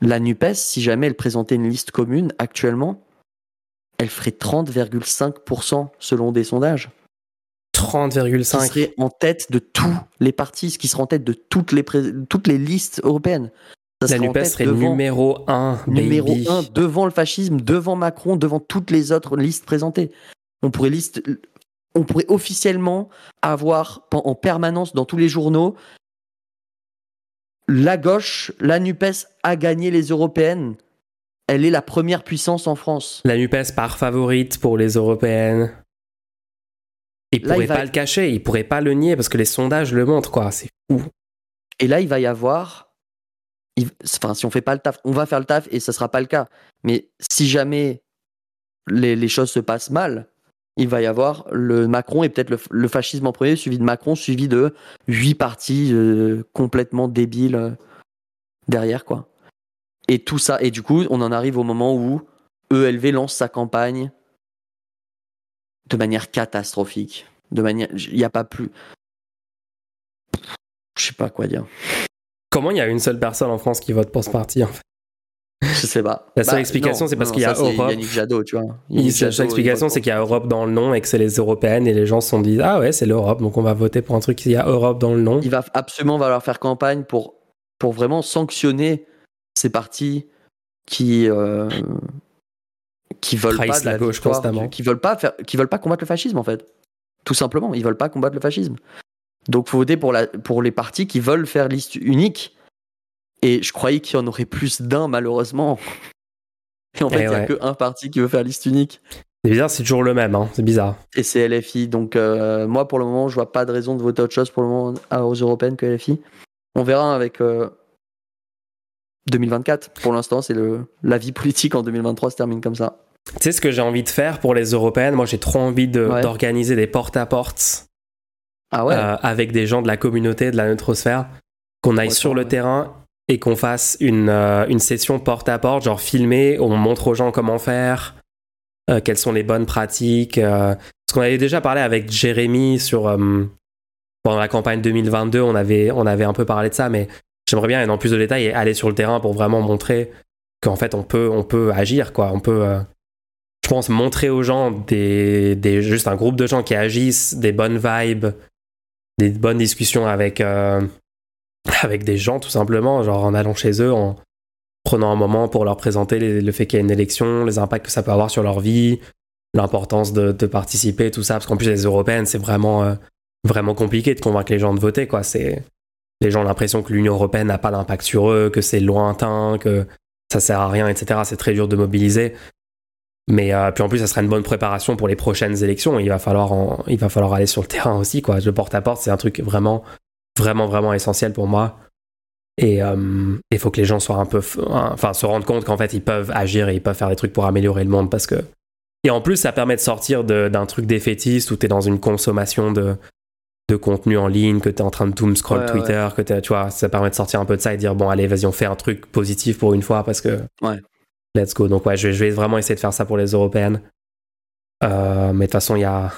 La NUPES, si jamais elle présentait une liste commune actuellement, elle ferait 30,5% selon des sondages qui 30,5. serait en tête de tous les partis, ce qui serait en tête de toutes les, pré- toutes les listes européennes. Ça La NUPES serait devant, numéro 1, numéro baby. 1 devant le fascisme, devant Macron, devant toutes les autres listes présentées. On pourrait, liste, on pourrait officiellement avoir en permanence dans tous les journaux la gauche, la NUPES a gagné les européennes. Elle est la première puissance en France. La NUPES part favorite pour les européennes. Il Là, pourrait il va- pas le cacher, il pourrait pas le nier parce que les sondages le montrent, quoi. C'est fou. Et là, il va y avoir. il- Enfin, si on fait pas le taf, on va faire le taf et ça sera pas le cas. Mais si jamais les, les choses se passent mal, il va y avoir le Macron et peut-être le, fascisme en premier, suivi de Macron, suivi de huit partis euh, complètement débiles euh, derrière, quoi. Et tout ça, et du coup, on en arrive au moment où ELV lance sa campagne de manière catastrophique. De manière. Il n'y a pas plus. Je sais pas quoi dire. Comment il y a une seule personne en France qui vote pour ce parti Je sais pas. La seule explication, c'est parce qu'il y a ça, Europe. Yannick Jadot, tu vois. La seule explication, c'est qu'il y a Europe dans le nom et que c'est les européennes et les gens se sont dit Ah ouais, c'est l'Europe, donc on va voter pour un truc qui a Europe dans le nom. Il va absolument falloir faire campagne pour, pour vraiment sanctionner ces partis qui, euh, qui veulent Trahissent pas de la gauche victoire constamment. du- qui veulent pas faire, qui veulent pas combattre le fascisme en fait. Tout simplement, ils veulent pas combattre le fascisme. Donc faut voter pour, la, pour les partis qui veulent faire liste unique. Et je croyais qu'il y en aurait plus d'un malheureusement. Et en fait, Eh il n'y a ouais. que un parti qui veut faire liste unique. C'est bizarre, c'est toujours le même, hein. c'est bizarre. et c'est LFI. Donc euh, moi, pour le moment, je vois pas de raison de voter autre chose pour le moment à- aux européennes que LFI. On verra avec euh, 2024. Pour l'instant, c'est le la vie politique en 2023 se termine comme ça. Tu sais ce que j'ai envie de faire pour les européennes? Moi, j'ai trop envie de- Ouais. d'organiser des porte-à-porte Ah ouais? euh, avec des gens de la communauté, de la neutrosphère, qu'on aille Ouais, sur le terrain et qu'on fasse une, euh, une session porte-à-porte, genre filmée, on montre aux gens comment faire, euh, quelles sont les bonnes pratiques. euh, parce qu'on avait déjà parlé avec Jérémy sur. pendant la campagne 2022, on avait, un peu parlé de ça, mais j'aimerais bien aller dans plus de détails et aller sur le terrain pour vraiment montrer qu'en fait, on peut, agir, quoi. On peut. je pense montrer aux gens des, des, juste un groupe de gens qui agissent, des bonnes vibes, des bonnes discussions avec, avec des gens, tout simplement, genre en allant chez eux, en prenant un moment pour leur présenter le fait qu'il y a une élection, les impacts que ça peut avoir sur leur vie, l'importance de, participer, tout ça, parce qu'en plus, les européennes, c'est vraiment, euh, vraiment compliqué de convaincre les gens de voter, quoi. C'est, les gens ont l'impression que l'Union européenne n'a pas d'impact sur eux, que c'est lointain, que ça sert à rien, etc. C'est très dur de mobiliser. Mais euh, puis en plus, ça sera une bonne préparation pour les prochaines élections. Il va falloir, il va falloir aller sur le terrain aussi, quoi. Le porte-à-porte, c'est un truc vraiment, vraiment, vraiment essentiel pour moi. Et il faut que les gens soient un peu, enfin, se rendent compte qu'en fait, ils peuvent agir et ils peuvent faire des trucs pour améliorer le monde parce que. Et en plus, ça permet de sortir d'un truc défaitiste où t'es dans une consommation de, de contenu en ligne, que t'es en train de doom scroll Ouais, Twitter, que t'es, tu vois, ça permet de sortir un peu de ça et dire bon, allez, vas-y, on fait un truc positif pour une fois parce que. Ouais. Let's go. Donc, ouais, je vais, je vais vraiment essayer de faire ça pour les européennes. Euh, mais de toute façon, il y a,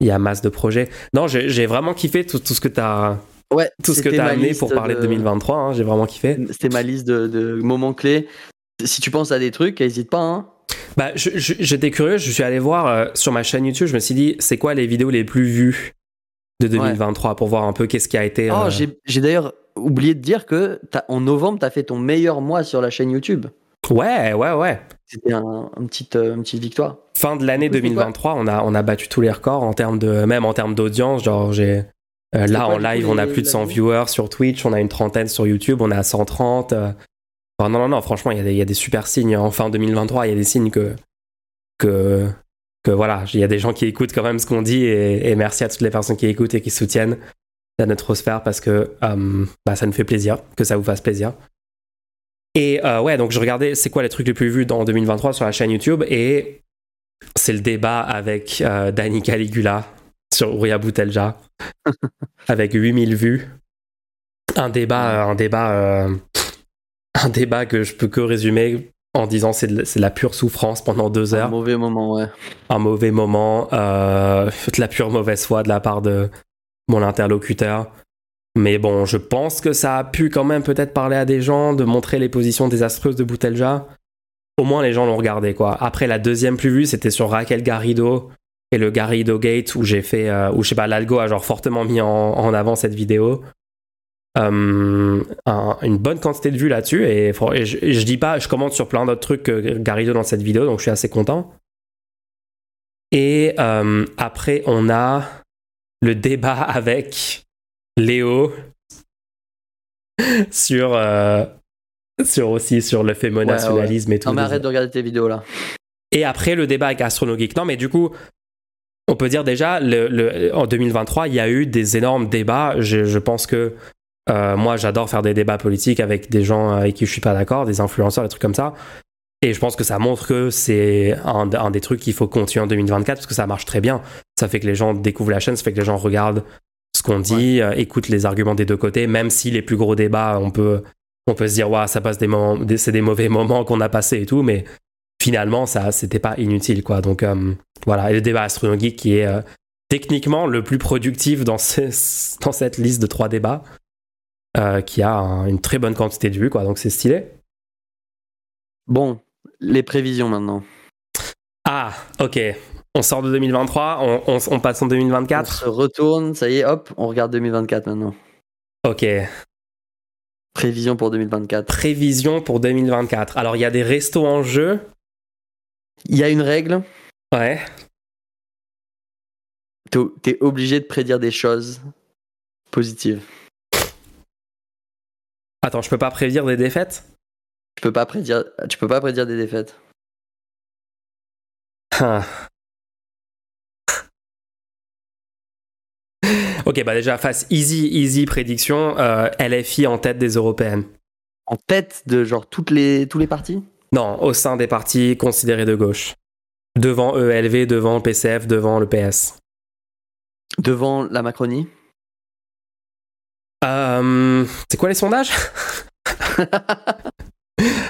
il y a masse de projets. Non, j'ai vraiment kiffé tout, tout ce que t'as Ouais, tout ce que t'as ma amené pour parler de 2023. hein, j'ai vraiment kiffé. C'était ma liste de, de moments clés. Si tu penses à des trucs, n'hésite pas. Hein. Bah, j'étais curieux, je suis allé voir euh, sur ma chaîne YouTube, je me suis dit, c'est quoi les vidéos les plus vues de 2023 pour voir un peu qu'est-ce qui a été. Oh, euh, j'ai j'ai d'ailleurs oublié de dire que en novembre, tu as fait ton meilleur mois sur la chaîne YouTube. Ouais, ouais, ouais. C'était un, euh, une petite victoire. Fin de l'année Du coup, c'est 2023, on a, on a battu tous les records en termes de, même en termes d'audience. Genre, j'ai. euh, là, en live, on a plus de la 100 vue viewers sur Twitch, on a une trentaine sur YouTube, on a 130. euh. Enfin, non, non, non, franchement, il y, a des- il y a des super signes. En fin 2023, il y a des signes que. que que voilà, il y a des gens qui écoutent quand même ce qu'on dit et, et merci à toutes les personnes qui écoutent et qui soutiennent la Neutrosphère parce que bah, ça nous fait plaisir, que ça vous fasse plaisir. Et euh, ouais, donc je regardais c'est quoi les trucs les plus vus dans 2023 sur la chaîne YouTube et c'est le débat avec euh, Danny Caligula sur Ouria Boutelja avec 8000 vues. Un débat, un débat, euh, un débat que je peux que résumer en disant c'est de, c'est de la pure souffrance pendant deux Un heures mauvais moment, ouais. un mauvais moment, euh, de la pure mauvaise foi de la part de mon interlocuteur. Mais bon, je pense que ça a pu quand même peut-être parler à des gens, de montrer les positions désastreuses de Boutelja. Au moins, les gens l'ont regardé, quoi. Après, la deuxième plus vue, c'était sur Raquel Garrido et le Garrido Gate, où j'ai fait, euh, où je sais pas, l'algo a genre fortement mis en, avant cette vidéo. Euh, un- une bonne quantité de vues là-dessus, et je dis pas, je commente sur plein d'autres trucs que Garrido dans cette vidéo, donc je suis assez content. Et euh, après, on a le débat avec Léo sur, euh, sur aussi sur le fémonationalisme et tout. Non, mais arrête de regarder tes vidéos là. Et après, le débat avec Astronogeek. Non, mais du coup, on peut dire déjà, le, le- en 2023, il y a eu des énormes débats. Je, je pense que euh, moi, j'adore faire des débats politiques avec des gens avec qui je suis pas d'accord, des influenceurs, des trucs comme ça. Et je pense que ça montre que c'est un, un des trucs qu'il faut continuer en 2024 parce que ça marche très bien. Ça fait que les gens découvrent la chaîne, ça fait que les gens regardent ce qu'on dit, euh, écoutent les arguments des deux côtés, même si les plus gros débats, on peut, on peut se dire, ouais, ça passe des moments, c'est des mauvais moments qu'on a passés et tout, mais finalement, ça, c'était pas inutile, quoi. Donc, euh, voilà. Et le débat astronomique qui est euh, techniquement le plus productif dans, ce- dans cette liste de trois débats, euh, qui a un- une très bonne quantité de vues, quoi. Donc, c'est stylé. Bon, les prévisions maintenant. Ah, ok. On sort de 2023, on, on- on passe en On 2024. se retourne, ça y est, hop, on regarde 2024 maintenant. Ok. Prévision pour 2024. Prévision pour 2024. Alors, il y a des restos en jeu. Il y a une règle, Ouais. t'es t'es obligé de prédire des choses positives. Attends, je peux pas prédire des défaites? Tu peux pas prédire, tu peux pas prédire des défaites. Ok, bah déjà, face easy, easy prédiction, euh, LFI en tête des européennes. En tête de genre toutes les, tous les partis? Non, au sein des partis considérés de gauche. Devant ELV, devant PCF, devant le PS. Devant la Macronie? Euh, c'est quoi les sondages?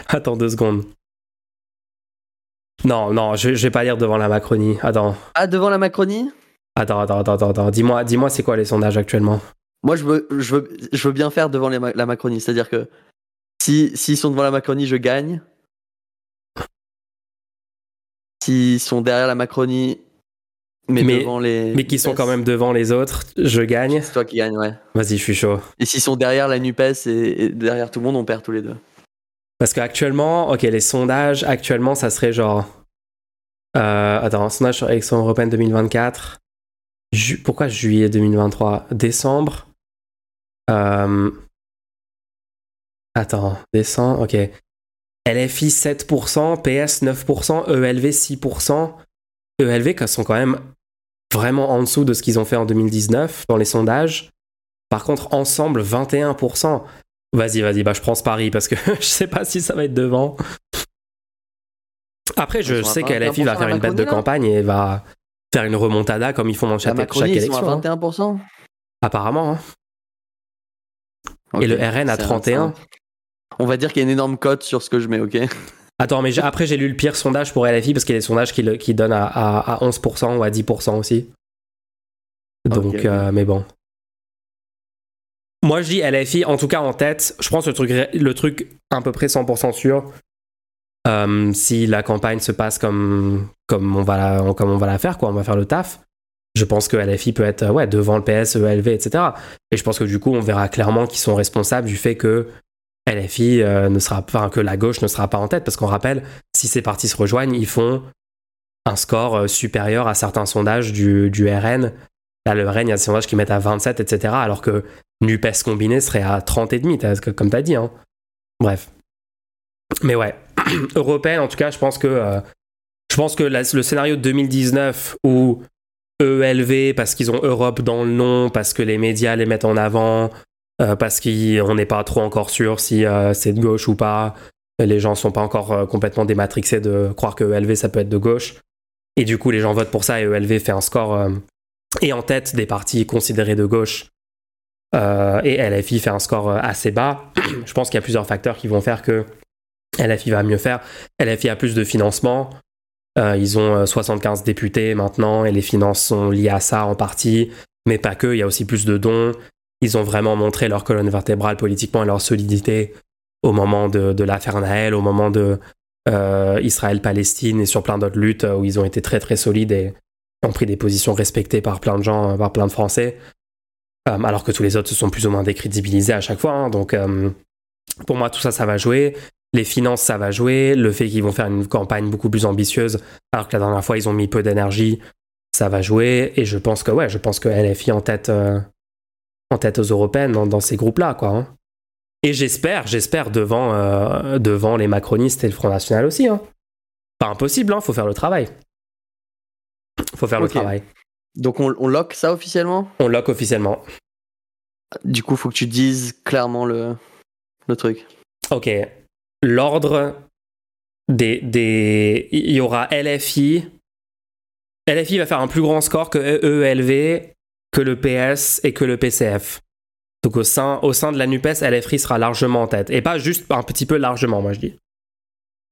Attends deux secondes. Non, non, je, je vais pas lire devant la Macronie. Attends, Ah, devant la Macronie? Attends, attends, attends, attends. Dis-moi, dis-moi, c'est quoi les sondages actuellement? Moi, je veux, je veux, je veux bien faire devant les la Macronie. C'est-à-dire que si s'ils sont devant la Macronie, je gagne. S'ils sont derrière la Macronie, mais, Mais- devant les. Mais qui sont quand même devant les autres, je gagne. C'est toi qui gagne, ouais. Vas-y, je suis chaud. Et s'ils sont derrière la NUPES et, et derrière tout le monde, on perd tous les deux. Parce qu'actuellement, ok, les sondages, actuellement, ça serait genre. Euh, attends, sondage sur élection européenne 2024. Ju- Pourquoi juillet 2023 Décembre? Euh, Attends, décembre, ok. LFI 7%, PS 9%, ELV 6%. ELV qui sont quand même vraiment en dessous de ce qu'ils ont fait en 2019 dans les sondages. Par contre, ensemble, 21%. Vas-y, vas-y, bah je prends ce pari parce que je sais pas si ça va être devant. Après, je sais que LFI va 21% faire une bête de campagne et va faire une remontada comme ils font dans chaque, chaque élection. à hein. 21%. Apparemment. hein. Et le RN à c'est 31. ça. On va dire qu'il y a une énorme cote sur ce que je mets, ok? Attends, mais après, j'ai lu le pire sondage pour LFI parce qu'il y a des sondages qui, le- qui donnent à, à- à 11% ou à 10% aussi. Donc, euh, mais bon. Moi, je dis LFI, en tout cas en tête. Je pense le truc, le truc à peu près 100% sûr. Euh, si la campagne se passe comme, comme, on va la, comme on va la faire, quoi, on va faire le taf. Je pense que LFI peut être ouais, devant le PS, ELV, etc. Et je pense que du coup, on verra clairement qu'ils sont responsables du fait que LFI euh, ne sera pas, que la gauche ne sera pas en tête. Parce qu'on rappelle, si ces partis se rejoignent, ils font un score euh, supérieur à certains sondages du, RN. Là, le RN, il y a des sondages qui mettent à 27, etc. Alors que NUPES combiné serait à 30 et demi, t'as- comme tu as dit. Hein. Bref. Mais ouais, européenne, en tout cas, je pense que, euh, je pense que le scénario de 2019 où ELV, parce qu'ils ont Europe dans le nom, parce que les médias les mettent en avant, euh, parce qu'on n'est pas trop encore sûr si euh, c'est de gauche ou pas. Les gens sont pas encore complètement dématrixés de croire que ELV ça peut être de gauche. Et du coup, les gens votent pour ça et ELV fait un score et en tête des partis considérés de gauche. Et LFI fait un score assez bas. Je pense qu'il y a plusieurs facteurs qui vont faire que LFI va mieux faire. LFI a plus de financement. Euh, ils ont euh, 75 députés maintenant et les finances sont liées à ça en partie, mais pas que. Il y a aussi plus de dons. Ils ont vraiment montré leur colonne vertébrale politiquement et leur solidité au moment de, l'affaire Naël, au moment de euh, Israël-Palestine et sur plein d'autres luttes euh, où ils ont été très très solides et ont pris des positions respectées par plein de gens, euh, par plein de Français. Euh, alors que tous les autres se sont plus ou moins décrédibilisés à chaque fois. hein. Donc euh, pour moi, tout ça, ça va jouer. Les finances, ça va jouer. Le fait qu'ils vont faire une campagne beaucoup plus ambitieuse, alors que la dernière fois, ils ont mis peu d'énergie, ça va jouer. Et je pense que, ouais, je pense que LFI en tête, euh, en tête aux européennes dans, dans ces groupes-là, quoi. hein. Et j'espère, j'espère devant, euh, devant les macronistes et le Front National aussi. Hein. Pas impossible, hein, faut faire le travail. Faut faire le travail. Donc on, on lock ça officiellement? On lock officiellement. Du coup, faut que tu dises clairement le, le truc. Ok. L'ordre des, des. Il y aura LFI. LFI va faire un plus grand score que EELV, que le PS et que le PCF. Donc au sein, au sein de la NUPES, LFI sera largement en tête. Et pas juste un petit peu largement, moi je dis.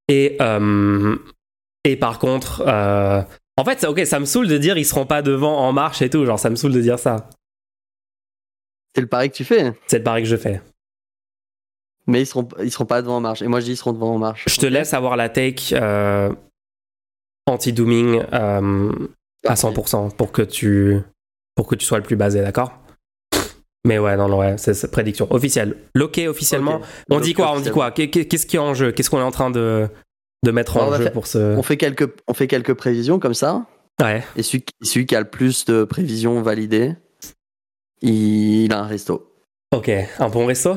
Et, euh, et par contre. euh, en fait, ça- ok, ça me saoule de dire ils seront pas devant en marche et tout. Genre, ça me saoule de dire ça. C'est le pari que tu fais, C'est le pari que je fais. Mais ils seront, ils seront pas devant en marche. Et moi, je dis ils seront devant en marche. Je te laisse avoir la take euh, anti-dooming euh, à 100% pour que tu pour que tu sois le plus basé, d'accord? Mais ouais, non, non, ouais, c'est prédiction officielle. Loqué officiellement. On dit quoi? On dit quoi? Qu'est- Qu'est-ce qui est en jeu? Qu'est-ce qu'on est en train de, de mettre On en jeu pour ce. On fait quelques, on fait quelques prévisions comme ça. Ouais. Et celui qui a le plus de prévisions validées, il, a un resto. Ok, un bon resto?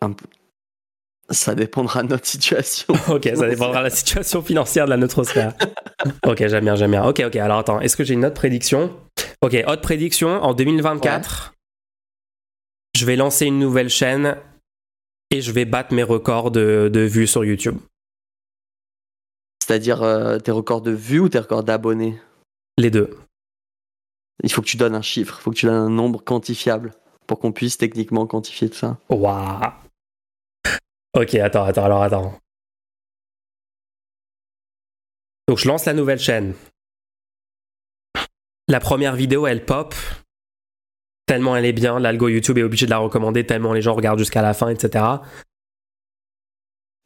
Un peu- Ça dépendra de notre situation. Ok, ça dépendra de la situation financière de la neutrosphère. ok, j'aime bien, j'aime bien. Ok, ok, alors attends, est-ce que j'ai une autre prédiction? Ok, autre prédiction, en 2024, je vais lancer une nouvelle chaîne et je vais battre mes records de, de vues sur YouTube. C'est-à-dire euh, tes records de vues ou tes records d'abonnés? Les deux. Il faut que tu donnes un chiffre, il faut que tu donnes un nombre quantifiable pour qu'on puisse techniquement quantifier tout ça. Waouh. Ok, attends, attends, alors attends. Donc je lance la nouvelle chaîne. La première vidéo, elle pop. Tellement elle est bien, l'algo YouTube est obligé de la recommander, tellement les gens regardent jusqu'à la fin, etc.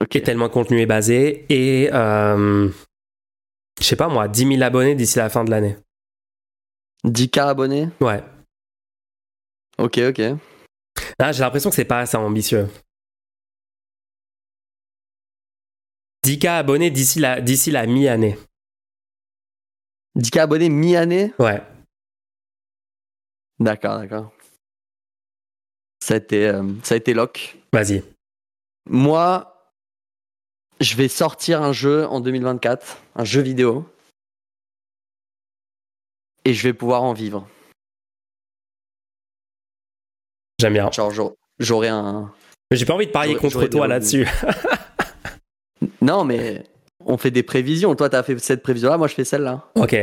Ok. Et tellement le contenu est basé. Et euh, je sais pas moi, 10 000 abonnés d'ici la fin de l'année. 10K abonnés? Ouais. Ok, ok. Ah, j'ai l'impression que c'est pas assez ambitieux. 10K abonnés d'ici la, d'ici la mi-année. 10K abonnés mi-année? Ouais. D'accord, d'accord. Ça a été, euh, ça a été lock. Vas-y. Moi, je vais sortir un jeu en 2024, un jeu vidéo. Et je vais pouvoir en vivre. J'aime bien. Genre, j'aurai- un. Mais J'ai pas envie de parier contre toi des là-dessus. Non, mais on fait des prévisions. Toi, t'as fait cette prévision-là, moi, je fais celle-là. ok.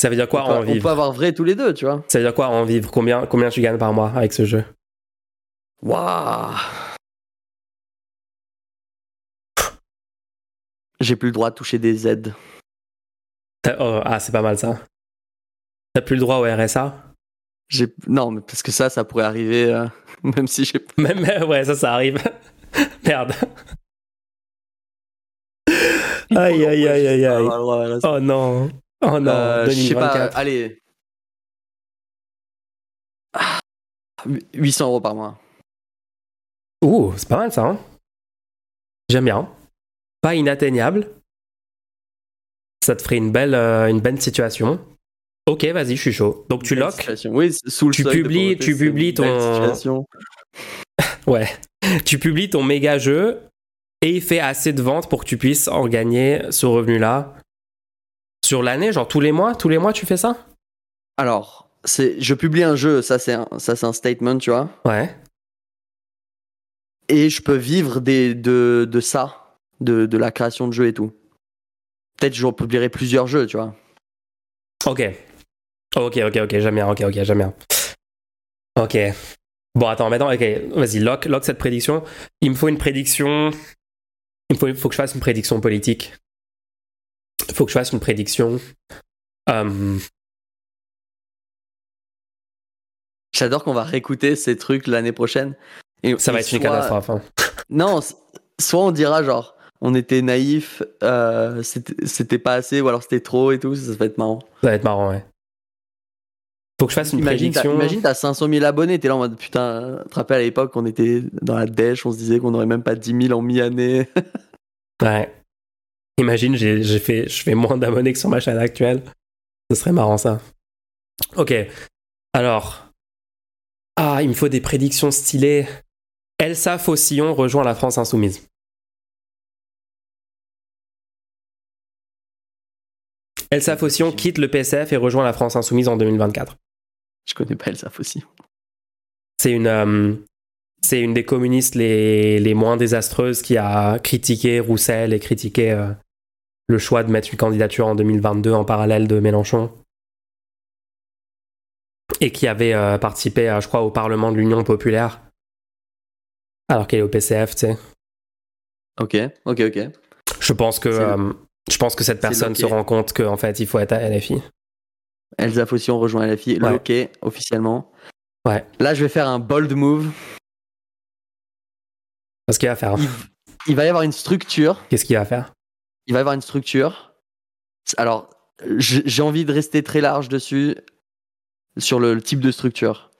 Ça veut dire quoi on, peut, en on peut vivre avoir vrai tous les deux, tu vois. Ça veut dire quoi en vivre? Combien, combien tu gagnes par mois avec ce jeu? Waouh J'ai plus le droit de toucher des aides. Oh, Ah, c'est pas mal ça. T'as plus le droit au RSA J'ai non, mais parce que ça, ça pourrait arriver, euh, même si j'ai. Même, ouais, ça, ça arrive. Merde. Aïe, aïe, aïe, aïe, aïe. Oh non. Oh non, Euh, je sais pas. 2024. Allez. Ah, 800 euros par mois. Ouh, c'est pas mal ça. hein. J'aime bien. Pas inatteignable. Ça te ferait une belle, euh, une belle situation. Ok, vas-y, je suis chaud. Donc tu Belle lock. situation. Oui, sous le Tu publies- tu publies ton-. Ouais. Tu publies ton méga jeu et il fait assez de ventes pour que tu puisses en gagner ce revenu-là sur l'année, genre tous les mois, tous les mois tu fais ça? Alors, c'est, je publie un jeu, ça c'est un, ça c'est un statement, tu vois. Ouais. Et je peux vivre des, de, de ça, de, de la création de jeux et tout. Peut-être je publierai plusieurs jeux, tu vois. Ok. Ok, ok, ok, j'aime bien, ok, ok, j'aime bien. Ok. Bon, attends, maintenant, ok, vas-y, lock, lock cette prédiction. Il me faut une prédiction. Il faut, faut que je fasse une prédiction politique. Il faut que je fasse une prédiction. Euh, J'adore qu'on va réécouter ces trucs l'année prochaine. Et, ça va et être une soit- catastrophe. hein. Non, soit on dira genre, on était naïf, euh, c'était pas assez, ou alors c'était trop et tout, ça, ça va être marrant. Ça va être marrant, ouais. Faut que je fasse une Imagine, prédiction. imagine, t'as 500 000 abonnés, t'es là en mode putain, tu te rappelles à l'époque, on était dans la dèche, on se disait qu'on aurait même pas 10 000 en mi-année. Ouais. Imagine, j'ai, j'ai fait, je fais moins d'abonnés que sur ma chaîne actuelle. Ce serait marrant ça. Ok. Alors. Ah, il me faut des prédictions stylées. Elsa Faucillon rejoint la France Insoumise. Elsa Faucillon quitte le PSF et rejoint la France Insoumise en 2024. Je connais pas Elsa aussi. C'est une, euh, c'est une des communistes les, les moins désastreuses qui a critiqué Roussel et critiqué euh, le choix de mettre une candidature en 2022 en parallèle de Mélenchon. Et qui avait euh, participé, euh, je crois, au Parlement de l'Union populaire. Alors qu'elle est au PCF, tu sais. Ok, ok, ok. Je pense que, le- euh, je pense que cette personne se rend compte qu'en fait, il faut être à LFI. Elsa Faucillon rejoint LFI, Ouais. loqué officiellement. Ouais. Là, je vais faire un bold move. Parce qu'il va faire. Il, il va y avoir une structure. Qu'est-ce qu'il va faire Il va y avoir une structure. Alors, j'ai envie de rester très large dessus, sur le, le type de structure.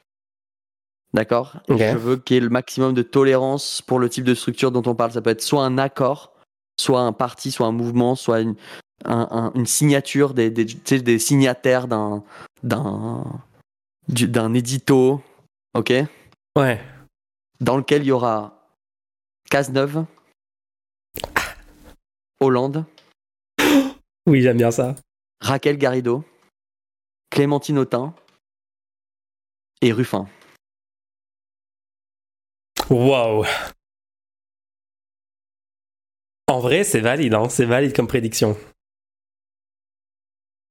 D'accord? Je veux qu'il y ait le maximum de tolérance pour le type de structure dont on parle. Ça peut être soit un accord, soit un parti, soit un mouvement, soit une, un- un- une signature, des, signataires d'un d'un du- d'un édito, ok? Ouais. Dans lequel il y aura Cazeneuve, Hollande, Oui, j'aime bien ça. Raquel Garrido, Clémentine Autain et Ruffin. Wow. En vrai, c'est valide, hein, c'est valide comme prédiction.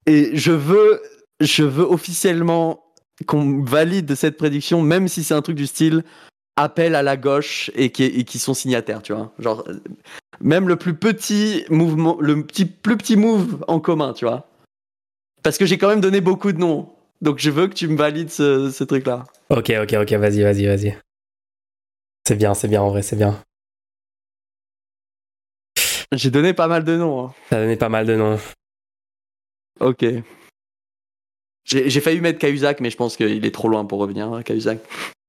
Et je veux, je veux officiellement qu'on valide cette prédiction, même si c'est un truc du style appel à la gauche et qui, et qui sont signataires, tu vois. Genre, même le plus petit mouvement, le petit, plus petit move en commun, tu vois. Parce que j'ai quand même donné beaucoup de noms. Donc je veux que tu me valides ce, ce truc-là. Ok, ok, ok, vas-y, vas-y, vas-y. C'est bien, c'est bien, en vrai, c'est bien. J'ai donné pas mal de noms. hein. T'as donné pas mal de noms. Ok. J'ai j'ai failli mettre Cahuzac, mais je pense qu'il est trop loin pour revenir, hein, Cahuzac.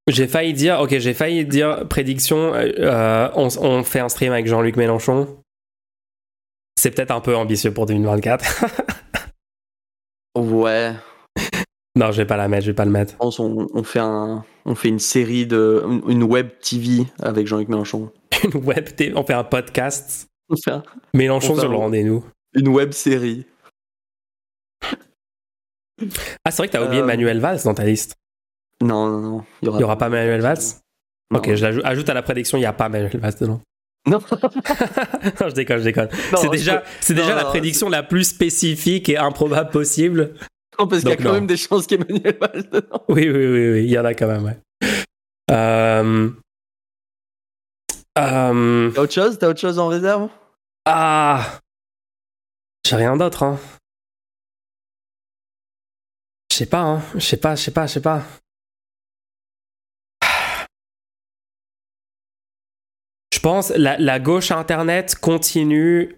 J'ai failli dire, ok, j'ai failli dire prédiction, euh, euh, on, on fait un stream avec Jean-Luc Mélenchon. C'est peut-être un peu ambitieux pour 2024. Ouais. non, je vais pas la mettre, je vais pas le mettre. On, on fait un, on fait une série de, une, web TV avec Jean-Luc Mélenchon. Une web, TV, on fait un podcast. On fait un- Mélenchon On fait sur le rendez-nous. une web série. Ah, c'est vrai que t'as oublié Euh, Manuel Valls dans ta liste. Non, non, non. Il y aura, pas Manuel Valls Non. Ok, je ajoute à la prédiction, il n'y a pas Manuel Valls dedans. Non. non, je déconne, je déconne. C'est déjà, c'est déjà non, la prédiction la plus spécifique et improbable possible. Non, parce qu'il y a quand même des chances qu'Emmanuel Valls dedans. Oui, oui, oui, oui, il y en a quand même, ouais. Euh... Euh... T'as autre chose? T'as autre chose en réserve? Ah J'ai rien d'autre, hein. Je sais pas, hein. Je sais pas, je sais pas, je sais pas. Pense la, la gauche Internet continue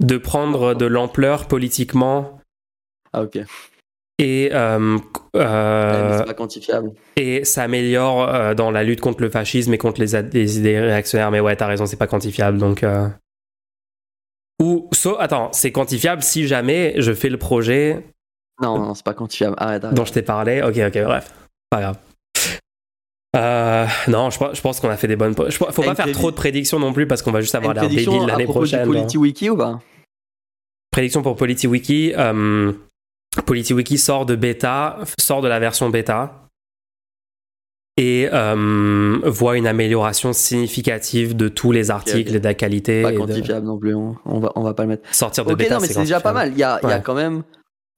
de prendre de l'ampleur politiquement Ah, ok. et, euh, euh, c'est pas quantifiable. et s'améliore euh, dans la lutte contre le fascisme et contre les, idées réactionnaires. Mais ouais, t'as raison, c'est pas quantifiable. Donc, ou so, attends, c'est quantifiable si jamais je fais le projet Non, non, c'est pas quantifiable. Arrête, arrête. dont je t'ai parlé. Ok, ok, bref, pas grave. Euh, non, je, pense- je pense qu'on a fait des bonnes. Je, faut pas faire trop de prédictions non plus parce qu'on va juste avoir l'air prédiction débile l'année prochaine. du genre. PolitiWiki ou pas? Prédiction pour PolitiWiki. Euh, PolitiWiki sort de bêta, sort de la version bêta et euh, voit une amélioration significative de tous les articles ok. et de la qualité. Pas de- quantifiable non plus. On, on va, on va pas le mettre. Sortir de Ok, bêta, non, mais c'est déjà pas mal. Il y a, il y a quand même,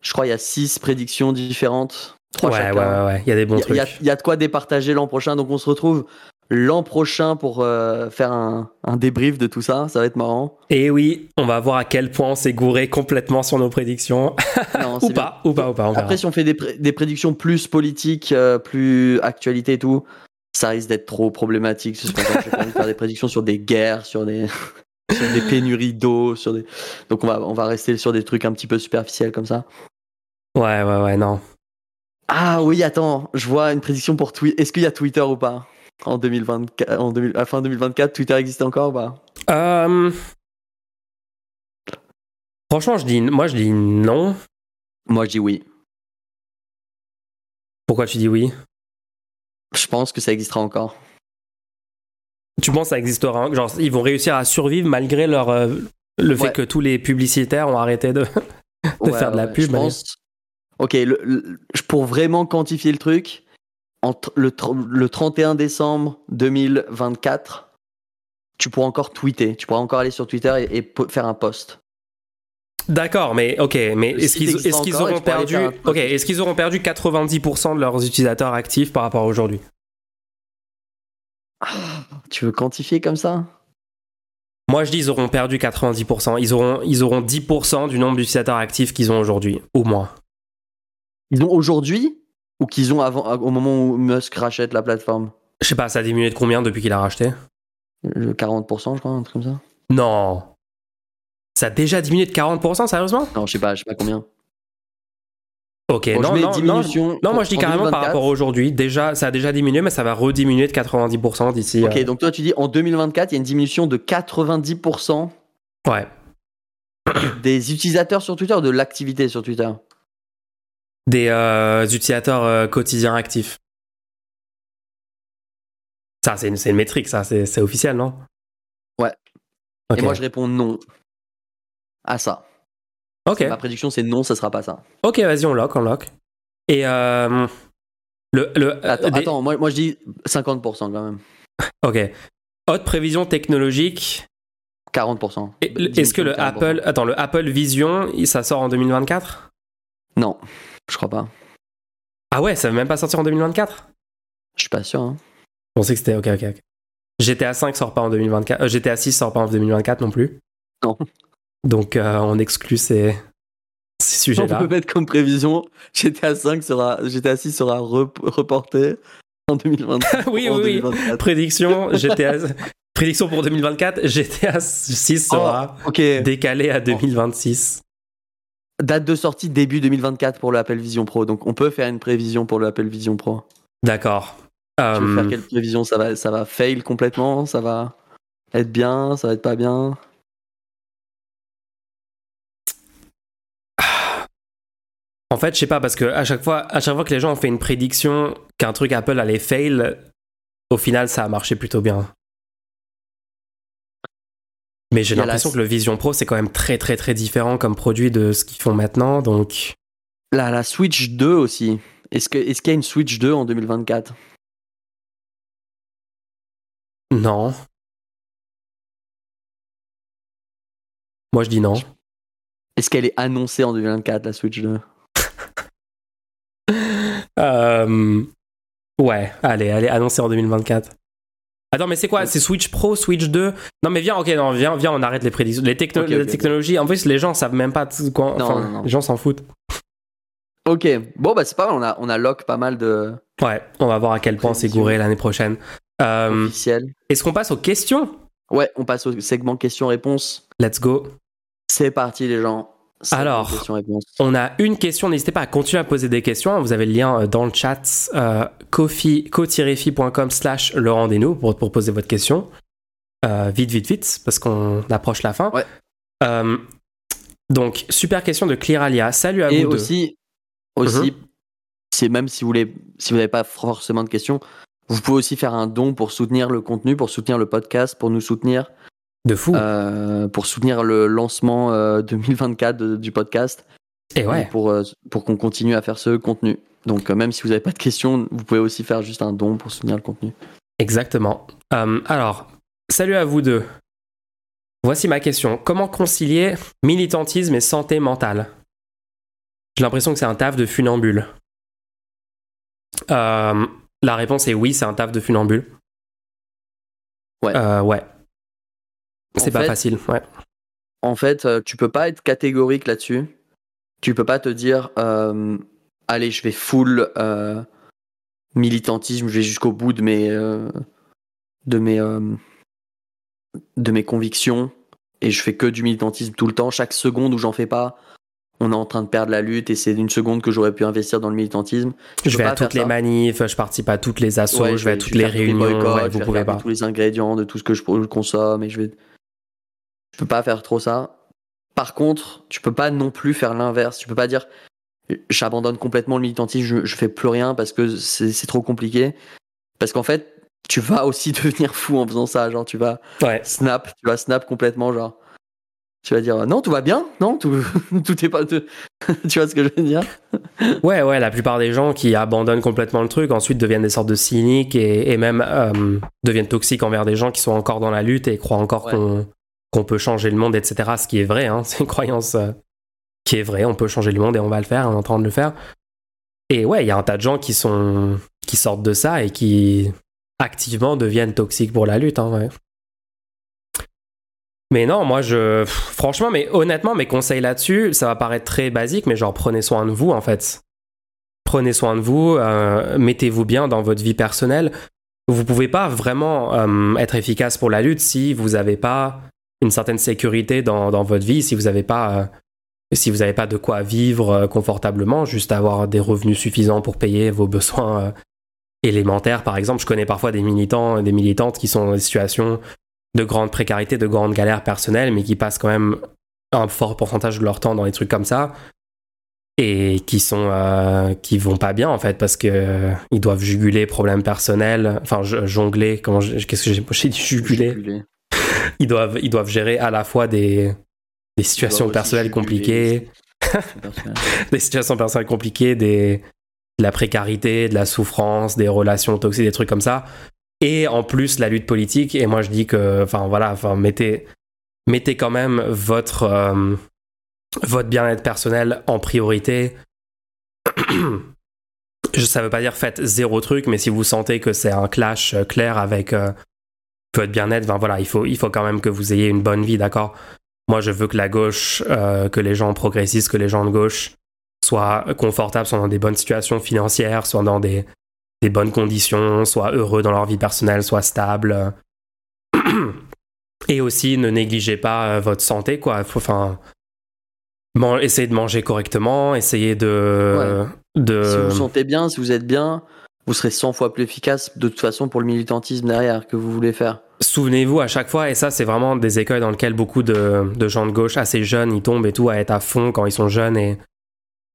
je crois, il y a six prédictions différentes. Trois Ouais, ouais, chacun. ouais, ouais, il y a des bons y a- trucs. il y a de quoi départager l'an prochain. Donc on se retrouve l'an prochain pour euh, faire un, un débrief de tout ça. Ça va être marrant. Et oui, on va voir à quel point on s'est gouré complètement sur nos prédictions. Non, ou pas, ou pas, ou pas, on verra. Après, si on fait des, pré- des prédictions plus politiques, euh, plus actualité et tout, ça risque d'être trop problématique. Ça que j'ai pas envie de faire des prédictions sur des guerres, sur des, sur des pénuries d'eau, sur des. Donc on va, on va rester sur des trucs un petit peu superficiels comme ça. Ouais, ouais, ouais, non. Ah oui, attends, je vois une prédiction pour Twitter. Est-ce qu'il y a Twitter ou pas? En 2024, en 2000 à fin 2024, Twitter existe encore ou pas? Euh, Franchement, je dis, moi je dis non. Moi, je dis oui. Pourquoi tu dis oui? Je pense que ça existera encore. Tu penses que ça existera Genre, ils vont réussir à survivre malgré leur, euh, le fait Ouais. que tous les publicitaires ont arrêté de. De faire de la pub, Je pense. Ok, le- le- pour vraiment quantifier le truc, entre le, tr- le 31 décembre 2024, tu pourras encore tweeter. Tu pourras encore aller sur Twitter et, faire un post. D'accord, mais ok, mais est-ce qu'ils auront perdu Ok, est-ce qu'ils auront perdu 90% de leurs utilisateurs actifs par rapport à aujourd'hui? Tu veux quantifier comme ça? Moi, je dis ils auront perdu 90%. Ils auront ils auront 10% du nombre d'utilisateurs actifs qu'ils ont aujourd'hui, ou moins. Ils ont aujourd'hui ou qu'ils ont avant, au moment où Musk rachète la plateforme? Je sais pas, ça a diminué de combien depuis qu'il a racheté? Le 40%, je crois, un truc comme ça Non. Ça a déjà diminué de 40%, sérieusement? Non, je sais pas, je sais pas combien. Ok, Bon, non, non, non, non, moi je dis en carrément par 2024. rapport à aujourd'hui. Déjà, ça a déjà diminué, mais ça va rediminuer de 90% d'ici. Ok, euh, donc toi tu dis en 2024, il y a une diminution de 90% Ouais. des utilisateurs sur Twitter ou de l'activité sur Twitter? Des euh, utilisateurs euh, quotidiens actifs. Ça, c'est une, métrique, ça, c'est officiel, non? Ouais. Et moi je réponds non à ça. ok, Ma prédiction c'est non, ça sera pas ça. ok, vas-y, on lock, on lock. Et euh, le, le, Attends, des- attends moi, moi je dis 50% quand même. Ok. Haute prévision technologique. 40%. Et- Est-ce que le 40%. Apple, attends, le Apple Vision, ça sort en 2024 Non, je crois pas. Ah ouais, ça va même pas sortir en 2024 Je suis pas sûr. hein. Je pensais que c'était ok, ok, ok. GTA 5 sort pas en 2024. euh, GTA 6 sort pas en 2024 non plus. Non. Donc euh, on exclut ces, ces On sujets-là. peut mettre comme prévision GTA 5 sera GTA 6 sera rep- reporté en 2024. oui, en oui, oui. 2024. Prédiction GTA. Prédiction pour 2024, GTA 6 sera Oh, ok. décalé à 2026. Date de sortie début 2024 pour le Apple Vision Pro. Donc on peut faire une prévision pour le Apple Vision Pro. D'accord. Tu veux Euh, faire quelle prévision? Ça va, ça va fail complètement? Ça va être bien? Ça va être pas bien? En fait, je sais pas parce que à chaque fois, à chaque fois que les gens ont fait une prédiction qu'un truc Apple allait fail, au final, ça a marché plutôt bien. Mais j'ai l'impression la- que le Vision Pro c'est quand même très très très différent comme produit de ce qu'ils font maintenant, donc La, la Switch 2 aussi. Est-ce qu'il y a une Switch 2 en 2024 non. Moi je dis non. Est-ce qu'elle est annoncée en 2024 la Switch 2 Euh, Ouais, allez, allez, annoncé en 2024. Attends, mais c'est quoi? C'est Switch Pro, Switch 2 Non, mais viens, ok, non, viens, viens, on arrête les prédictions. Les, techno- les technologies, en plus, les gens savent même pas quoi. Non, enfin, non, non. Les gens s'en foutent. Ok, bon bah c'est pas mal, on a, on a lock pas mal de Ouais, on va voir à quel point c'est gouré l'année prochaine. Euh, officiels. Est-ce qu'on passe aux questions? Ouais, on passe au segment questions-réponses. Let's go. C'est parti les gens. Alors. On a une question, n'hésitez pas à continuer à poser des questions. Vous avez le lien euh, dans le chat euh, kofi- ko-fi.com slash rendez-nous pour, pour poser votre question. Euh, vite, vite, vite, parce qu'on approche la fin. Ouais. Euh, donc, super question de Clearalia. Salut à Et vous deux. aussi, aussi Mhm. c'est même si vous voulez, si vous n'avez pas forcément de questions, vous pouvez aussi faire un don pour soutenir le contenu, pour soutenir le podcast, pour nous soutenir, De fou. euh, pour soutenir le lancement euh, 2024 de- du podcast, Et ouais. pour, euh, pour qu'on continue à faire ce contenu. Donc euh, même si vous n'avez pas de questions, vous pouvez aussi faire juste un don pour soutenir le contenu. Exactement. Euh, alors, salut à vous deux. Voici ma question. Comment concilier militantisme et santé mentale? J'ai l'impression que c'est un taf de funambule. Euh, la réponse est oui, c'est un taf de funambule. Ouais. Euh, ouais. C'est pas fait- facile, ouais. En fait, euh, tu peux pas être catégorique là-dessus. Tu peux pas te dire, euh, allez, je vais full euh, militantisme, je vais jusqu'au bout de mes, euh, de mes, de mes convictions et je fais que du militantisme tout le temps. Chaque seconde où j'en fais pas, on est en train de perdre la lutte et c'est une seconde que j'aurais pu investir dans le militantisme. Je vais à toutes les ça. manifs, je participe à toutes les assos, Ouais, je vais à toutes les réunions, boycotts, ouais, je vais pouvez pas. tous les ingrédients de tout ce que je consomme et je vais. Peux pas faire trop ça. Par contre, tu peux pas non plus faire l'inverse. Tu peux pas dire j'abandonne complètement le militantisme, je, je fais plus rien parce que c'est c'est trop compliqué. Parce qu'en fait, tu vas aussi devenir fou en faisant ça. Genre, tu vas Ouais. snap, tu vas snap complètement. Genre, tu vas dire non, tout va bien, non, tout, tout est pas. tout- tu vois ce que je veux dire? Ouais, ouais, la plupart des gens qui abandonnent complètement le truc, ensuite deviennent des sortes de cyniques et, et même euh, deviennent toxiques envers des gens qui sont encore dans la lutte et croient encore Ouais. qu'on qu'on peut changer le monde, etc. Ce qui est vrai, hein, c'est une croyance euh, qui est vraie. On peut changer le monde et on va le faire, on est en train de le faire. Et ouais, il y a un tas de gens qui sont qui sortent de ça et qui activement deviennent toxiques pour la lutte. Hein. Mais non, moi je. Franchement, mais honnêtement, mes conseils là-dessus, ça va paraître très basique, mais genre prenez soin de vous en fait. Prenez soin de vous, euh, mettez-vous bien dans votre vie personnelle. Vous pouvez pas vraiment euh, être efficace pour la lutte si vous n'avez pas une certaine sécurité dans, votre vie, si vous n'avez pas, euh, si pas de quoi vivre euh, confortablement, juste avoir des revenus suffisants pour payer vos besoins euh, élémentaires. Par exemple, je connais parfois des militants, des militantes qui sont dans des situations de grande précarité, de grande galère personnelle, mais qui passent quand même un fort pourcentage de leur temps dans des trucs comme ça et qui sont qui vont pas bien en fait parce que ils doivent juguler problèmes personnels, enfin jongler, comment qu'est-ce que j'ai j'ai dit juguler? Juguler. Ils doivent ils doivent gérer à la fois des des situations personnelles compliquées, des situations personnelles compliquées, des de la précarité, de la souffrance, des relations toxiques, des trucs comme ça. et en plus la lutte politique. Et moi je dis que, enfin voilà, enfin mettez, mettez quand même votre euh, votre bien-être personnel en priorité. Ça veut pas dire faites zéro truc, mais si vous sentez que c'est un clash euh, clair avec euh, votre bien-être, ben voilà, il faut, il faut quand même que vous ayez une bonne vie, d'accord? Moi, je veux que la gauche, que les gens progressistes, que les gens de gauche soient confortables, soient dans des bonnes situations financières, soient dans des, des bonnes conditions, soient heureux dans leur vie personnelle, soient stables. Et aussi, ne négligez pas euh, votre santé, quoi. Faut, enfin, essayez de manger correctement, essayez de, de. Si vous vous sentez bien, si vous êtes bien, vous serez 100 fois plus efficace de toute façon pour le militantisme derrière que vous voulez faire. Souvenez-vous à chaque fois, et ça c'est vraiment des écueils dans lesquels beaucoup de, gens de gauche assez jeunes, ils tombent et tout, à être à fond quand ils sont jeunes et,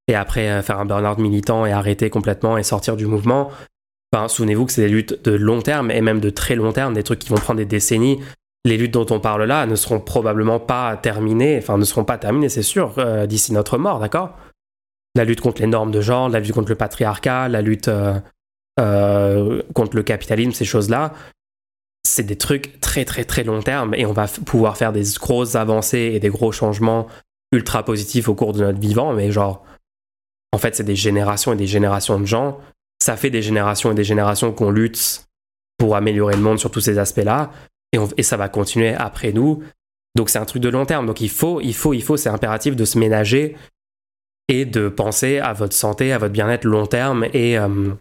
et après euh, faire un burn-out militant et arrêter complètement et sortir du mouvement. Souvenez-vous que c'est des luttes de long terme et même de très long terme, des trucs qui vont prendre des décennies. Les luttes dont on parle là ne seront probablement pas terminées, enfin ne seront pas terminées, c'est sûr, euh, d'ici notre mort, d'accord? La lutte contre les normes de genre, la lutte contre le patriarcat, la lutte euh, euh, contre le capitalisme, ces choses-là, c'est des trucs très très très long terme et on va pouvoir faire des grosses avancées et des gros changements ultra positifs au cours de notre vivant, mais genre, en fait, c'est des générations et des générations de gens ça fait des générations et des générations qu'on lutte pour améliorer le monde sur tous ces aspects-là, et, ça va continuer après nous. Donc c'est un truc de long terme. Donc il faut, il faut, il faut, c'est impératif de se ménager et de penser à votre santé, à votre bien-être long terme. Et euh,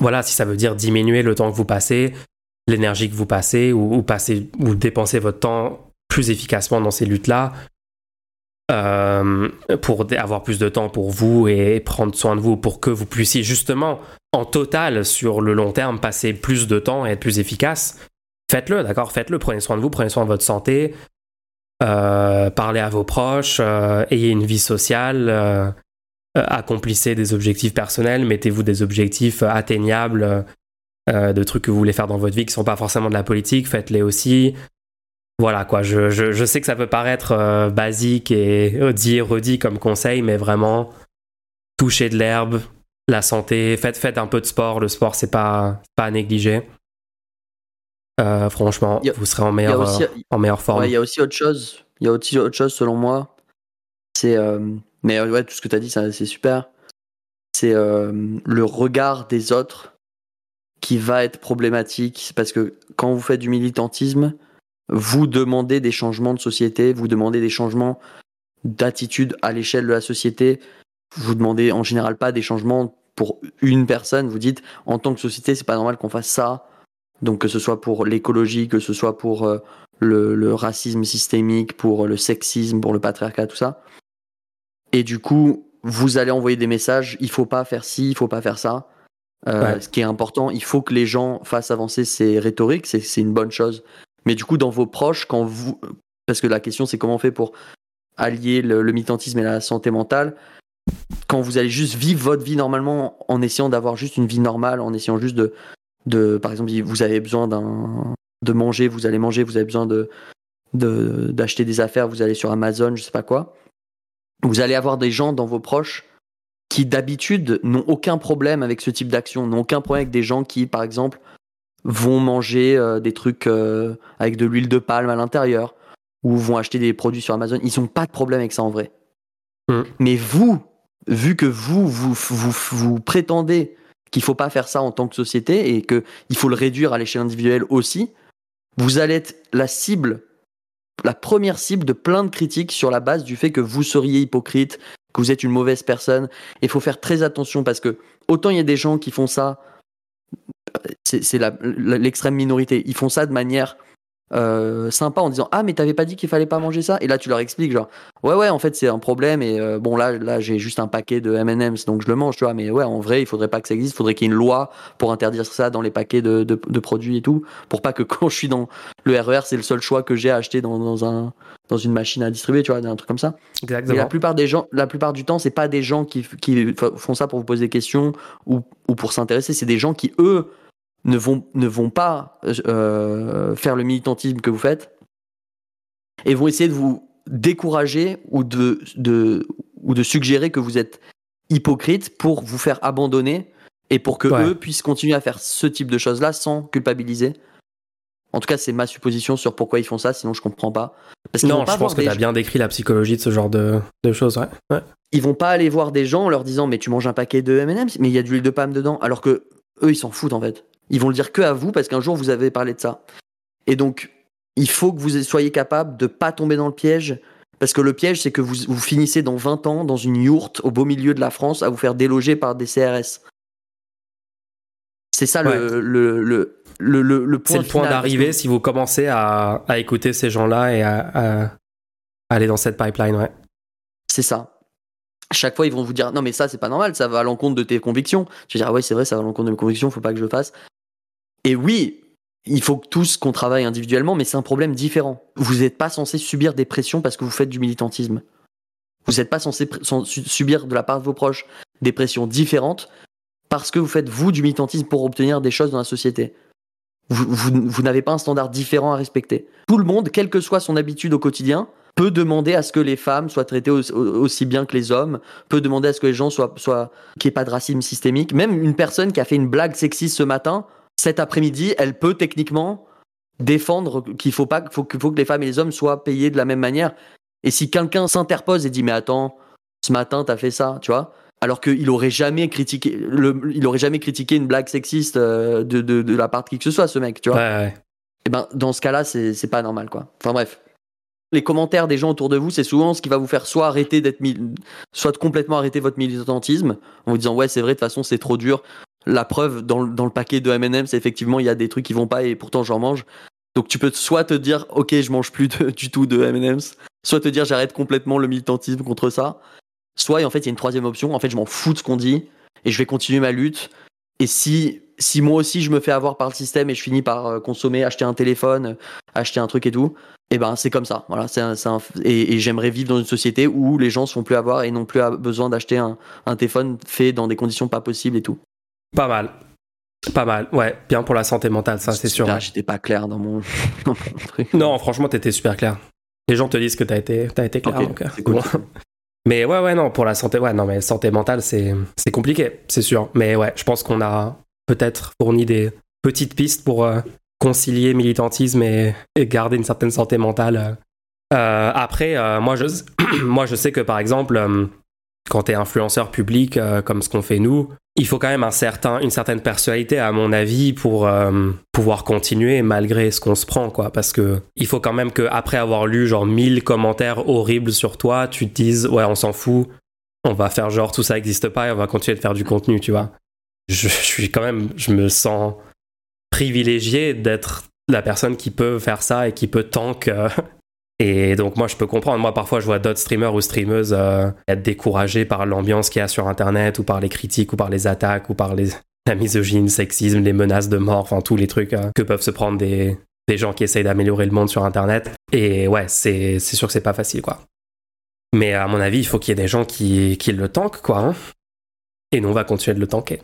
voilà, si ça veut dire diminuer le temps que vous passez, l'énergie que vous passez, ou, passer, ou dépenser votre temps plus efficacement dans ces luttes-là, euh, pour avoir plus de temps pour vous et prendre soin de vous pour que vous puissiez justement en total sur le long terme passer plus de temps et être plus efficace, faites-le, d'accord? Faites-le, prenez soin de vous, prenez soin de votre santé, euh, parlez à vos proches, euh, ayez une vie sociale, accomplissez des objectifs personnels, mettez-vous des objectifs atteignables de trucs que vous voulez faire dans votre vie qui ne sont pas forcément de la politique, faites-les aussi. Voilà quoi, je, je, sais que ça peut paraître euh, basique et dit et redit comme conseil, mais vraiment, toucher de l'herbe, la santé, faites, faites un peu de sport, le sport c'est pas, pas à négliger. Euh, franchement, vous serez en meilleure, euh, en meilleure forme. Il y a aussi autre chose, il y a aussi autre chose selon moi, c'est, mais ouais, tout ce que tu as dit, c'est super, c'est le regard des autres qui va être problématique, parce que quand vous faites du militantisme, vous demandez des changements de société, vous demandez des changements d'attitude à l'échelle de la société. Vous demandez en général pas des changements pour une personne. Vous dites en tant que société, c'est pas normal qu'on fasse ça. Donc que ce soit pour l'écologie, que ce soit pour euh, le, racisme systémique, pour le sexisme, pour le patriarcat, tout ça. Et du coup, vous allez envoyer des messages. Il faut pas faire ci, il faut pas faire ça. Euh, ce qui est important, il faut que les gens fassent avancer ces rhétoriques. C'est une bonne chose. Mais du coup, dans vos proches, quand vous. Parce que la question, c'est comment on fait pour allier le, militantisme et la santé mentale. Quand vous allez juste vivre votre vie normalement en essayant d'avoir juste une vie normale, en essayant juste de. de par exemple, vous avez besoin d'un de manger, vous allez manger, vous avez besoin de d'acheter des affaires, vous allez sur Amazon, je sais pas quoi. Vous allez avoir des gens dans vos proches qui d'habitude n'ont aucun problème avec ce type d'action, n'ont aucun problème avec des gens qui, par exemple, vont manger euh, des trucs euh, avec de l'huile de palme à l'intérieur ou vont acheter des produits sur Amazon. Ils n'ont pas de problème avec ça en vrai. Mm. Mais vous, vu que vous, vous, vous, vous prétendez qu'il faut pas faire ça en tant que société et qu'il faut le réduire à l'échelle individuelle aussi, vous allez être la cible, la première cible de plein de critiques sur la base du fait que vous seriez hypocrite, que vous êtes une mauvaise personne. Il faut faire très attention parce que autant il y a des gens qui font ça c'est l'extrême minorité. Ils font ça de manière euh, sympa en disant ah mais t'avais pas dit qu'il fallait pas manger ça? Et là tu leur expliques genre ouais ouais en fait c'est un problème et euh, bon là là j'ai juste un paquet de M&M's donc je le mange tu vois mais ouais en vrai il faudrait pas que ça existe. Il faudrait qu'il y ait une loi pour interdire ça dans les paquets de, de, produits et tout pour pas que quand je suis dans le RER e c'est le seul choix que j'ai à acheter dans, dans, un dans une machine à distribuer tu vois un truc comme ça. Exactement. la plupart des gens la plupart du temps c'est pas des gens qui, qui font ça pour vous poser des questions ou, ou pour s'intéresser c'est des gens qui eux ne vont, ne vont pas euh, faire le militantisme que vous faites et vont essayer de vous décourager ou de, de, ou de suggérer que vous êtes hypocrite pour vous faire abandonner Et pour que Ouais. eux puissent continuer à faire ce type de choses-là sans culpabiliser. En tout cas, c'est ma supposition sur pourquoi ils font ça, sinon je comprends pas. Parce Non, pas je pense que des t'as bien décrit la psychologie de ce genre de, de choses, ouais. ouais. ils vont pas aller voir des gens en leur disant mais tu manges un paquet de M&M's mais il y a de l'huile de palme dedans alors que eux ils s'en foutent en fait. Ils vont le dire que à vous parce qu'un jour vous avez parlé de ça. Et donc il faut que vous soyez capable de pas tomber dans le piège parce que le piège c'est que vous, vous finissez dans 20 ans dans une yourte au beau milieu de la France à vous faire déloger par des CRS. C'est ça Ouais. le, le, le, le, le, le point C'est le point d'arrivée si vous commencez à, à écouter ces gens-là et à, à aller dans cette pipeline, ouais. C'est ça. Chaque fois, ils vont vous dire non, mais ça, c'est pas normal, ça va à l'encontre de tes convictions. Tu vas dire, ah ouais, c'est vrai, ça va à l'encontre de mes convictions, faut pas que je le fasse. Et oui, il faut que tous qu'on travaille individuellement, mais c'est un problème différent. Vous n'êtes pas censé subir des pressions parce que vous faites du militantisme. Vous n'êtes pas censé subir de la part de vos proches des pressions différentes parce que vous faites, vous, du militantisme pour obtenir des choses dans la société. Vous, n'avez pas un standard différent à respecter. Tout le monde, quelle que soit son habitude au quotidien, peut demander à ce que les femmes soient traitées au- au- aussi bien que les hommes, peut demander à ce que les gens soient, soient qu'il n'y ait pas de racisme systémique. Même une personne qui a fait une blague sexiste ce matin, cet après-midi, elle peut techniquement défendre qu'il faut pas, faut, que- faut que les femmes et les hommes soient payés de la même manière. Et si quelqu'un s'interpose et dit mais attends, ce matin t'as fait ça, tu vois, alors qu'il aurait jamais critiqué, le, il aurait jamais critiqué une blague sexiste euh, de, de, de la part de qui que ce soit, ce mec, tu vois? Ouais, ouais. Et ben, dans ce cas-là, c'est pas normal, quoi. Enfin bref. Les commentaires des gens autour de vous, c'est souvent ce qui va vous faire soit arrêter d'être, mil- soit de complètement arrêter votre militantisme en vous disant ouais c'est vrai de toute façon c'est trop dur. La preuve dans, le- paquet de M&M, c'est effectivement il y a des trucs qui vont pas et pourtant j'en mange. Donc tu peux soit te dire ok je mange plus du tout de M&M's, soit te dire j'arrête complètement le militantisme contre ça. Soit en fait il y a une troisième option, en fait je m'en fous de ce qu'on dit et je vais continuer ma lutte. Et si si moi aussi je me fais avoir par le système et je finis par euh, consommer, acheter un téléphone, acheter un truc et tout, et ben c'est comme ça. Voilà, c'est et, j'aimerais vivre dans une société où les gens se font plus avoir et n'ont plus besoin d'acheter un téléphone fait dans des conditions pas possibles et tout. Pas mal. Pas mal, ouais. Bien pour la santé mentale, ça, c'est sûr. J'étais pas clair dans mon, dans mon truc. Non, franchement, t'étais super clair. Les gens te disent que t'as été, été clair. Ok, donc, euh, c'est cool. Mais ouais, ouais, non, pour la santé, ouais, non, mais santé mentale, c'est, c'est compliqué, c'est sûr. Mais ouais, je pense qu'on a peut-être fourni des petites pistes pour euh, concilier militantisme et, et garder une certaine santé mentale. Euh, après, euh, moi, je, moi, je sais que par exemple, quand t'es influenceur public, euh, comme ce qu'on fait nous, il faut quand même un certain, une certaine personnalité, à mon avis, pour euh, pouvoir continuer malgré ce qu'on se prend, quoi. Parce que il faut quand même que après avoir lu genre 1000 commentaires horribles sur toi, tu te dises ouais, on s'en fout, on va faire genre tout ça n'existe pas et on va continuer de faire du contenu, tu vois. Je, je suis quand même, je me sens privilégié d'être la personne qui peut faire ça et qui peut tank. euh, et donc moi je peux comprendre. Moi parfois je vois d'autres streamers ou streameuses euh, être découragés par l'ambiance qu'il y a sur internet ou par les critiques ou par les attaques ou par la misogynie, le sexisme, les menaces de mort, enfin tous les trucs euh, que peuvent se prendre des, gens qui essayent d'améliorer le monde sur internet. Et ouais, c'est sûr que c'est pas facile quoi. Mais à mon avis, il faut qu'il y ait des gens qui, qui le tankent quoi. hein. Et nous on va continuer de le tanker.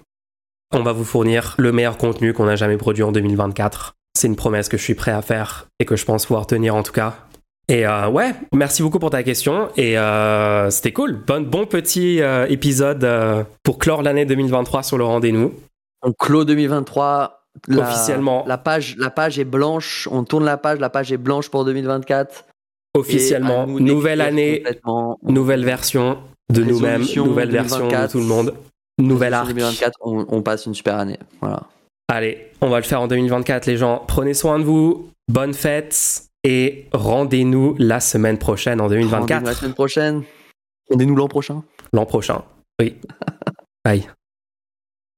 On va vous fournir le meilleur contenu qu'on a jamais produit en 2024. C'est une promesse que je suis prêt à faire et que je pense pouvoir tenir en tout cas. Et euh, ouais, merci beaucoup pour ta question et euh, c'était cool. Bon, bon petit euh, épisode pour clore l'année 2023 sur le rendez-vous. On clôt 2023. La, Officiellement. La page, la page est blanche. On tourne la page. La page est blanche pour 2024. Officiellement, nous nouvelle année, nouvelle version de nous-mêmes, nouvelle version de 2024. tout le monde, nouvelle arc. 2024, on, on passe une super année. Voilà. Allez, on va le faire en 2024 les gens. Prenez soin de vous, bonnes fêtes et rendez-nous la semaine prochaine en Rendez-nous 2024. La semaine prochaine. Rendez-nous l'an prochain. L'an prochain. Oui. Bye.